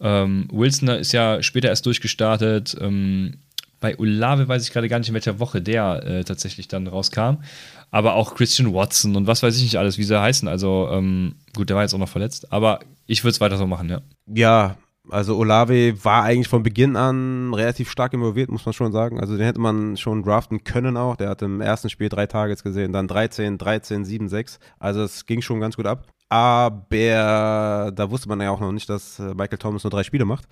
Ähm, Wilson ist ja später erst durchgestartet. Ähm, bei Olave weiß ich gerade gar nicht, in welcher Woche der äh, tatsächlich dann rauskam. Aber auch Christian Watson und was weiß ich nicht alles, wie sie heißen. Also, ähm, gut, der war jetzt auch noch verletzt. Aber ich würde es weiter so machen, ja. Ja, also Olave war eigentlich von Beginn an relativ stark involviert, muss man schon sagen. Also den hätte man schon draften können auch. Der hat im ersten Spiel drei Targets gesehen, dann 13, 13, 7, 6. Also es ging schon ganz gut ab. Aber da wusste man ja auch noch nicht, dass äh, Michael Thomas nur drei Spiele macht.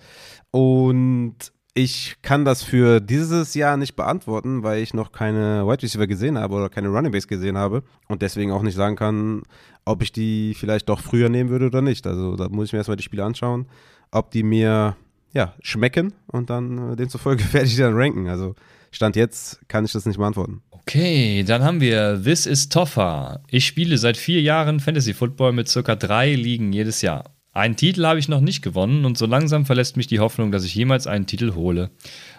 Und ich kann das für dieses Jahr nicht beantworten, weil ich noch keine Wide Receiver gesehen habe oder keine Running Base gesehen habe und deswegen auch nicht sagen kann, ob ich die vielleicht doch früher nehmen würde oder nicht. Also da muss ich mir erstmal die Spiele anschauen, ob die mir ja, schmecken und dann äh, demzufolge werde ich dann ranken. Also Stand jetzt kann ich das nicht beantworten. Okay, dann haben wir This is Toffa. Ich spiele seit vier Jahren Fantasy Football mit circa drei Ligen jedes Jahr. Einen Titel habe ich noch nicht gewonnen und so langsam verlässt mich die Hoffnung, dass ich jemals einen Titel hole.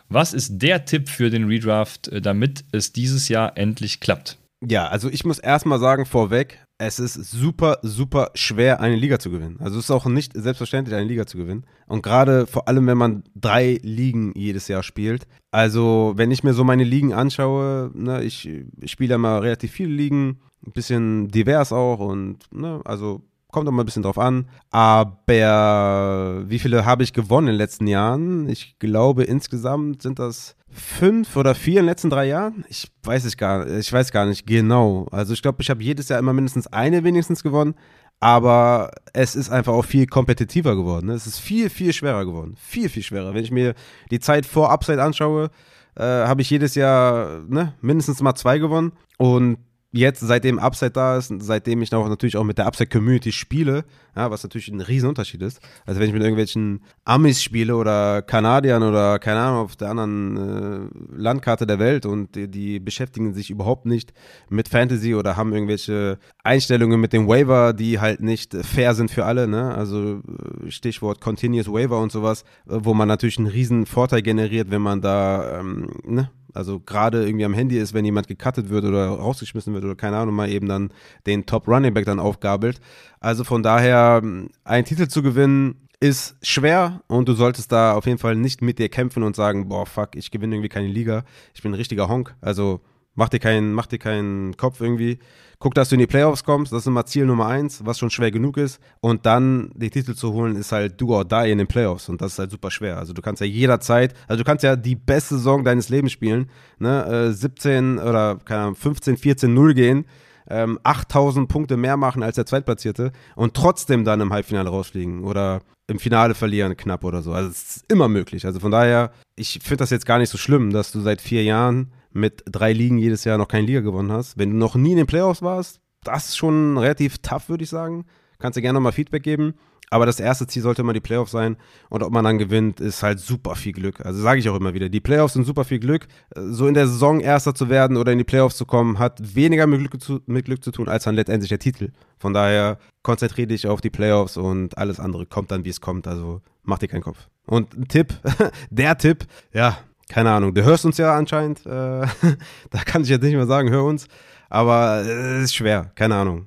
Was ist der Tipp für den Redraft, äh, damit es dieses Jahr endlich klappt? Ja, also ich muss erstmal sagen vorweg, es ist super, super schwer, eine Liga zu gewinnen. Also es ist auch nicht selbstverständlich, eine Liga zu gewinnen. Und gerade vor allem, wenn man drei Ligen jedes Jahr spielt. Also wenn ich mir so meine Ligen anschaue, ne, ich, ich spiele ja mal relativ viele Ligen, ein bisschen divers auch und ne, also kommt auch mal ein bisschen drauf an. Aber wie viele habe ich gewonnen in den letzten Jahren? Ich glaube, insgesamt sind das fünf oder vier in den letzten drei Jahren. Ich weiß es gar, ich weiß gar nicht genau. Also ich glaube, ich habe jedes Jahr immer mindestens eine wenigstens gewonnen. Aber es ist einfach auch viel kompetitiver geworden. Ne? Es ist viel, viel schwerer geworden. Viel, viel schwerer. Wenn ich mir die Zeit vor Upside anschaue, äh, habe ich jedes Jahr ne, mindestens mal zwei gewonnen. Und jetzt, seitdem Upside da ist, seitdem ich auch natürlich auch mit der Upside-Community spiele, ja, was natürlich ein Riesenunterschied ist. Also wenn ich mit irgendwelchen Amis spiele oder Kanadiern oder keine Ahnung auf der anderen äh, Landkarte der Welt und die, die, beschäftigen sich überhaupt nicht mit Fantasy oder haben irgendwelche Einstellungen mit dem Waiver, die halt nicht fair sind für alle. Ne? Also äh, Stichwort Continuous Waiver und sowas, äh, wo man natürlich einen riesen Vorteil generiert, wenn man da ähm, ne, also gerade irgendwie am Handy ist, wenn jemand gecuttet wird oder rausgeschmissen wird oder keine Ahnung, mal eben dann den Top Running Back dann aufgabelt. Also von daher, einen Titel zu gewinnen, ist schwer und du solltest da auf jeden Fall nicht mit dir kämpfen und sagen, boah, fuck, ich gewinne irgendwie keine Liga. Ich bin ein richtiger Honk. Also mach dir keinen, mach dir keinen Kopf irgendwie guck, dass du in die Playoffs kommst, das ist immer Ziel Nummer eins, was schon schwer genug ist. Und dann die Titel zu holen, ist halt do or die in den Playoffs. Und das ist halt super schwer. Also du kannst ja jederzeit, also du kannst ja die beste Saison deines Lebens spielen, ne? Äh, 17 oder keine Ahnung, 15, 14, 0 gehen. Ähm, 8000 Punkte mehr machen als der Zweitplatzierte und trotzdem dann im Halbfinale rausfliegen oder im Finale verlieren knapp oder so. Also es ist immer möglich. Also von daher, ich finde das jetzt gar nicht so schlimm, dass du seit vier Jahren mit drei Ligen jedes Jahr noch keine Liga gewonnen hast. Wenn du noch nie in den Playoffs warst, das ist schon relativ tough, würde ich sagen. Kannst du gerne nochmal Feedback geben. Aber das erste Ziel sollte immer die Playoffs sein. Und ob man dann gewinnt, ist halt super viel Glück. Also sage ich auch immer wieder. Die Playoffs sind super viel Glück. So in der Saison Erster zu werden oder in die Playoffs zu kommen, hat weniger mit Glück zu, mit Glück zu tun, als dann letztendlich der Titel. Von daher konzentriere dich auf die Playoffs und alles andere kommt dann, wie es kommt. Also mach dir keinen Kopf. Und ein Tipp, der Tipp, ja, keine Ahnung, du hörst uns ja anscheinend. Äh, da kann ich jetzt nicht mehr sagen, hör uns. Aber es ist schwer, keine Ahnung.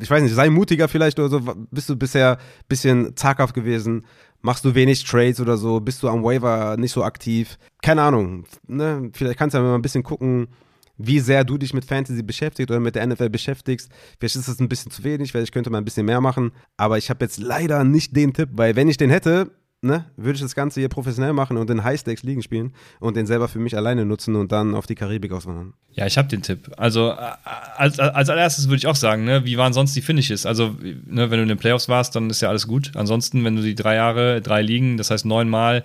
ich weiß nicht, sei mutiger vielleicht oder so. Bist du bisher ein bisschen zaghaft gewesen? Machst du wenig Trades oder so? Bist du am Waiver nicht so aktiv? Keine Ahnung. Ne? Vielleicht kannst du ja mal ein bisschen gucken, wie sehr du dich mit Fantasy beschäftigst oder mit der NFL beschäftigst. Vielleicht ist das ein bisschen zu wenig, vielleicht könnte man ein bisschen mehr machen. Aber ich habe jetzt leider nicht den Tipp, weil wenn ich den hätte, ne, würde ich das Ganze hier professionell machen und in High-Stakes liegen spielen und den selber für mich alleine nutzen und dann auf die Karibik auswandern. Ja, ich habe den Tipp. Also äh, als, als allererstes würde ich auch sagen, ne, wie waren sonst die Finishes? Also, ne, wenn du in den Playoffs warst, dann ist ja alles gut. Ansonsten, wenn du die drei Jahre, drei Ligen, das heißt neunmal,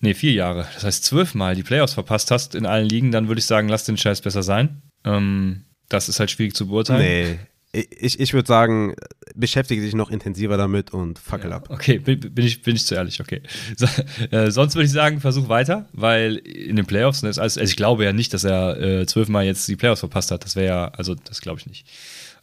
nee, vier Jahre, das heißt zwölfmal die Playoffs verpasst hast in allen Ligen, dann würde ich sagen, lass den Scheiß besser sein. Ähm, das ist halt schwierig zu beurteilen. Nee, ich, ich würde sagen, beschäftige dich noch intensiver damit und fackel ja, ab. Okay, bin, bin, ich, bin ich zu ehrlich, okay. So, äh, sonst würde ich sagen, versuch weiter, weil in den Playoffs, ne, ist alles, also ich glaube ja nicht, dass er äh, zwölfmal jetzt die Playoffs verpasst hat. Das wäre ja, also das glaube ich nicht.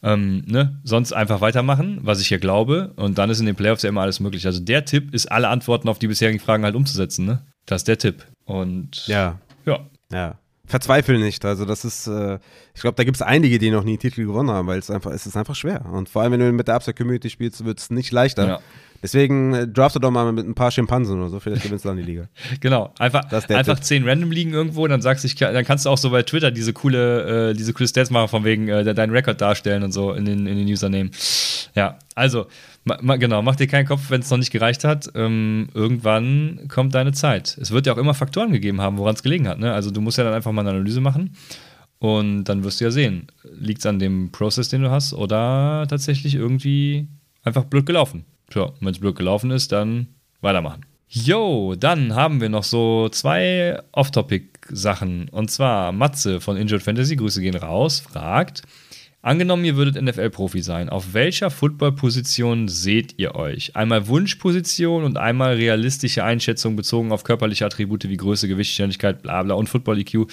Ähm, ne? Sonst einfach weitermachen, was ich hier glaube, und dann ist in den Playoffs ja immer alles möglich. Also der Tipp ist, alle Antworten auf die bisherigen Fragen halt umzusetzen, ne? Das ist der Tipp. Und ja. Ja. Ja verzweifle nicht. Also das ist, äh, ich glaube, da gibt es einige, die noch nie einen Titel gewonnen haben, weil es einfach, es ist einfach schwer. Und vor allem, wenn du mit der Upside Community spielst, wird es nicht leichter. Ja. Deswegen äh, drafte doch mal mit ein paar Schimpansen oder so, vielleicht gewinnst du dann die Liga. genau, einfach, einfach zehn Random Ligen irgendwo, dann sagst du, dann kannst du auch so bei Twitter diese coole, äh, diese coole Stats machen, von wegen äh, deinen Rekord darstellen und so in den, in den Username. Ja, also, ma, genau, mach dir keinen Kopf, wenn es noch nicht gereicht hat. Ähm, irgendwann kommt deine Zeit. Es wird ja auch immer Faktoren gegeben haben, woran es gelegen hat. Ne? Also, du musst ja dann einfach mal eine Analyse machen. Und dann wirst du ja sehen, liegt es an dem Prozess, den du hast, oder tatsächlich irgendwie einfach blöd gelaufen. Tja, wenn es blöd gelaufen ist, dann weitermachen. Jo, dann haben wir noch so zwei Off-Topic-Sachen. Und zwar Matze von Injured Fantasy, Grüße gehen raus, fragt, angenommen ihr würdet NFL-Profi sein, auf welcher Football-Position seht ihr euch? Einmal Wunschposition und einmal realistische Einschätzung bezogen auf körperliche Attribute wie Größe, Gewicht, Schnelligkeit, bla bla und Football-EQ.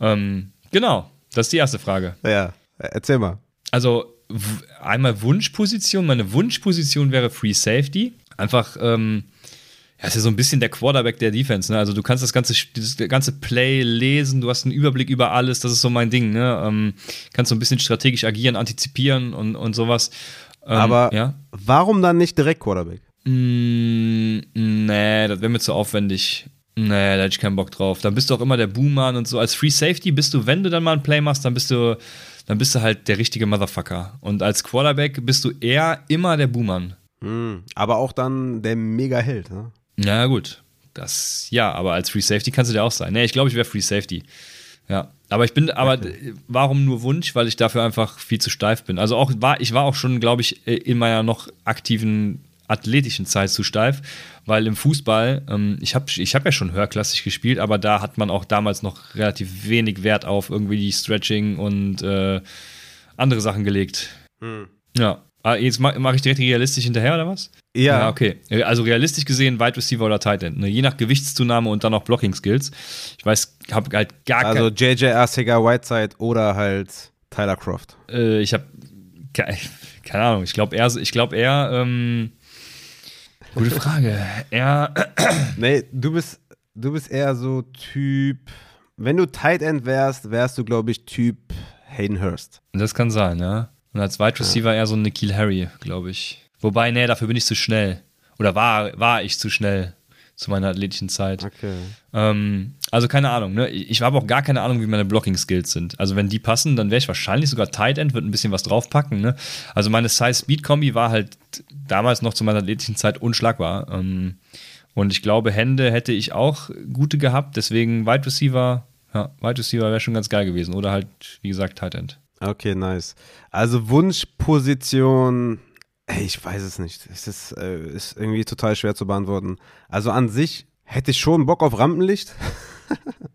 Ähm, genau, das ist die erste Frage. Ja, erzähl mal. Also einmal Wunschposition. Meine Wunschposition wäre Free Safety. Einfach, ähm, ja, ist ja so ein bisschen der Quarterback der Defense. Ne? Also du kannst das ganze, das ganze Play lesen, du hast einen Überblick über alles. Das ist so mein Ding. Ne? Ähm, kannst so ein bisschen strategisch agieren, antizipieren und, und sowas. Ähm, Aber ja? warum dann nicht direkt Quarterback? Mm, nee, das wäre mir zu aufwendig. Nee, da hätte ich keinen Bock drauf. Dann bist du auch immer der Boomer und so. Als Free Safety bist du, wenn du dann mal ein Play machst, dann bist du dann bist du halt der richtige Motherfucker. Und als Quarterback bist du eher immer der Buhmann. Mhm, aber auch dann der Mega-Held, ne? Ja, gut. Das, ja, aber als Free Safety kannst du der auch sein. Nee, ich glaube, ich wäre Free Safety. Ja. Aber ich bin, aber okay. warum nur Wunsch? Weil ich dafür einfach viel zu steif bin. Also auch war, ich war auch schon, glaube ich, in meiner noch aktiven athletischen Zeit zu steif, weil im Fußball, ähm, ich habe ich hab ja schon höherklassig gespielt, aber da hat man auch damals noch relativ wenig Wert auf irgendwie die Stretching und äh, andere Sachen gelegt. Hm. Ja. Ah, jetzt mache mach ich direkt realistisch hinterher, oder was? Ja. ja. okay. Also realistisch gesehen Wide Receiver oder Tight End. Ne? Je nach Gewichtszunahme und dann noch Blocking Skills. Ich weiß, habe halt gar Also JJ Arcega Whiteside oder halt Tyler Croft. Äh, ich habe keine Ahnung. Ich glaube eher, ich glaube eher ähm, Gute Frage. Er. nee, du bist, du bist eher so Typ. Wenn du Tight End wärst, wärst du, glaube ich, Typ Hayden Hurst. Das kann sein, ja. Und als Wide Receiver ja. eher so ein Nikhil Harry, glaube ich. Wobei, nee, dafür bin ich zu schnell. Oder war, war ich zu schnell zu meiner athletischen Zeit. Okay. Ähm, also keine Ahnung, ne? Ich habe auch gar keine Ahnung, wie meine Blocking-Skills sind. Also wenn die passen, dann wäre ich wahrscheinlich sogar Tight End, würde ein bisschen was draufpacken, ne? Also meine Size-Speed-Kombi war halt damals noch zu meiner athletischen Zeit unschlagbar. Ähm, und ich glaube, Hände hätte ich auch gute gehabt, deswegen Wide Receiver, ja, Wide Receiver wäre schon ganz geil gewesen. Oder halt, wie gesagt, Tight End. Okay, nice. Also Wunschposition Ey, ich weiß es nicht. Es ist, äh, ist irgendwie total schwer zu beantworten. Also an sich hätte ich schon Bock auf Rampenlicht.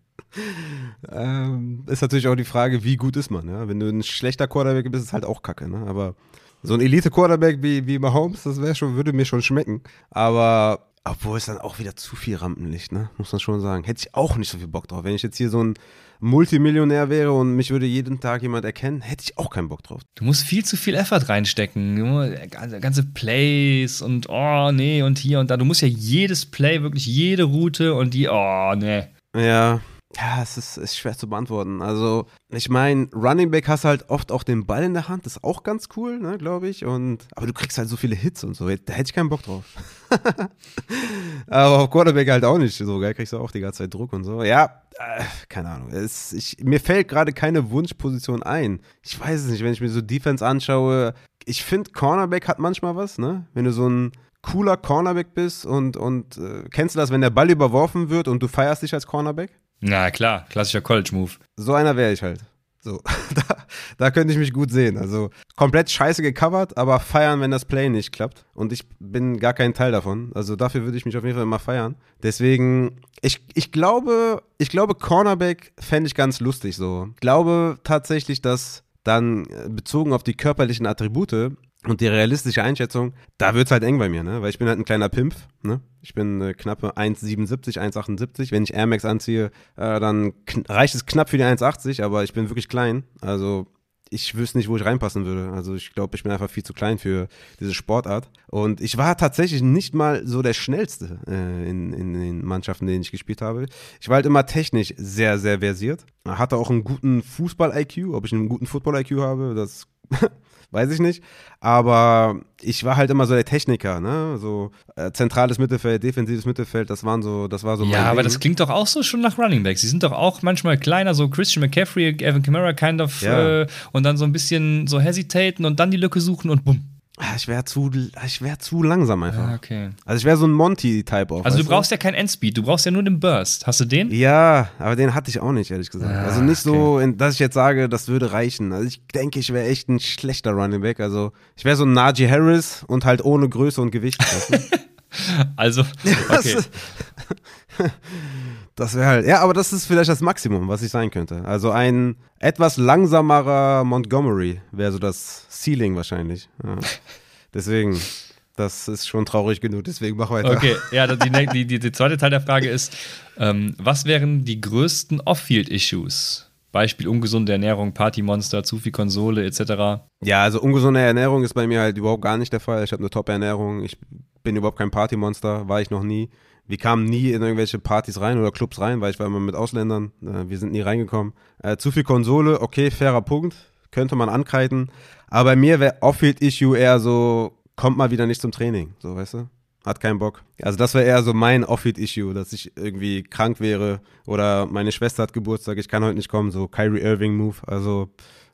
ähm, ist natürlich auch die Frage, wie gut ist man. Ja? Wenn du ein schlechter Quarterback bist, ist halt auch kacke. Ne? Aber so ein Elite-Quarterback wie, wie Mahomes, das schon, würde mir schon schmecken. Aber obwohl es dann auch wieder zu viel Rampenlicht, ne? muss man schon sagen. Hätte ich auch nicht so viel Bock drauf. Wenn ich jetzt hier so ein Multimillionär wäre und mich würde jeden Tag jemand erkennen, hätte ich auch keinen Bock drauf. Du musst viel zu viel Effort reinstecken. Ganze Plays und oh nee und hier und da. Du musst ja jedes Play, wirklich jede Route und die, oh nee. Ja. Ja, es ist, ist schwer zu beantworten. Also, ich meine, Running Back hast halt oft auch den Ball in der Hand, das ist auch ganz cool, ne, glaube ich. Und, aber du kriegst halt so viele Hits und so, da hätte ich keinen Bock drauf. aber auf Quarterback halt auch nicht so, geil, kriegst du auch die ganze Zeit Druck und so. Ja, äh, keine Ahnung. Es, ich, mir fällt gerade keine Wunschposition ein. Ich weiß es nicht, wenn ich mir so Defense anschaue. Ich finde, Cornerback hat manchmal was, ne? Wenn du so ein cooler Cornerback bist und, und äh, kennst du das, wenn der Ball überworfen wird und du feierst dich als Cornerback? Na klar, klassischer College-Move. So einer wäre ich halt. So, da, da könnte ich mich gut sehen. Also komplett scheiße gecovert, aber feiern, wenn das Play nicht klappt. Und ich bin gar kein Teil davon. Also dafür würde ich mich auf jeden Fall immer feiern. Deswegen, ich, ich glaube, ich glaube, Cornerback fände ich ganz lustig so. Ich glaube tatsächlich, dass dann äh, bezogen auf die körperlichen Attribute und die realistische Einschätzung, da wird es halt eng bei mir, ne? Weil ich bin halt ein kleiner Pimp, ne? Ich bin äh, knappe 1,77, 1,78. Wenn ich Air Max anziehe, äh, dann reicht es knapp für die 1,80, aber ich bin wirklich klein. Also ich wüsste nicht, wo ich reinpassen würde. Also ich glaube, ich bin einfach viel zu klein für diese Sportart. Und ich war tatsächlich nicht mal so der Schnellste äh, in, in den Mannschaften, in denen ich gespielt habe. Ich war halt immer technisch sehr, sehr versiert. Hatte auch einen guten Fußball-IQ. Ob ich einen guten Football-IQ habe, das weiß ich nicht. Aber ich war halt immer so der Techniker, ne? So äh, zentrales Mittelfeld, defensives Mittelfeld, das waren so, das war so Ja, aber Ding. das klingt doch auch so schon nach Running Backs. Sie sind doch auch manchmal kleiner, so Christian McCaffrey, Evan Kamara kind of ja. äh, und dann so ein bisschen so hesitaten und dann die Lücke suchen und bumm. Ah, ich wäre zu, ich wär zu langsam einfach. Ah, okay. Also ich wäre so ein Monty-Type auch. Also du brauchst du? ja kein Endspeed, du brauchst ja nur den Burst. Hast du den? Ja, aber den hatte ich auch nicht, ehrlich gesagt. Ah, also nicht okay. so, dass ich jetzt sage, das würde reichen. Also ich denke, ich wäre echt ein schlechter Running Back. Also ich wäre so ein Najee Harris und halt ohne Größe und Gewicht. also, okay. Das wäre halt, ja, aber das ist vielleicht das Maximum, was ich sein könnte. Also ein etwas langsamerer Montgomery wäre so das Ceiling wahrscheinlich. Ja. Deswegen, das ist schon traurig genug, deswegen mach weiter. Okay, ja, die, die, die, die zweite Teil der Frage ist, ähm, was wären die größten Off-Field-Issues? Beispiel ungesunde Ernährung, Partymonster, zu viel Konsole etc. Ja, also ungesunde Ernährung ist bei mir halt überhaupt gar nicht der Fall. Ich habe eine Top-Ernährung, ich bin überhaupt kein Partymonster, war ich noch nie. Wir kamen nie in irgendwelche Partys rein oder Clubs rein, weil ich war immer mit Ausländern. Äh, wir sind nie reingekommen. Äh, zu viel Konsole, okay, fairer Punkt. Könnte man ankreiden. Aber bei mir wäre Off-Field-Issue eher so, kommt mal wieder nicht zum Training. So, weißt du? Hat keinen Bock. Also das wäre eher so mein Off-Field-Issue, dass ich irgendwie krank wäre oder meine Schwester hat Geburtstag, ich kann heute nicht kommen. So Kyrie Irving-Move. Also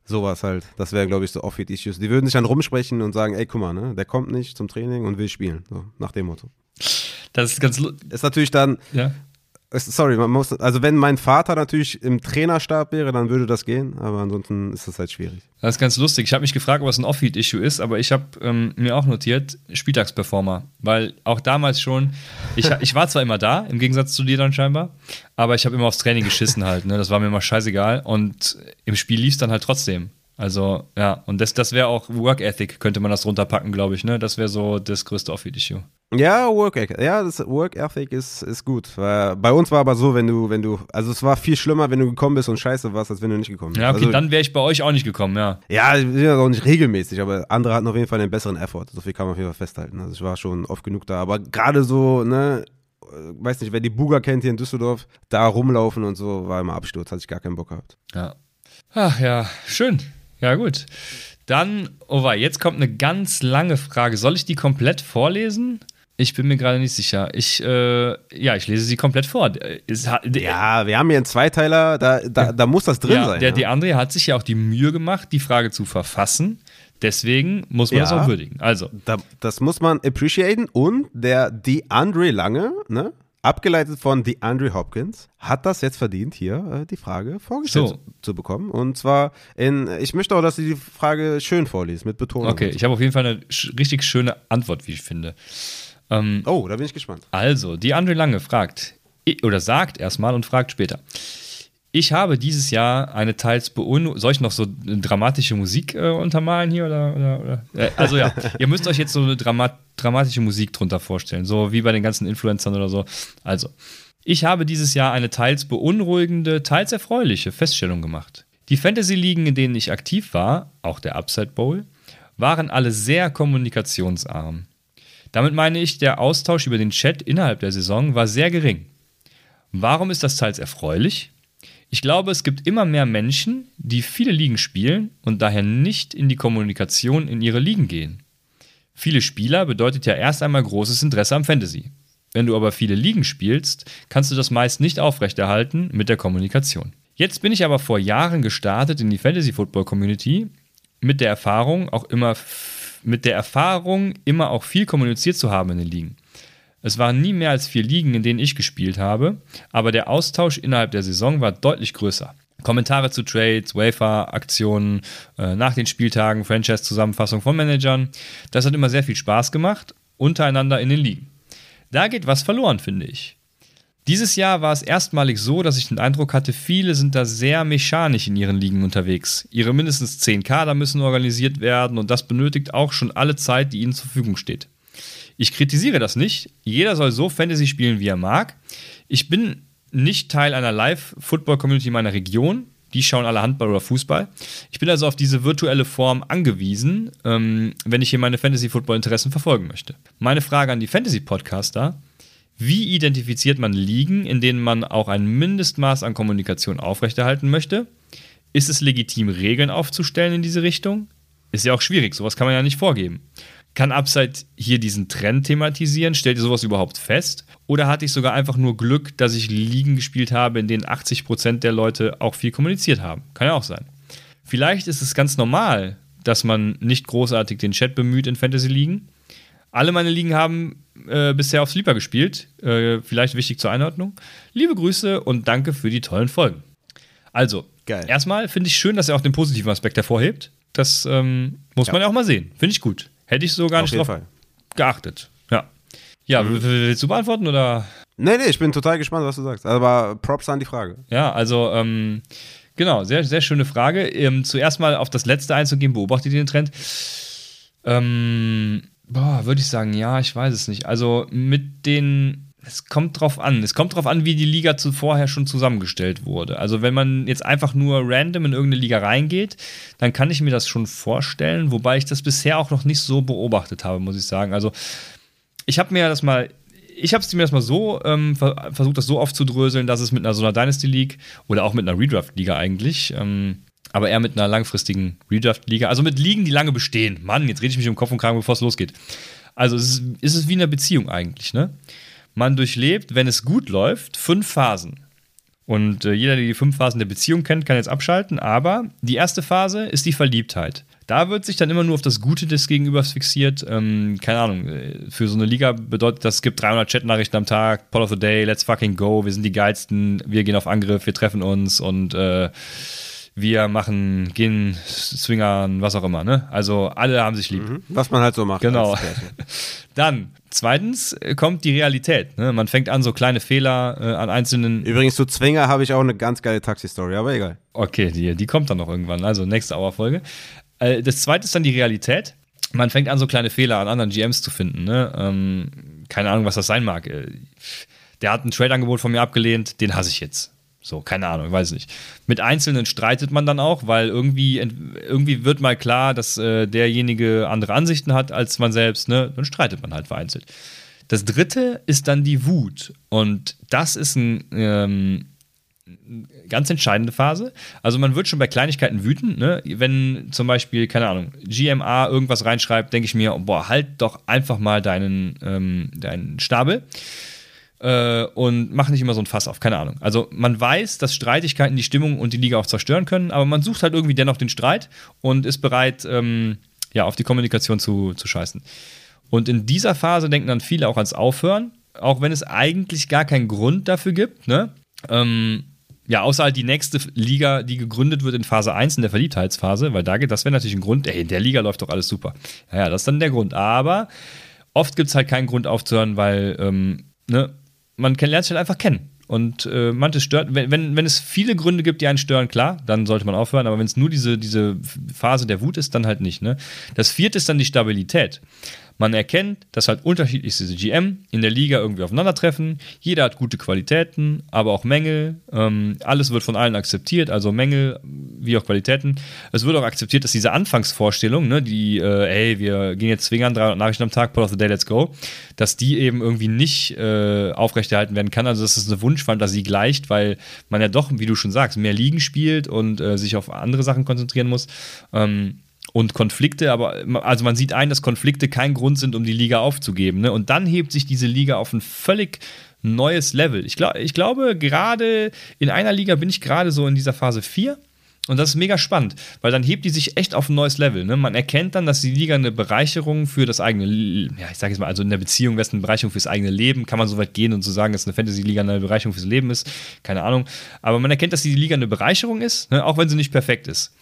sowas halt. Das wäre, glaube ich, so Off-Field-Issues. Die würden sich dann rumsprechen und sagen, ey, guck mal, ne, der kommt nicht zum Training und will spielen. So, nach dem Motto. Das ist ganz. Ist natürlich dann. Ja. Sorry, man muss, also wenn mein Vater natürlich im Trainerstab wäre, dann würde das gehen, aber ansonsten ist das halt schwierig. Das ist ganz lustig. Ich habe mich gefragt, ob es ein Off-Field-Issue ist, aber ich habe ähm, mir auch notiert, Spieltagsperformer. Weil auch damals schon, ich, ich war zwar immer da, im Gegensatz zu dir dann scheinbar, aber ich habe immer aufs Training geschissen halt. Ne? Das war mir immer scheißegal und im Spiel lief es dann halt trotzdem. Also, ja, und das, das wäre auch Work Ethic, könnte man das drunter packen, glaube ich, ne? Das wäre so das größte Off-Issue. Ja, Work Ethic, ja, das Work Ethic ist, ist gut. Bei uns war aber so, wenn du, wenn du, also es war viel schlimmer, wenn du gekommen bist und scheiße warst, als wenn du nicht gekommen bist. Ja, okay, also, dann wäre ich bei euch auch nicht gekommen, ja. Ja, ich bin ja auch nicht regelmäßig, aber andere hatten auf jeden Fall einen besseren Effort. So viel kann man auf jeden Fall festhalten. Also ich war schon oft genug da. Aber gerade so, ne, weiß nicht, wer die Buga kennt hier in Düsseldorf, da rumlaufen und so, war immer Absturz, hatte ich gar keinen Bock gehabt. Ja. Ach ja, schön. Ja, gut. Dann, oh wei, jetzt kommt eine ganz lange Frage. Soll ich die komplett vorlesen? Ich bin mir gerade nicht sicher. Ich, äh, ja, ich lese sie komplett vor. Es, ja, wir haben hier einen Zweiteiler, da, da, da muss das drin ja, sein. Der, ja. Die andere hat sich ja auch die Mühe gemacht, die Frage zu verfassen. Deswegen muss man ja, das auch würdigen. Also. Da, das muss man appreciaten. Und der DeAndre Lange, ne? Abgeleitet von DeAndre Hopkins, hat das jetzt verdient, hier äh, die Frage vorgestellt so. zu bekommen. Und zwar in, ich möchte auch, dass sie die Frage schön vorliest, mit Betonung. Okay, ich habe auf jeden Fall eine sch richtig schöne Antwort, wie ich finde. Ähm, oh, da bin ich gespannt. Also, DeAndre Lange fragt, oder sagt erstmal und fragt später. Ich habe dieses Jahr eine teils beunruhigende. Soll ich noch so dramatische Musik äh, untermalen hier? Oder, oder, oder? Äh, also ja, ihr müsst euch jetzt so eine Dramat dramatische Musik drunter vorstellen, so wie bei den ganzen Influencern oder so. Also, ich habe dieses Jahr eine teils beunruhigende, teils erfreuliche Feststellung gemacht. Die Fantasy-Ligen, in denen ich aktiv war, auch der Upside Bowl, waren alle sehr kommunikationsarm. Damit meine ich, der Austausch über den Chat innerhalb der Saison war sehr gering. Warum ist das teils erfreulich? Ich glaube, es gibt immer mehr Menschen, die viele Ligen spielen und daher nicht in die Kommunikation in ihre Ligen gehen. Viele Spieler bedeutet ja erst einmal großes Interesse am Fantasy. Wenn du aber viele Ligen spielst, kannst du das meist nicht aufrechterhalten mit der Kommunikation. Jetzt bin ich aber vor Jahren gestartet in die Fantasy Football Community mit der Erfahrung auch immer mit der Erfahrung immer auch viel kommuniziert zu haben in den Ligen. Es waren nie mehr als vier Ligen, in denen ich gespielt habe, aber der Austausch innerhalb der Saison war deutlich größer. Kommentare zu Trades, Wafer-Aktionen, äh, nach den Spieltagen, Franchise-Zusammenfassung von Managern. Das hat immer sehr viel Spaß gemacht, untereinander in den Ligen. Da geht was verloren, finde ich. Dieses Jahr war es erstmalig so, dass ich den Eindruck hatte, viele sind da sehr mechanisch in ihren Ligen unterwegs. Ihre mindestens 10 Kader müssen organisiert werden und das benötigt auch schon alle Zeit, die ihnen zur Verfügung steht. Ich kritisiere das nicht. Jeder soll so Fantasy spielen, wie er mag. Ich bin nicht Teil einer Live-Football-Community meiner Region. Die schauen alle Handball oder Fußball. Ich bin also auf diese virtuelle Form angewiesen, ähm, wenn ich hier meine Fantasy-Football-Interessen verfolgen möchte. Meine Frage an die Fantasy-Podcaster: wie identifiziert man Ligen, in denen man auch ein Mindestmaß an Kommunikation aufrechterhalten möchte? Ist es legitim, Regeln aufzustellen in diese Richtung? Ist ja auch schwierig, sowas kann man ja nicht vorgeben. Kann Upside hier diesen Trend thematisieren? Stellt ihr sowas überhaupt fest? Oder hatte ich sogar einfach nur Glück, dass ich Ligen gespielt habe, in denen 80% der Leute auch viel kommuniziert haben? Kann ja auch sein. Vielleicht ist es ganz normal, dass man nicht großartig den Chat bemüht in Fantasy-Ligen. Alle meine Ligen haben äh, bisher auf Sleeper gespielt. Äh, vielleicht wichtig zur Einordnung. Liebe Grüße und danke für die tollen Folgen. Also, Geil. erstmal finde ich schön, dass er auch den positiven Aspekt hervorhebt. Das ähm, muss ja. man ja auch mal sehen. Finde ich gut. Hätte ich so gar auf nicht drauf Fall. geachtet. Ja. Ja, mhm. willst du beantworten oder? Nee, nee, ich bin total gespannt, was du sagst. Aber Props an die Frage. Ja, also, ähm, genau, sehr, sehr schöne Frage. Ähm, zuerst mal auf das letzte einzugehen, beobachtet ihr den Trend? Ähm, Boah, würde ich sagen, ja, ich weiß es nicht. Also mit den, es kommt drauf an. Es kommt drauf an, wie die Liga zuvorher schon zusammengestellt wurde. Also wenn man jetzt einfach nur random in irgendeine Liga reingeht, dann kann ich mir das schon vorstellen, wobei ich das bisher auch noch nicht so beobachtet habe, muss ich sagen. Also ich habe mir das mal ich habe mir das mal so ähm, versucht, das so aufzudröseln, dass es mit einer so einer Dynasty League oder auch mit einer Redraft-Liga eigentlich ähm, aber eher mit einer langfristigen Redraft-Liga. Also mit Ligen, die lange bestehen. Mann, jetzt rede ich mich um Kopf und Kragen, bevor es losgeht. Also es ist, ist es wie eine Beziehung eigentlich, ne? Man durchlebt, wenn es gut läuft, fünf Phasen. Und äh, jeder, der die fünf Phasen der Beziehung kennt, kann jetzt abschalten. Aber die erste Phase ist die Verliebtheit. Da wird sich dann immer nur auf das Gute des Gegenübers fixiert. Ähm, keine Ahnung, äh, für so eine Liga bedeutet das, es gibt 300 Chat-Nachrichten am Tag, Paul of the Day, let's fucking go, wir sind die Geilsten, wir gehen auf Angriff, wir treffen uns und äh, wir machen, gehen Swingern, was auch immer. Ne? Also alle haben sich lieb. Mhm. Was man halt so macht. Genau. Dann, zweitens äh, kommt die Realität. Ne? Man fängt an, so kleine Fehler äh, an einzelnen. Übrigens, zu Zwinger habe ich auch eine ganz geile Taxi-Story, aber egal. Okay, die, die kommt dann noch irgendwann. Also nächste Auerfolge. Äh, das zweite ist dann die Realität. Man fängt an, so kleine Fehler an anderen GMs zu finden. Ne? Ähm, keine Ahnung, was das sein mag. Äh, der hat ein Trade-Angebot von mir abgelehnt, den hasse ich jetzt. So, keine Ahnung, weiß nicht. Mit Einzelnen streitet man dann auch, weil irgendwie, irgendwie wird mal klar, dass äh, derjenige andere Ansichten hat als man selbst, ne? Dann streitet man halt vereinzelt. Das dritte ist dann die Wut. Und das ist ein, ähm, ganz entscheidende Phase. Also man wird schon bei Kleinigkeiten wütend, ne? Wenn zum Beispiel, keine Ahnung, GMA irgendwas reinschreibt, denke ich mir, boah, halt doch einfach mal deinen, ähm, deinen Stabel äh, und mach nicht immer so ein Fass auf, keine Ahnung. Also man weiß, dass Streitigkeiten die Stimmung und die Liga auch zerstören können, aber man sucht halt irgendwie dennoch den Streit und ist bereit, ähm, ja, auf die Kommunikation zu, zu scheißen. Und in dieser Phase denken dann viele auch ans Aufhören, auch wenn es eigentlich gar keinen Grund dafür gibt, ne? Ähm, ja, außer halt die nächste Liga, die gegründet wird in Phase 1, in der Verliebtheitsphase, weil da geht, das wäre natürlich ein Grund, ey, in der Liga läuft doch alles super. Ja, ja das ist dann der Grund. Aber oft gibt es halt keinen Grund aufzuhören, weil, ähm, ne, man lernt sich halt einfach kennen. Und äh, manches stört, wenn, wenn, wenn es viele Gründe gibt, die einen stören, klar, dann sollte man aufhören, aber wenn es nur diese, diese Phase der Wut ist, dann halt nicht. Ne? Das vierte ist dann die Stabilität. Man erkennt, dass halt unterschiedlichste GM in der Liga irgendwie aufeinandertreffen. Jeder hat gute Qualitäten, aber auch Mängel. Ähm, alles wird von allen akzeptiert. Also Mängel wie auch Qualitäten. Es wird auch akzeptiert, dass diese Anfangsvorstellung, ne, die, äh, ey, wir gehen jetzt zwingern 300 Nachrichten am Tag, Put of the Day, let's go, dass die eben irgendwie nicht äh, aufrechterhalten werden kann. Also, dass es eine Wunschfantasie gleicht, weil man ja doch, wie du schon sagst, mehr Ligen spielt und äh, sich auf andere Sachen konzentrieren muss. Ähm, und Konflikte, aber also man sieht ein, dass Konflikte kein Grund sind, um die Liga aufzugeben. Ne? Und dann hebt sich diese Liga auf ein völlig neues Level. Ich, glaub, ich glaube, gerade in einer Liga bin ich gerade so in dieser Phase 4. Und das ist mega spannend, weil dann hebt die sich echt auf ein neues Level. Ne? Man erkennt dann, dass die Liga eine Bereicherung für das eigene, ja, ich sage jetzt mal, also in der Beziehung wäre es eine Bereicherung fürs eigene Leben. Kann man so weit gehen und so sagen, dass eine Fantasy-Liga eine Bereicherung fürs Leben ist? Keine Ahnung. Aber man erkennt, dass die Liga eine Bereicherung ist, ne? auch wenn sie nicht perfekt ist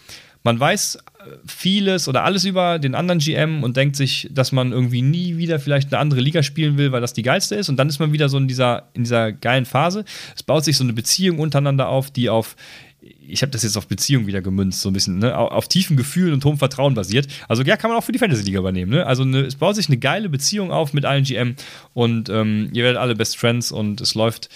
man weiß vieles oder alles über den anderen GM und denkt sich, dass man irgendwie nie wieder vielleicht eine andere Liga spielen will, weil das die geilste ist. Und dann ist man wieder so in dieser, in dieser geilen Phase. Es baut sich so eine Beziehung untereinander auf, die auf ich habe das jetzt auf Beziehung wieder gemünzt, so ein bisschen, ne? auf tiefen Gefühlen und hohem Vertrauen basiert. Also ja, kann man auch für die Fantasy-Liga übernehmen. Ne? Also eine, es baut sich eine geile Beziehung auf mit allen GM und ähm, ihr werdet alle Best Friends und es läuft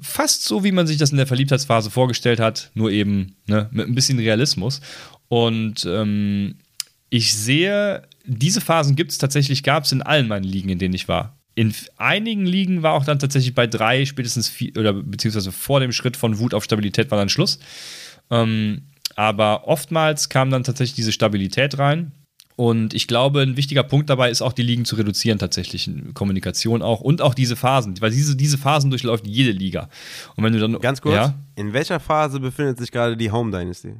fast so, wie man sich das in der Verliebtheitsphase vorgestellt hat, nur eben ne, mit ein bisschen Realismus. Und ähm, ich sehe, diese Phasen gibt es tatsächlich, gab es in allen meinen Ligen, in denen ich war. In einigen Ligen war auch dann tatsächlich bei drei, spätestens vier, oder beziehungsweise vor dem Schritt von Wut auf Stabilität war dann Schluss. Ähm, aber oftmals kam dann tatsächlich diese Stabilität rein. Und ich glaube, ein wichtiger Punkt dabei ist auch, die Ligen zu reduzieren, tatsächlich Kommunikation auch und auch diese Phasen, weil diese, diese Phasen durchläuft jede Liga. Und wenn du dann. Ganz kurz, ja? in welcher Phase befindet sich gerade die Home Dynasty?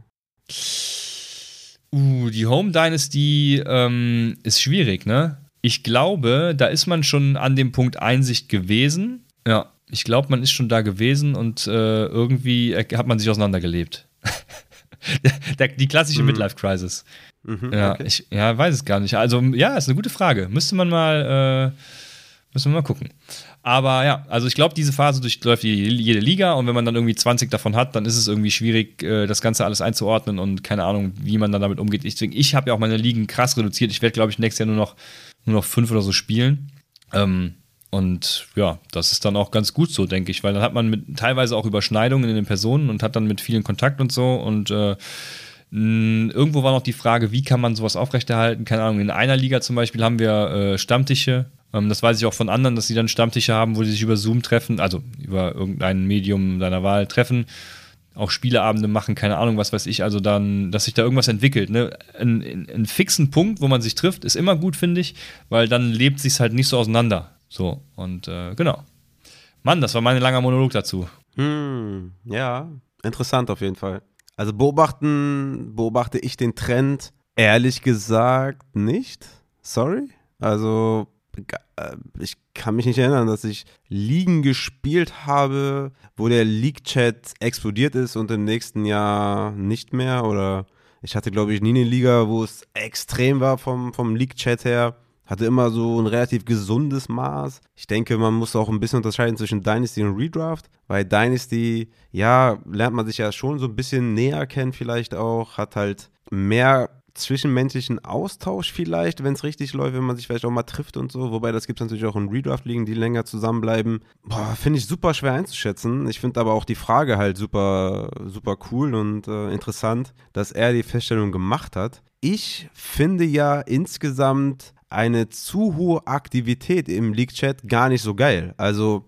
Uh, die Home Dynasty ähm, ist schwierig, ne? Ich glaube, da ist man schon an dem Punkt Einsicht gewesen. Ja, ich glaube, man ist schon da gewesen und äh, irgendwie hat man sich auseinandergelebt. die klassische mhm. Midlife-Crisis. Mhm, ja, okay. ich ja, weiß es gar nicht. Also, ja, ist eine gute Frage. Müsste man mal, äh, müssen wir mal gucken. Aber ja, also ich glaube, diese Phase durchläuft jede Liga und wenn man dann irgendwie 20 davon hat, dann ist es irgendwie schwierig, äh, das Ganze alles einzuordnen und keine Ahnung, wie man dann damit umgeht. Ich, ich habe ja auch meine Ligen krass reduziert. Ich werde, glaube ich, nächstes Jahr nur noch, nur noch fünf oder so spielen. Ähm, und ja, das ist dann auch ganz gut so, denke ich, weil dann hat man mit, teilweise auch Überschneidungen in den Personen und hat dann mit vielen Kontakt und so und äh, Irgendwo war noch die Frage, wie kann man sowas aufrechterhalten? Keine Ahnung, in einer Liga zum Beispiel haben wir äh, Stammtische, ähm, das weiß ich auch von anderen, dass sie dann Stammtische haben, wo sie sich über Zoom treffen, also über irgendein Medium deiner Wahl treffen, auch Spieleabende machen, keine Ahnung, was weiß ich, also dann, dass sich da irgendwas entwickelt. Ne? Ein, ein, ein fixen Punkt, wo man sich trifft, ist immer gut, finde ich, weil dann lebt sich halt nicht so auseinander. So, und äh, genau. Mann, das war mein langer Monolog dazu. Hm, ja, interessant auf jeden Fall. Also beobachten, beobachte ich den Trend ehrlich gesagt nicht. Sorry. Also äh, ich kann mich nicht erinnern, dass ich Ligen gespielt habe, wo der League-Chat explodiert ist und im nächsten Jahr nicht mehr. Oder ich hatte, glaube ich, nie eine Liga, wo es extrem war vom, vom League-Chat her. Hatte immer so ein relativ gesundes Maß. Ich denke, man muss auch ein bisschen unterscheiden zwischen Dynasty und Redraft, weil Dynasty, ja, lernt man sich ja schon so ein bisschen näher kennen, vielleicht auch, hat halt mehr zwischenmenschlichen Austausch vielleicht, wenn es richtig läuft, wenn man sich vielleicht auch mal trifft und so. Wobei das gibt es natürlich auch in Redraft-Ligen, die länger zusammenbleiben. Boah, finde ich super schwer einzuschätzen. Ich finde aber auch die Frage halt super, super cool und äh, interessant, dass er die Feststellung gemacht hat. Ich finde ja insgesamt eine zu hohe Aktivität im League-Chat gar nicht so geil. Also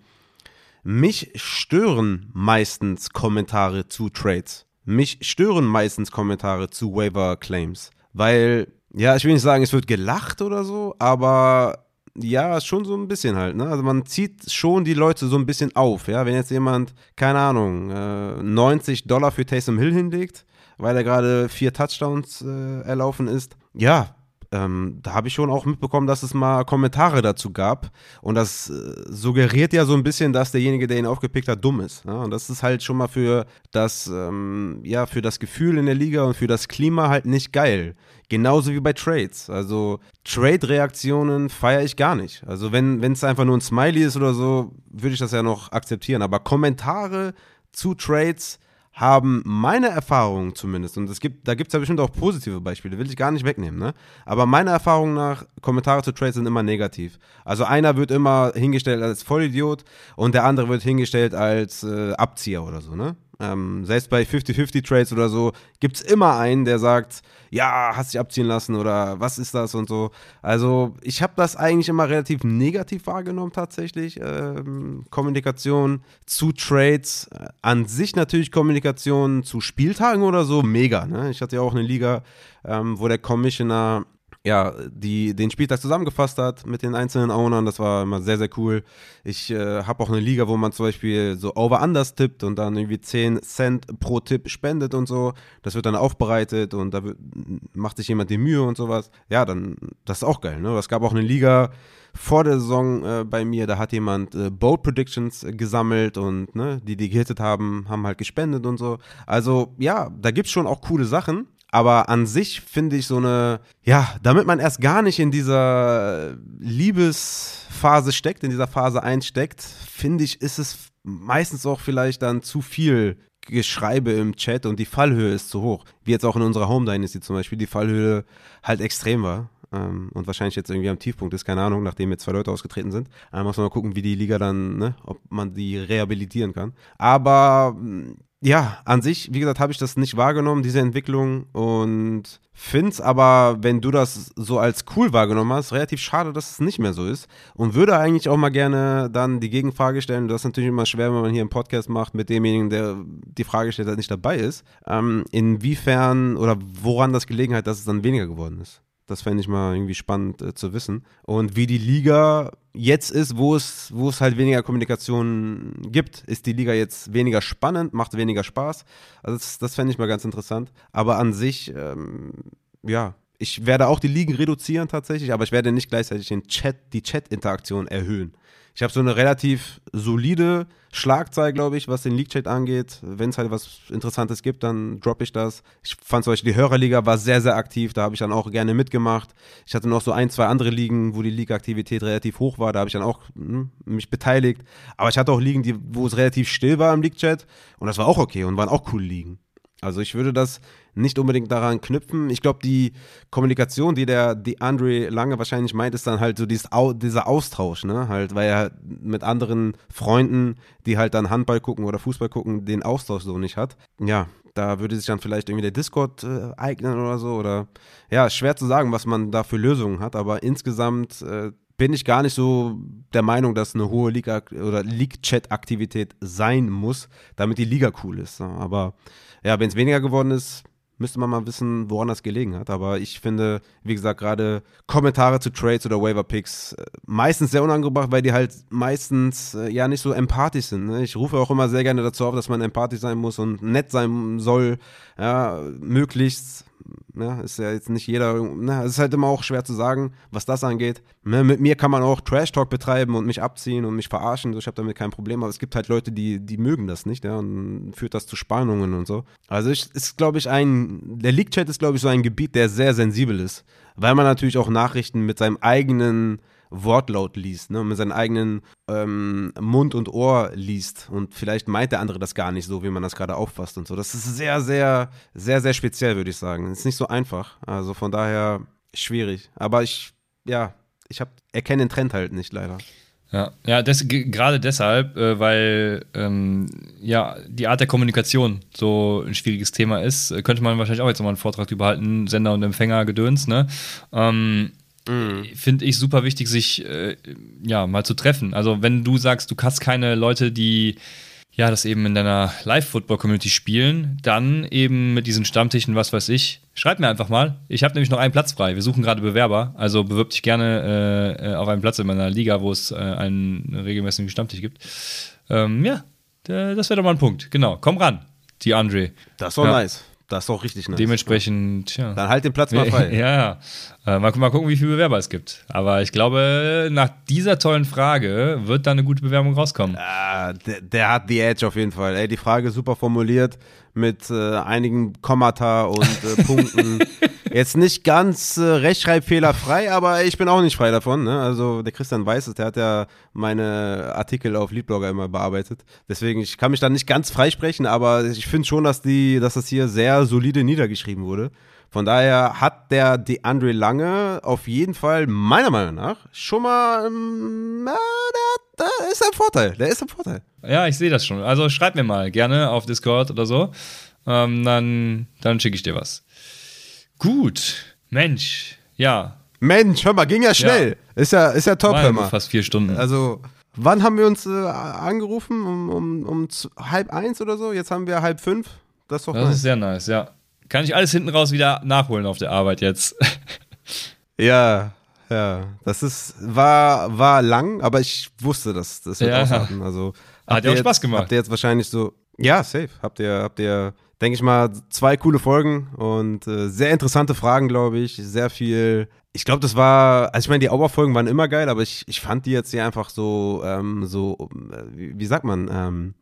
mich stören meistens Kommentare zu Trades. Mich stören meistens Kommentare zu Waiver Claims. Weil, ja, ich will nicht sagen, es wird gelacht oder so, aber ja, schon so ein bisschen halt, ne? Also man zieht schon die Leute so ein bisschen auf, ja. Wenn jetzt jemand, keine Ahnung, äh, 90 Dollar für Taysom Hill hinlegt, weil er gerade vier Touchdowns äh, erlaufen ist, ja, ähm, da habe ich schon auch mitbekommen, dass es mal Kommentare dazu gab. Und das äh, suggeriert ja so ein bisschen, dass derjenige, der ihn aufgepickt hat, dumm ist. Ja? Und das ist halt schon mal für das, ähm, ja, für das Gefühl in der Liga und für das Klima halt nicht geil. Genauso wie bei Trades. Also Trade-Reaktionen feiere ich gar nicht. Also wenn es einfach nur ein Smiley ist oder so, würde ich das ja noch akzeptieren. Aber Kommentare zu Trades haben meine Erfahrungen zumindest, und es gibt, da gibt es ja bestimmt auch positive Beispiele, will ich gar nicht wegnehmen, ne? Aber meiner Erfahrung nach, Kommentare zu Trades sind immer negativ. Also einer wird immer hingestellt als Vollidiot und der andere wird hingestellt als äh, Abzieher oder so, ne? Ähm, selbst bei 50-50 Trades oder so gibt es immer einen, der sagt, ja, hast dich abziehen lassen oder was ist das und so. Also ich habe das eigentlich immer relativ negativ wahrgenommen tatsächlich. Ähm, Kommunikation zu Trades, äh, an sich natürlich Kommunikation zu Spieltagen oder so, mega. Ne? Ich hatte ja auch eine Liga, ähm, wo der Commissioner ja, die den Spieltag zusammengefasst hat mit den einzelnen Ownern. Das war immer sehr, sehr cool. Ich äh, habe auch eine Liga, wo man zum Beispiel so Over-Unders tippt und dann irgendwie 10 Cent pro Tipp spendet und so. Das wird dann aufbereitet und da macht sich jemand die Mühe und sowas. Ja, dann, das ist auch geil. Ne? Es gab auch eine Liga vor der Saison äh, bei mir, da hat jemand äh, Bold Predictions gesammelt und ne, die, die gehittet haben, haben halt gespendet und so. Also ja, da gibt es schon auch coole Sachen. Aber an sich finde ich so eine, ja, damit man erst gar nicht in dieser Liebesphase steckt, in dieser Phase einsteckt, finde ich, ist es meistens auch vielleicht dann zu viel Geschreibe im Chat und die Fallhöhe ist zu hoch. Wie jetzt auch in unserer Home Dynasty zum Beispiel, die Fallhöhe halt extrem war. Ähm, und wahrscheinlich jetzt irgendwie am Tiefpunkt ist, keine Ahnung, nachdem jetzt zwei Leute ausgetreten sind. Da muss man mal gucken, wie die Liga dann, ne, ob man die rehabilitieren kann. Aber ja, an sich, wie gesagt, habe ich das nicht wahrgenommen, diese Entwicklung. Und finde es aber, wenn du das so als cool wahrgenommen hast, relativ schade, dass es nicht mehr so ist. Und würde eigentlich auch mal gerne dann die Gegenfrage stellen. Das ist natürlich immer schwer, wenn man hier einen Podcast macht mit demjenigen, der die Frage stellt, der nicht dabei ist. Ähm, inwiefern oder woran das gelegen hat, dass es dann weniger geworden ist. Das fände ich mal irgendwie spannend äh, zu wissen. Und wie die Liga jetzt ist, wo es, wo es halt weniger Kommunikation gibt, ist die Liga jetzt weniger spannend, macht weniger Spaß. Also das, das fände ich mal ganz interessant. Aber an sich, ähm, ja, ich werde auch die Ligen reduzieren tatsächlich, aber ich werde nicht gleichzeitig den Chat, die Chat-Interaktion erhöhen. Ich habe so eine relativ solide Schlagzahl, glaube ich, was den League-Chat angeht. Wenn es halt was Interessantes gibt, dann droppe ich das. Ich fand zum Beispiel, die Hörerliga war sehr, sehr aktiv. Da habe ich dann auch gerne mitgemacht. Ich hatte noch so ein, zwei andere Ligen, wo die Liga-Aktivität relativ hoch war. Da habe ich dann auch hm, mich beteiligt. Aber ich hatte auch Ligen, wo es relativ still war im League-Chat. Und das war auch okay und waren auch coole Ligen. Also ich würde das nicht unbedingt daran knüpfen. Ich glaube, die Kommunikation, die der die Andre Lange wahrscheinlich meint, ist dann halt so dieses, dieser Austausch, ne? Halt, weil er mit anderen Freunden, die halt dann Handball gucken oder Fußball gucken, den Austausch so nicht hat. Ja, da würde sich dann vielleicht irgendwie der Discord äh, eignen oder so. Oder ja, schwer zu sagen, was man da für Lösungen hat, aber insgesamt äh, bin ich gar nicht so der Meinung, dass eine hohe Liga oder League-Chat-Aktivität sein muss, damit die Liga cool ist. Aber ja, wenn es weniger geworden ist, müsste man mal wissen, woran das gelegen hat. Aber ich finde, wie gesagt, gerade Kommentare zu Trades oder Waiver Picks äh, meistens sehr unangebracht, weil die halt meistens äh, ja nicht so empathisch sind. Ne? Ich rufe auch immer sehr gerne dazu auf, dass man empathisch sein muss und nett sein soll, ja, möglichst Ne? Ist ja jetzt nicht jeder, ne? es ist halt immer auch schwer zu sagen, was das angeht. Ne? Mit mir kann man auch Trash-Talk betreiben und mich abziehen und mich verarschen, ich habe damit kein Problem, aber es gibt halt Leute, die, die mögen das nicht, ja, und führt das zu Spannungen und so. Also ich, ist, glaube ich, ein, der League-Chat ist, glaube ich, so ein Gebiet, der sehr sensibel ist, weil man natürlich auch Nachrichten mit seinem eigenen Wortlaut liest, ne, mit seinem eigenen ähm, Mund und Ohr liest und vielleicht meint der andere das gar nicht so, wie man das gerade auffasst und so. Das ist sehr, sehr, sehr, sehr speziell, würde ich sagen. Das ist nicht so einfach. Also von daher schwierig. Aber ich, ja, ich hab, erkenne den Trend halt nicht leider. Ja, ja des, gerade deshalb, äh, weil ähm, ja die Art der Kommunikation so ein schwieriges Thema ist, äh, könnte man wahrscheinlich auch jetzt nochmal einen Vortrag drüber halten, Sender und Empfänger gedöns, ne? Ähm, Mhm. Finde ich super wichtig, sich äh, ja mal zu treffen. Also, wenn du sagst, du hast keine Leute, die ja das eben in deiner Live-Football-Community spielen, dann eben mit diesen Stammtischen, was weiß ich. Schreib mir einfach mal. Ich habe nämlich noch einen Platz frei. Wir suchen gerade Bewerber. Also bewirb dich gerne äh, auf einen Platz in meiner Liga, wo es äh, einen regelmäßigen Stammtisch gibt. Ähm, ja, das wäre doch mal ein Punkt. Genau. Komm ran, die Andre. Das war ja. nice. Das ist auch richtig nice. Dementsprechend, ja. Dann halt den Platz mal frei. ja, ja. Äh, mal, mal gucken, wie viele Bewerber es gibt. Aber ich glaube, nach dieser tollen Frage wird da eine gute Bewerbung rauskommen. Ja, der, der hat die Edge auf jeden Fall. Ey, die Frage super formuliert mit äh, einigen Kommata und äh, Punkten. Jetzt nicht ganz äh, rechtschreibfehlerfrei, aber ich bin auch nicht frei davon. Ne? Also der Christian weiß es, der hat ja meine Artikel auf Leadblogger immer bearbeitet. Deswegen, ich kann mich da nicht ganz freisprechen, aber ich finde schon, dass, die, dass das hier sehr solide niedergeschrieben wurde. Von daher hat der DeAndre Lange auf jeden Fall meiner Meinung nach schon mal, ähm, der, der ist ein Vorteil. Der ist ein Vorteil. Ja, ich sehe das schon. Also schreib mir mal gerne auf Discord oder so. Ähm, dann dann schicke ich dir was. Gut. Mensch. Ja. Mensch, hör mal, ging ja schnell. Ja. Ist ja, ist ja top, War hör mal. Fast vier Stunden. Also, wann haben wir uns äh, angerufen? Um, um, um halb eins oder so? Jetzt haben wir halb fünf. Das ist doch Das nice. ist sehr nice, ja. Kann ich alles hinten raus wieder nachholen auf der Arbeit jetzt. ja, ja. Das ist, war, war lang, aber ich wusste, dass das wird ja. ausarten. Also, Hat ja auch Spaß gemacht. Habt ihr jetzt wahrscheinlich so, ja, safe. Habt ihr, habt ihr denke ich mal, zwei coole Folgen und äh, sehr interessante Fragen, glaube ich. Sehr viel. Ich glaube, das war, also ich meine, die Auer-Folgen waren immer geil, aber ich, ich fand die jetzt hier einfach so, ähm, so, äh, wie, wie, sagt man, ähm,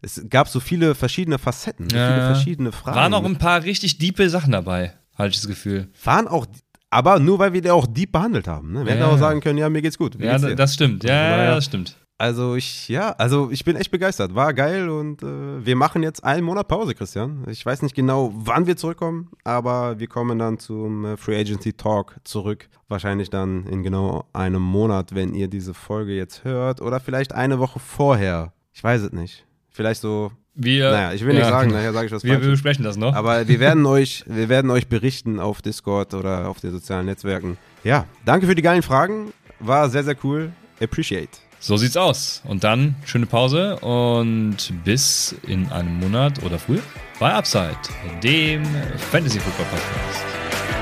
es gab so viele verschiedene Facetten, so viele verschiedene Fragen. Waren auch ein paar richtig diepe Sachen dabei, hatte ich das Gefühl. Waren auch, aber nur weil wir die auch deep behandelt haben. Ne? Wir ja. hätten auch sagen können, ja, mir geht's gut. ja, geht's das stimmt. Ja, ja, das stimmt. Also ich, ja, also ich bin echt begeistert. War geil und äh, wir machen jetzt einen Monat Pause, Christian. Ich weiß nicht genau, wann wir zurückkommen, aber wir kommen dann zum äh, Free Agency Talk zurück. Wahrscheinlich dann in genau einem Monat, wenn ihr diese Folge jetzt hört. Oder vielleicht eine Woche vorher. Ich weiß es nicht. Vielleicht so. Wir, naja, ich will nicht sagen, nachher sage ich was Wir, wir besprechen das noch. Aber wir werden euch, wir werden euch berichten auf Discord oder auf den sozialen Netzwerken. Ja, danke für die geilen Fragen. War sehr, sehr cool. Appreciate. So sieht's aus. Und dann schöne Pause und bis in einem Monat oder früher bei Upside, dem Fantasy Football Podcast.